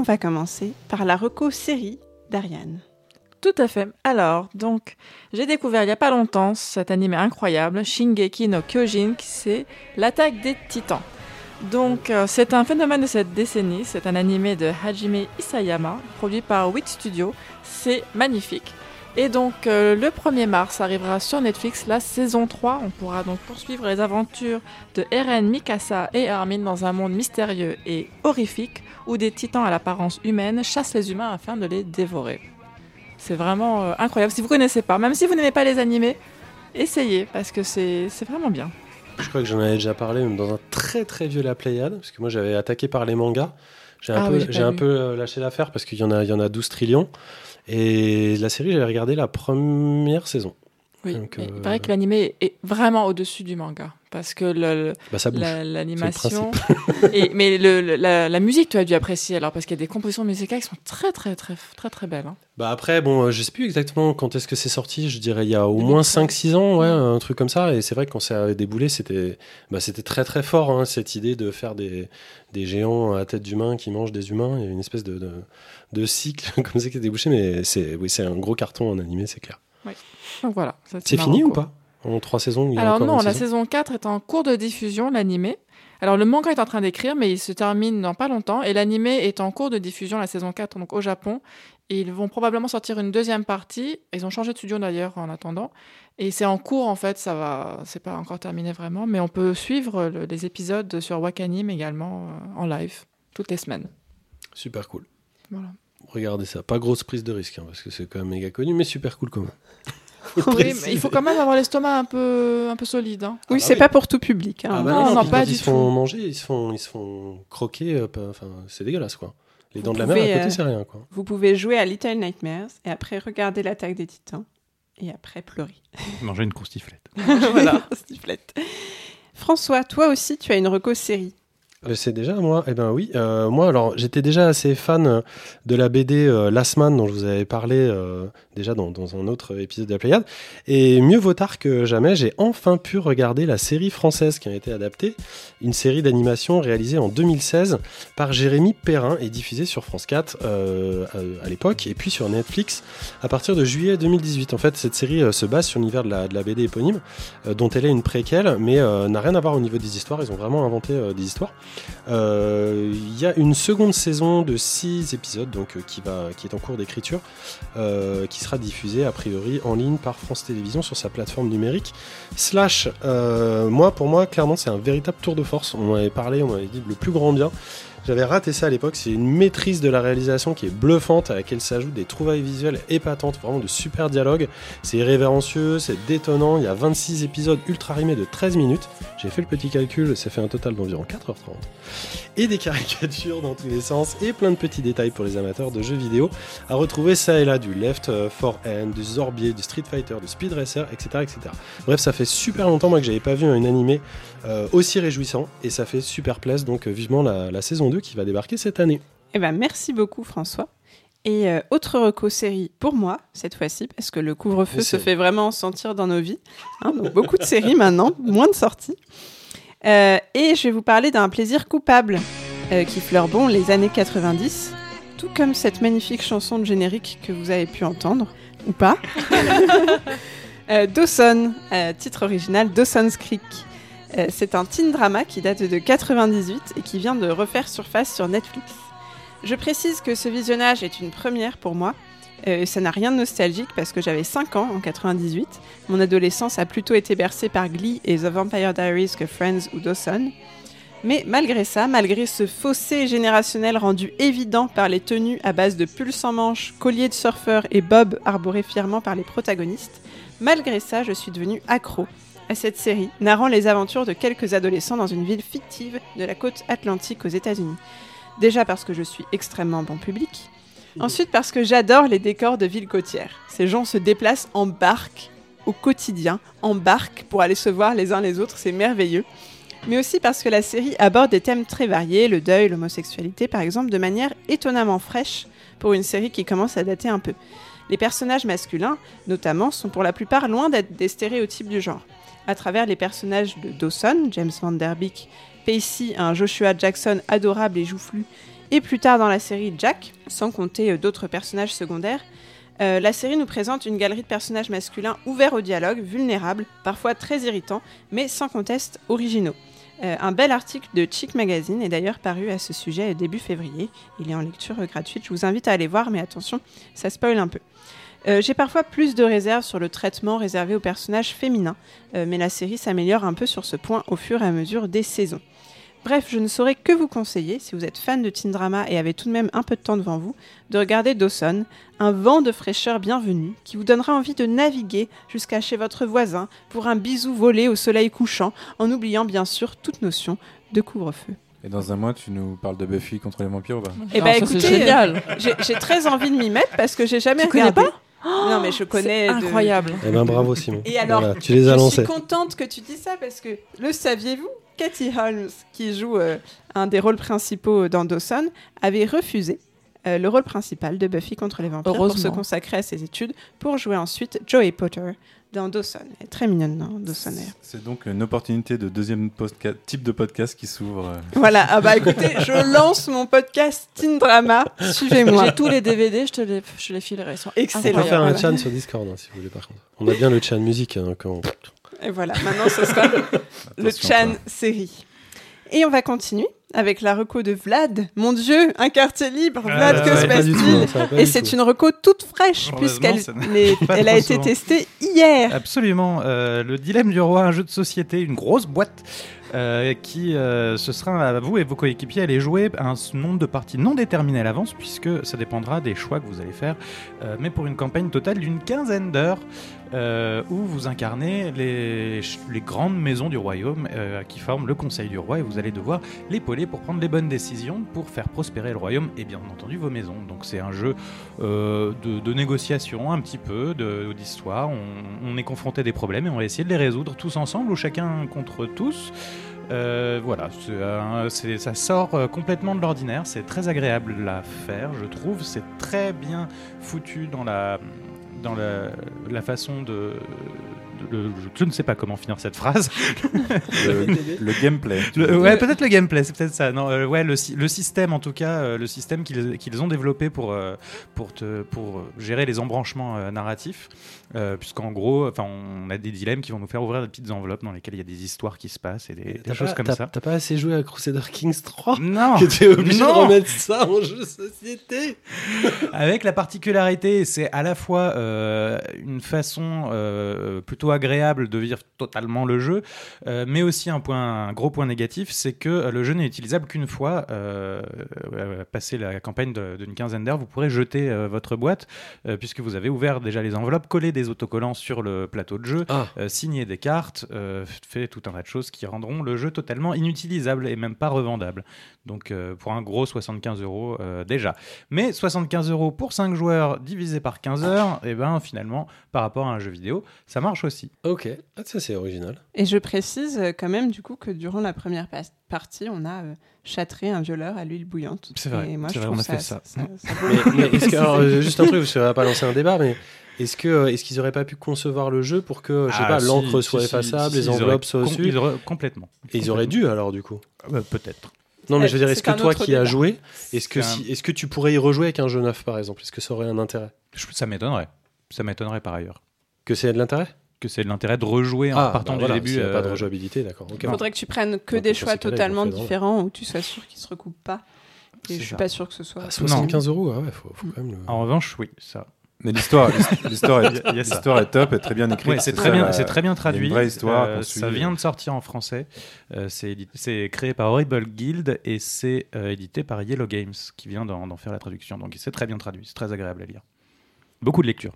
Va commencer par la reco série d'Ariane. Tout à fait. Alors, donc, j'ai découvert il n'y a pas longtemps cet animé incroyable, Shingeki no Kyojin, qui c'est l'attaque des titans. Donc, euh, c'est un phénomène de cette décennie. C'est un animé de Hajime Isayama, produit par Wit Studio. C'est magnifique. Et donc, euh, le 1er mars arrivera sur Netflix la saison 3. On pourra donc poursuivre les aventures de Eren, Mikasa et Armin dans un monde mystérieux et horrifique où des titans à l'apparence humaine chassent les humains afin de les dévorer. C'est vraiment euh, incroyable. Si vous connaissez pas, même si vous n'aimez pas les animés, essayez parce que c'est vraiment bien. Je crois que j'en avais déjà parlé, même dans un très très vieux La Pléiade, parce que moi j'avais attaqué par les mangas. J'ai un Ah peu, oui, un peu euh, lâché l'affaire parce qu'il y en a, il y en a 12 trillions. Et la série, j'avais regardé la première saison. Oui. Donc, euh, Il paraît que l'animé est vraiment au-dessus du manga parce que Bah l'animation mais le, le- la, la musique tu as dû apprécier alors parce qu'il y a des compositions musicales qui sont très très très très très belles. hein. Bah après, bon, euh, je sais plus exactement quand est-ce que c'est sorti. Je dirais il y a au 2013. moins 5-6 ans, ouais, un truc comme ça. Et c'est vrai que quand ça a déboulé, c'était bah, très très fort, hein, cette idée de faire des, des géants à tête d'humain qui mangent des humains. Il y a une espèce de, de, de cycle comme ça qui a débouché. Mais c'est oui, un gros carton en animé, c'est clair. Donc voilà. C'est fini ou pas? En trois saisons il y a Alors non, la saison saison 4 est en cours de diffusion, l'animé. Alors le manga est en train d'écrire, mais il se termine dans pas longtemps. Et l'animé est en cours de diffusion, la saison 4, donc au Japon. Et ils vont probablement sortir une deuxième partie. Ils ont changé de studio d'ailleurs en attendant. Et c'est en cours en fait, ça va, c'est pas encore terminé vraiment, mais on peut suivre le- les épisodes sur Wakanim également euh, en live toutes les semaines. Super cool. Voilà. Regardez ça. Pas grosse prise de risque, hein, parce que c'est quand même méga connu, mais super cool quand même. Oui, mais il faut quand même avoir l'estomac un peu, un peu solide. hein. Oui, bah c'est oui. pas pour tout public. hein. Ah bah Non, non, non, puis pas quand du ils se font tout. manger, ils se font, ils se font croquer. euh, Enfin, c'est dégueulasse quoi. Les Vous dents de la mer à côté, euh, c'est rien quoi. Vous pouvez jouer à Little Nightmares et après regarder l'attaque des titans et après pleurer. Manger une croustiflette. voilà, sifflette. François, toi aussi, tu as une reco série. Euh, C'est déjà moi Eh ben oui. euh, moi, alors, j'étais déjà assez fan euh, de la BD euh, Last Man dont je vous avais parlé déjà dans, un autre épisode de la Pléiade. Et mieux vaut tard que jamais, j'ai enfin pu regarder la série française qui a été adaptée, une série d'animation réalisée en 2016 par Jérémy Perrin et diffusée sur France 4 euh, à, l'époque, et puis sur Netflix à partir de juillet 2018. En fait, cette série se base sur l'univers de la, BD éponyme, dont elle est une préquelle, mais n'a rien à voir au niveau des histoires. Ils ont vraiment inventé des histoires. Euh, Il y a une seconde saison de 6 épisodes donc, euh, qui, est en cours d'écriture, euh, qui sera diffusée a priori en ligne par France Télévisions sur sa plateforme numérique. Slash, moi, pour moi, clairement, c'est un véritable tour de force. On m'avait parlé, on m'avait dit le plus grand bien. J'avais raté ça à l'époque. C'est une maîtrise de la réalisation qui est bluffante, à laquelle s'ajoutent des trouvailles visuelles épatantes, vraiment de super dialogues. C'est irrévérencieux, c'est détonnant. Il y a 26 épisodes ultra rimés de 13 minutes. J'ai fait le petit calcul, ça fait un total d'environ 4h30. Et des caricatures dans tous les sens, et plein de petits détails pour les amateurs de jeux vidéo. À retrouver ça et là du Left 4 Hand, du Zorbier, du Street Fighter, du Speed Racer, etc. etc. Bref, ça fait super longtemps moi que j'avais pas vu un animé euh, aussi réjouissant, et ça fait super plaisir. Donc euh, vivement la, la saison 2 qui va débarquer cette année. Eh ben, merci beaucoup, François. Et euh, autre reco série pour moi, cette fois-ci, parce que le couvre-feu se fait vraiment sentir dans nos vies. hein, donc beaucoup de séries maintenant, moins de sorties. Euh, et je vais vous parler d'un plaisir coupable. euh, qui fleure bon les années 90, tout comme cette magnifique chanson de générique que vous avez pu entendre, ou pas. Dawson, titre original Dawson's Creek. Euh, c'est un teen drama qui date de 98 et qui vient de refaire surface sur Netflix. Je précise que ce visionnage est une première pour moi. Euh, ça n'a rien de nostalgique parce que j'avais 5 ans en 98. Mon adolescence a plutôt été bercée par Glee et The Vampire Diaries que Friends ou Dawson. Mais malgré ça, malgré ce fossé générationnel rendu évident par les tenues à base de pulls sans manches, colliers de surfeur et bob arborés fièrement par les protagonistes, malgré ça, je suis devenue accro à cette série, narrant les aventures de quelques adolescents dans une ville fictive de la côte atlantique aux États-Unis. Déjà parce que je suis extrêmement bon public. Ensuite parce que j'adore les décors de villes côtières. Ces gens se déplacent en barque au quotidien, en barque pour aller se voir les uns les autres, c'est merveilleux. Mais aussi parce que la série aborde des thèmes très variés, le deuil, l'homosexualité par exemple, de manière étonnamment fraîche pour une série qui commence à dater un peu. Les personnages masculins, notamment, sont pour la plupart loin d'être des stéréotypes du genre. À travers les personnages de Dawson, James Van Der Beek, Pacey, un Joshua Jackson adorable et joufflu, et plus tard dans la série Jack, sans compter euh, d'autres personnages secondaires, euh, la série nous présente une galerie de personnages masculins ouverts au dialogue, vulnérables, parfois très irritants, mais sans conteste originaux. Euh, un bel article de Chic Magazine est d'ailleurs paru à ce sujet début février. Il est en lecture gratuite. Je vous invite à aller voir, mais attention, ça spoil un peu. Euh, J'ai parfois plus de réserves sur le traitement réservé aux personnages féminins, euh, mais la série s'améliore un peu sur ce point au fur et à mesure des saisons. Bref, je ne saurais que vous conseiller, si vous êtes fan de teen drama et avez tout de même un peu de temps devant vous, de regarder Dawson, un vent de fraîcheur bienvenu qui vous donnera envie de naviguer jusqu'à chez votre voisin pour un bisou volé au soleil couchant, en oubliant bien sûr toute notion de couvre-feu. Et dans un mois, tu nous parles de Buffy contre les vampires ou pas? Eh Ah, ben écoutez, c'est génial. j'ai très envie de m'y mettre parce que j'ai jamais Tu connais regardé. Pas Non mais je connais. C'est de- incroyable. Eh ben bravo Simon. Et alors, Voilà, tu les as je lancés. suis contente que tu dis ça parce que le saviez-vous? Katie Holmes, qui joue euh, un des rôles principaux dans Dawson, avait refusé euh, le rôle principal de Buffy contre les vampires pour se consacrer à ses études pour jouer ensuite Joey Potter dans Dawson. Elle est très mignonne dans Dawson. C'est donc une opportunité de deuxième type de podcast qui s'ouvre. euh. Voilà, ah bah écoutez, je lance mon podcast Teen Drama. Suivez-moi. J'ai tous les DVD, je te les, je les filerai. Ils sont Excellent. On peut faire un Voilà. chan sur Discord hein, si vous voulez par contre. On a bien le chan musique hein, quand... Et voilà, maintenant ce sera le, Chan série. Et on va continuer avec la reco de Vlad. Mon Dieu, un quartier libre. Ah, Vlad, que se passe-t-il Et c'est une reco toute fraîche puisqu'elle elle a été souvent. testée hier. Absolument. Euh, le Dilemme du Roi, un jeu de société, une grosse boîte euh, qui, euh, ce sera à vous et vos coéquipiers à aller jouer un nombre de parties non déterminé à l'avance, puisque ça dépendra des choix que vous allez faire, euh, mais pour une campagne totale d'une quinzaine d'heures. Euh, où vous incarnez les, grandes maisons du royaume euh, qui forment le conseil du roi et vous allez devoir l'épauler pour prendre les bonnes décisions pour faire prospérer le royaume et bien entendu vos maisons. Donc c'est un jeu euh, de, négociation un petit peu, d'histoire. On, est confronté à des problèmes et on va essayer de les résoudre tous ensemble ou chacun contre tous. Voilà, ça sort complètement de l'ordinaire, c'est très agréable à faire, je trouve. C'est très bien foutu dans la, dans la, la façon de, le- je, ne sais pas comment finir cette phrase. Le, le gameplay. Le- ouais, peut-être le gameplay, c'est peut-être ça. Non, euh, ouais, le, sy- le système en tout cas, euh, le système qu'ils ont développé pour euh, pour te, pour gérer les embranchements narratifs, euh, puisqu'en gros, enfin, on a des dilemmes qui vont nous faire ouvrir des petites enveloppes dans lesquelles il y a des histoires qui se passent et des, choses pas- comme ça. T'as pas assez joué à Crusader Kings 3 Non, que t'es obligé Non. de remettre ça en jeu de société Avec la particularité, c'est à la fois euh, une façon euh, plutôt agréable de vivre totalement le jeu, mais aussi un, point, un gros point négatif, c'est que le jeu n'est utilisable qu'une fois. Passé la campagne d'une quinzaine d'heures, vous pourrez jeter votre boîte, puisque vous avez ouvert déjà les enveloppes, collé des autocollants sur le plateau de jeu, Ah, euh, signé des cartes, euh, fait tout un tas de choses qui rendront le jeu totalement inutilisable et même pas revendable. Donc euh, pour un gros 75 euros euh, déjà. Mais 75 euros pour 5 joueurs divisé par 15 heures, et ben finalement, par rapport à un jeu vidéo, ça marche aussi. ok. Ah, ça c'est original. Et je précise euh, quand même du coup que durant la première partie, on a euh, châtré un violeur à l'huile bouillante. C'est vrai, Et moi, je vrai, trouve on a ça, fait ça. ça vaut Mais, le coup mais de est-ce que, alors, préciser. juste un truc, parce qu'on va pas lancer un débat, mais est-ce que est-ce qu'ils auraient pas pu concevoir le jeu pour que, je sais Ah, pas, si, l'encre soit si, effaçable, si, les enveloppes soient auraient- Complètement. Et ils auraient dû alors du coup. Euh, Peut-être. Non, mais Euh, je veux dire, est-ce que toi qui as joué, est-ce que, si, est-ce que tu pourrais y rejouer avec un jeu neuf, par exemple? Est-ce que ça aurait un intérêt? Je- Ça m'étonnerait. Ça m'étonnerait par ailleurs. Que c'est de l'intérêt? Que c'est de l'intérêt de rejouer en partant bah du voilà, début. a pas de euh, rejouabilité, d'accord. Il faudrait que tu prennes que des choix totalement différents où tu sois sûr qu'ils se recoupent pas. Et je suis ça. pas sûr que ce soit. Ah, 75 euros, ah ouais, faut, faut quand même le. En revanche, oui, ça. Mais l'histoire, l'histoire est, est top, est très bien écrite. Ouais, c'est ça, très bien, c'est très traduit. Une vraie histoire. Euh, ça vient de sortir en français. Euh, c'est créé par Horrible Guild et c'est euh, édité par Yellow Games qui vient d'en faire la traduction. Donc c'est très bien traduit, c'est très agréable à lire. Beaucoup de lecture.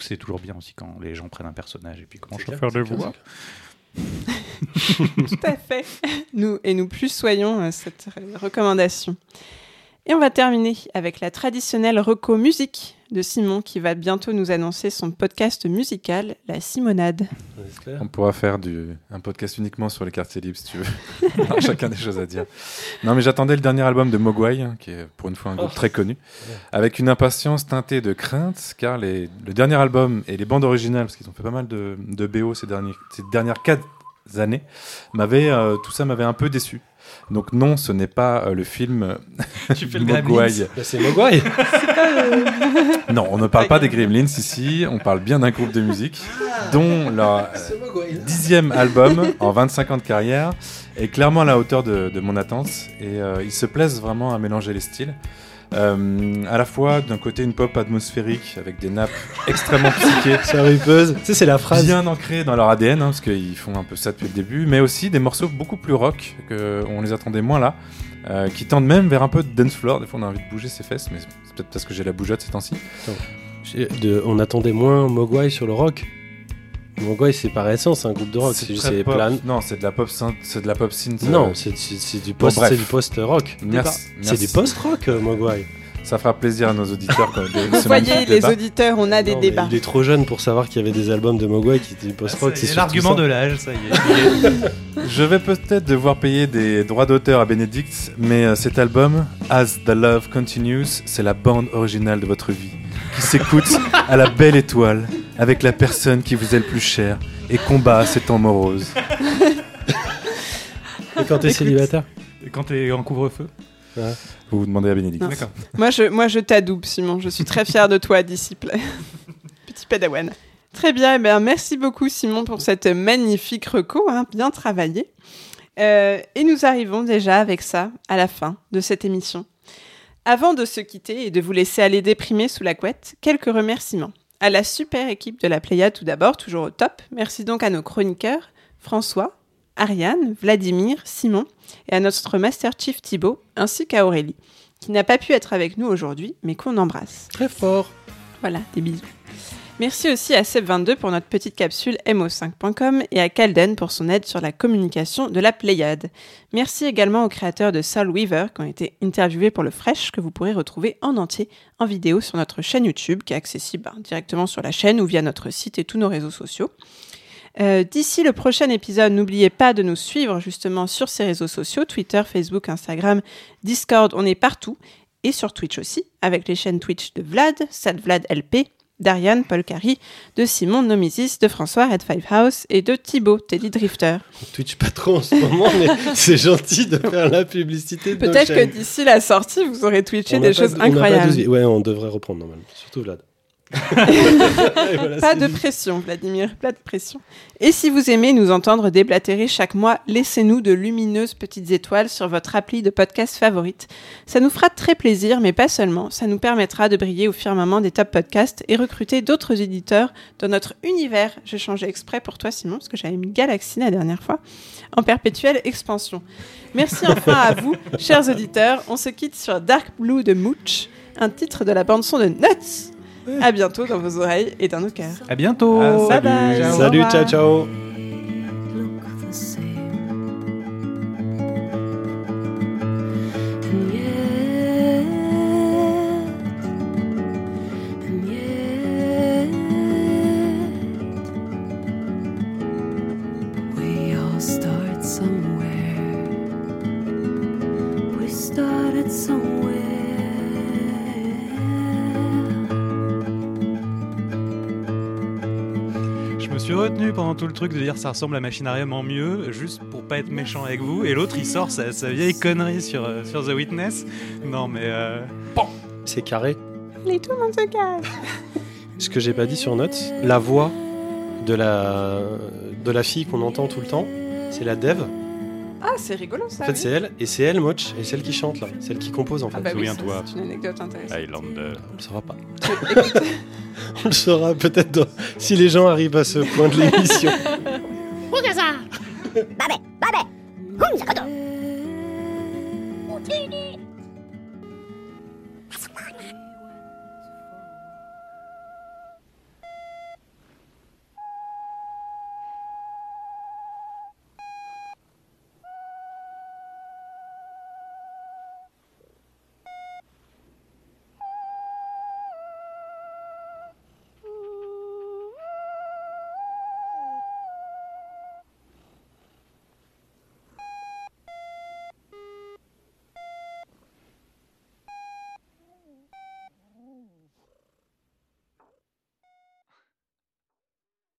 C'est toujours bien aussi quand les gens prennent un personnage et puis à clair, faire c'est voix. Tout à fait. Nous, et nous plus soyons euh, cette re- recommandation. Et on va terminer avec la traditionnelle reco musique de Simon qui va bientôt nous annoncer son podcast musical, La Simonade. On pourra faire du, un podcast uniquement sur les quartiers libres si tu veux. Chacun des choses à dire. Non, mais j'attendais le dernier album de Mogwai, hein, qui est pour une fois un groupe Oh. très connu, avec une impatience teintée de crainte, car les, le dernier album et les bandes originales, parce qu'ils ont fait pas mal de, de BO ces, derniers, ces dernières quatre années, m'avaient, euh, tout ça m'avait un peu déçu. Donc non, ce n'est pas euh, le film Tu fais le Mogwai. Gremlins. C'est Mogwai Non, on ne parle pas des Gremlins ici, on parle bien d'un groupe de musique dont leur euh, dixième album en 25 ans de carrière est clairement à la hauteur de, de mon attente et euh, ils se plaisent vraiment à mélanger les styles. Euh, à la fois d'un côté une pop atmosphérique avec des nappes extrêmement psychées, Charupeuse. Tu sais, c'est la phrase. bien ancrées dans leur ADN, hein, parce qu'ils font un peu ça depuis le début, mais aussi des morceaux beaucoup plus rock, que on les attendait moins là, euh, qui tendent même vers un peu de dance floor. Des fois on a envie de bouger ses fesses, mais c'est peut-être parce que j'ai la bougeotte ces temps-ci. On attendait moins Mogwai sur le rock. Mogwai, c'est par essence un groupe de rock. C'est pop. plan. Non, c'est de la pop synth, c'est de la pop synth. euh, Non, c'est c'est- du post, c'est du post-rock. Merci. C'est du post-rock, euh, Mogwai. Ça fera plaisir à nos auditeurs. Quand Vous voyez, les débat. auditeurs, on a des Non, débats. Il est trop jeune pour savoir qu'il y avait des albums de Mogwai qui étaient du post-rock. C'est l'argument de l'âge, ça y est. Je vais peut-être devoir payer des droits d'auteur à Benedict, mais euh, cet album, As the Love Continues, c'est la bande originale de votre vie, qui s'écoute à la belle étoile, avec la personne qui vous est le plus chère, et combat ces temps moroses. Et quand t'es célibataire Et Quand t'es en couvre-feu. Vous vous demandez à Bénédicte. Moi, je, moi, je t'adoube, Simon. Je suis très fière de toi, disciple. Petit padawan. Très bien. eh bien, merci beaucoup, Simon, pour cette magnifique reco. hein, bien travaillé. Euh, et nous arrivons déjà avec ça à la fin de cette émission. Avant de se quitter et de vous laisser aller déprimer sous la couette, quelques remerciements. À la super équipe de la Pléiade tout d'abord, toujours au top. Merci donc à nos chroniqueurs, François, Ariane, Vladimir, Simon, et à notre Master Chief Thibaut, ainsi qu'à Aurélie, qui n'a pas pu être avec nous aujourd'hui, mais qu'on embrasse. Très fort. Voilà, des bisous. Merci aussi à Seb22 pour notre petite capsule mo5.com et à Calden pour son aide sur la communication de la Pléiade. Merci également aux créateurs de Soul Weaver qui ont été interviewés pour le Fresh que vous pourrez retrouver en entier en vidéo sur notre chaîne YouTube qui est accessible hein, directement sur la chaîne ou via notre site et tous nos réseaux sociaux. Euh, D'ici le prochain épisode, n'oubliez pas de nous suivre justement sur ces réseaux sociaux, Twitter, Facebook, Instagram, Discord, on est partout, et sur Twitch aussi, avec les chaînes Twitch de Vlad, SadVladLP, d'Ariane, Paul Carry, de Simon Nomisis, de François Red Five House et de Thibaut, Teddy Drifter. Twitch pas trop en ce moment, mais c'est gentil de faire la publicité Peut-être que d'ici la sortie, vous aurez twitché On des choses on pas incroyables. Ouais, on devrait reprendre normalement. Surtout Vlad. Voilà, Pas de dit. pression, Vladimir, pas de pression. Et si vous aimez nous entendre déblatérer chaque mois, laissez-nous de lumineuses petites étoiles sur votre appli de podcast favorite. Ça nous fera très plaisir, mais pas seulement. Ça nous permettra de briller au firmament des top podcasts et recruter d'autres éditeurs dans notre univers. J'ai changé exprès pour toi, Simon, parce que j'avais mis Galaxy la dernière fois, en perpétuelle expansion. Merci enfin à vous, chers auditeurs. On se quitte sur Dark Blue de Mooch, un titre de la bande-son de Nuts. À bientôt dans vos oreilles et dans nos cœurs. À bientôt. Ah, salut. Bye bye. Ciao. Au Salut, ciao, ciao. Pendant tout le truc de dire ça ressemble à Machinarium en mieux, juste pour pas être méchant avec vous. Et l'autre, il sort sa, sa vieille connerie sur, euh, sur The Witness. Non, mais. euh, C'est carré. Allez, tout le monde se casse. Ce que j'ai pas dit sur Notes, la voix de la, de la fille qu'on entend tout le temps, c'est la dev. Ah, c'est rigolo ça. En fait, c'est elle, et c'est elle, Moch, et celle qui chante là, celle qui compose en ah fait. Ah oui, toi C'est une anecdote intéressante. Highlander. On le saura pas. On le saura peut-être si les gens arrivent à ce point de l'émission. ça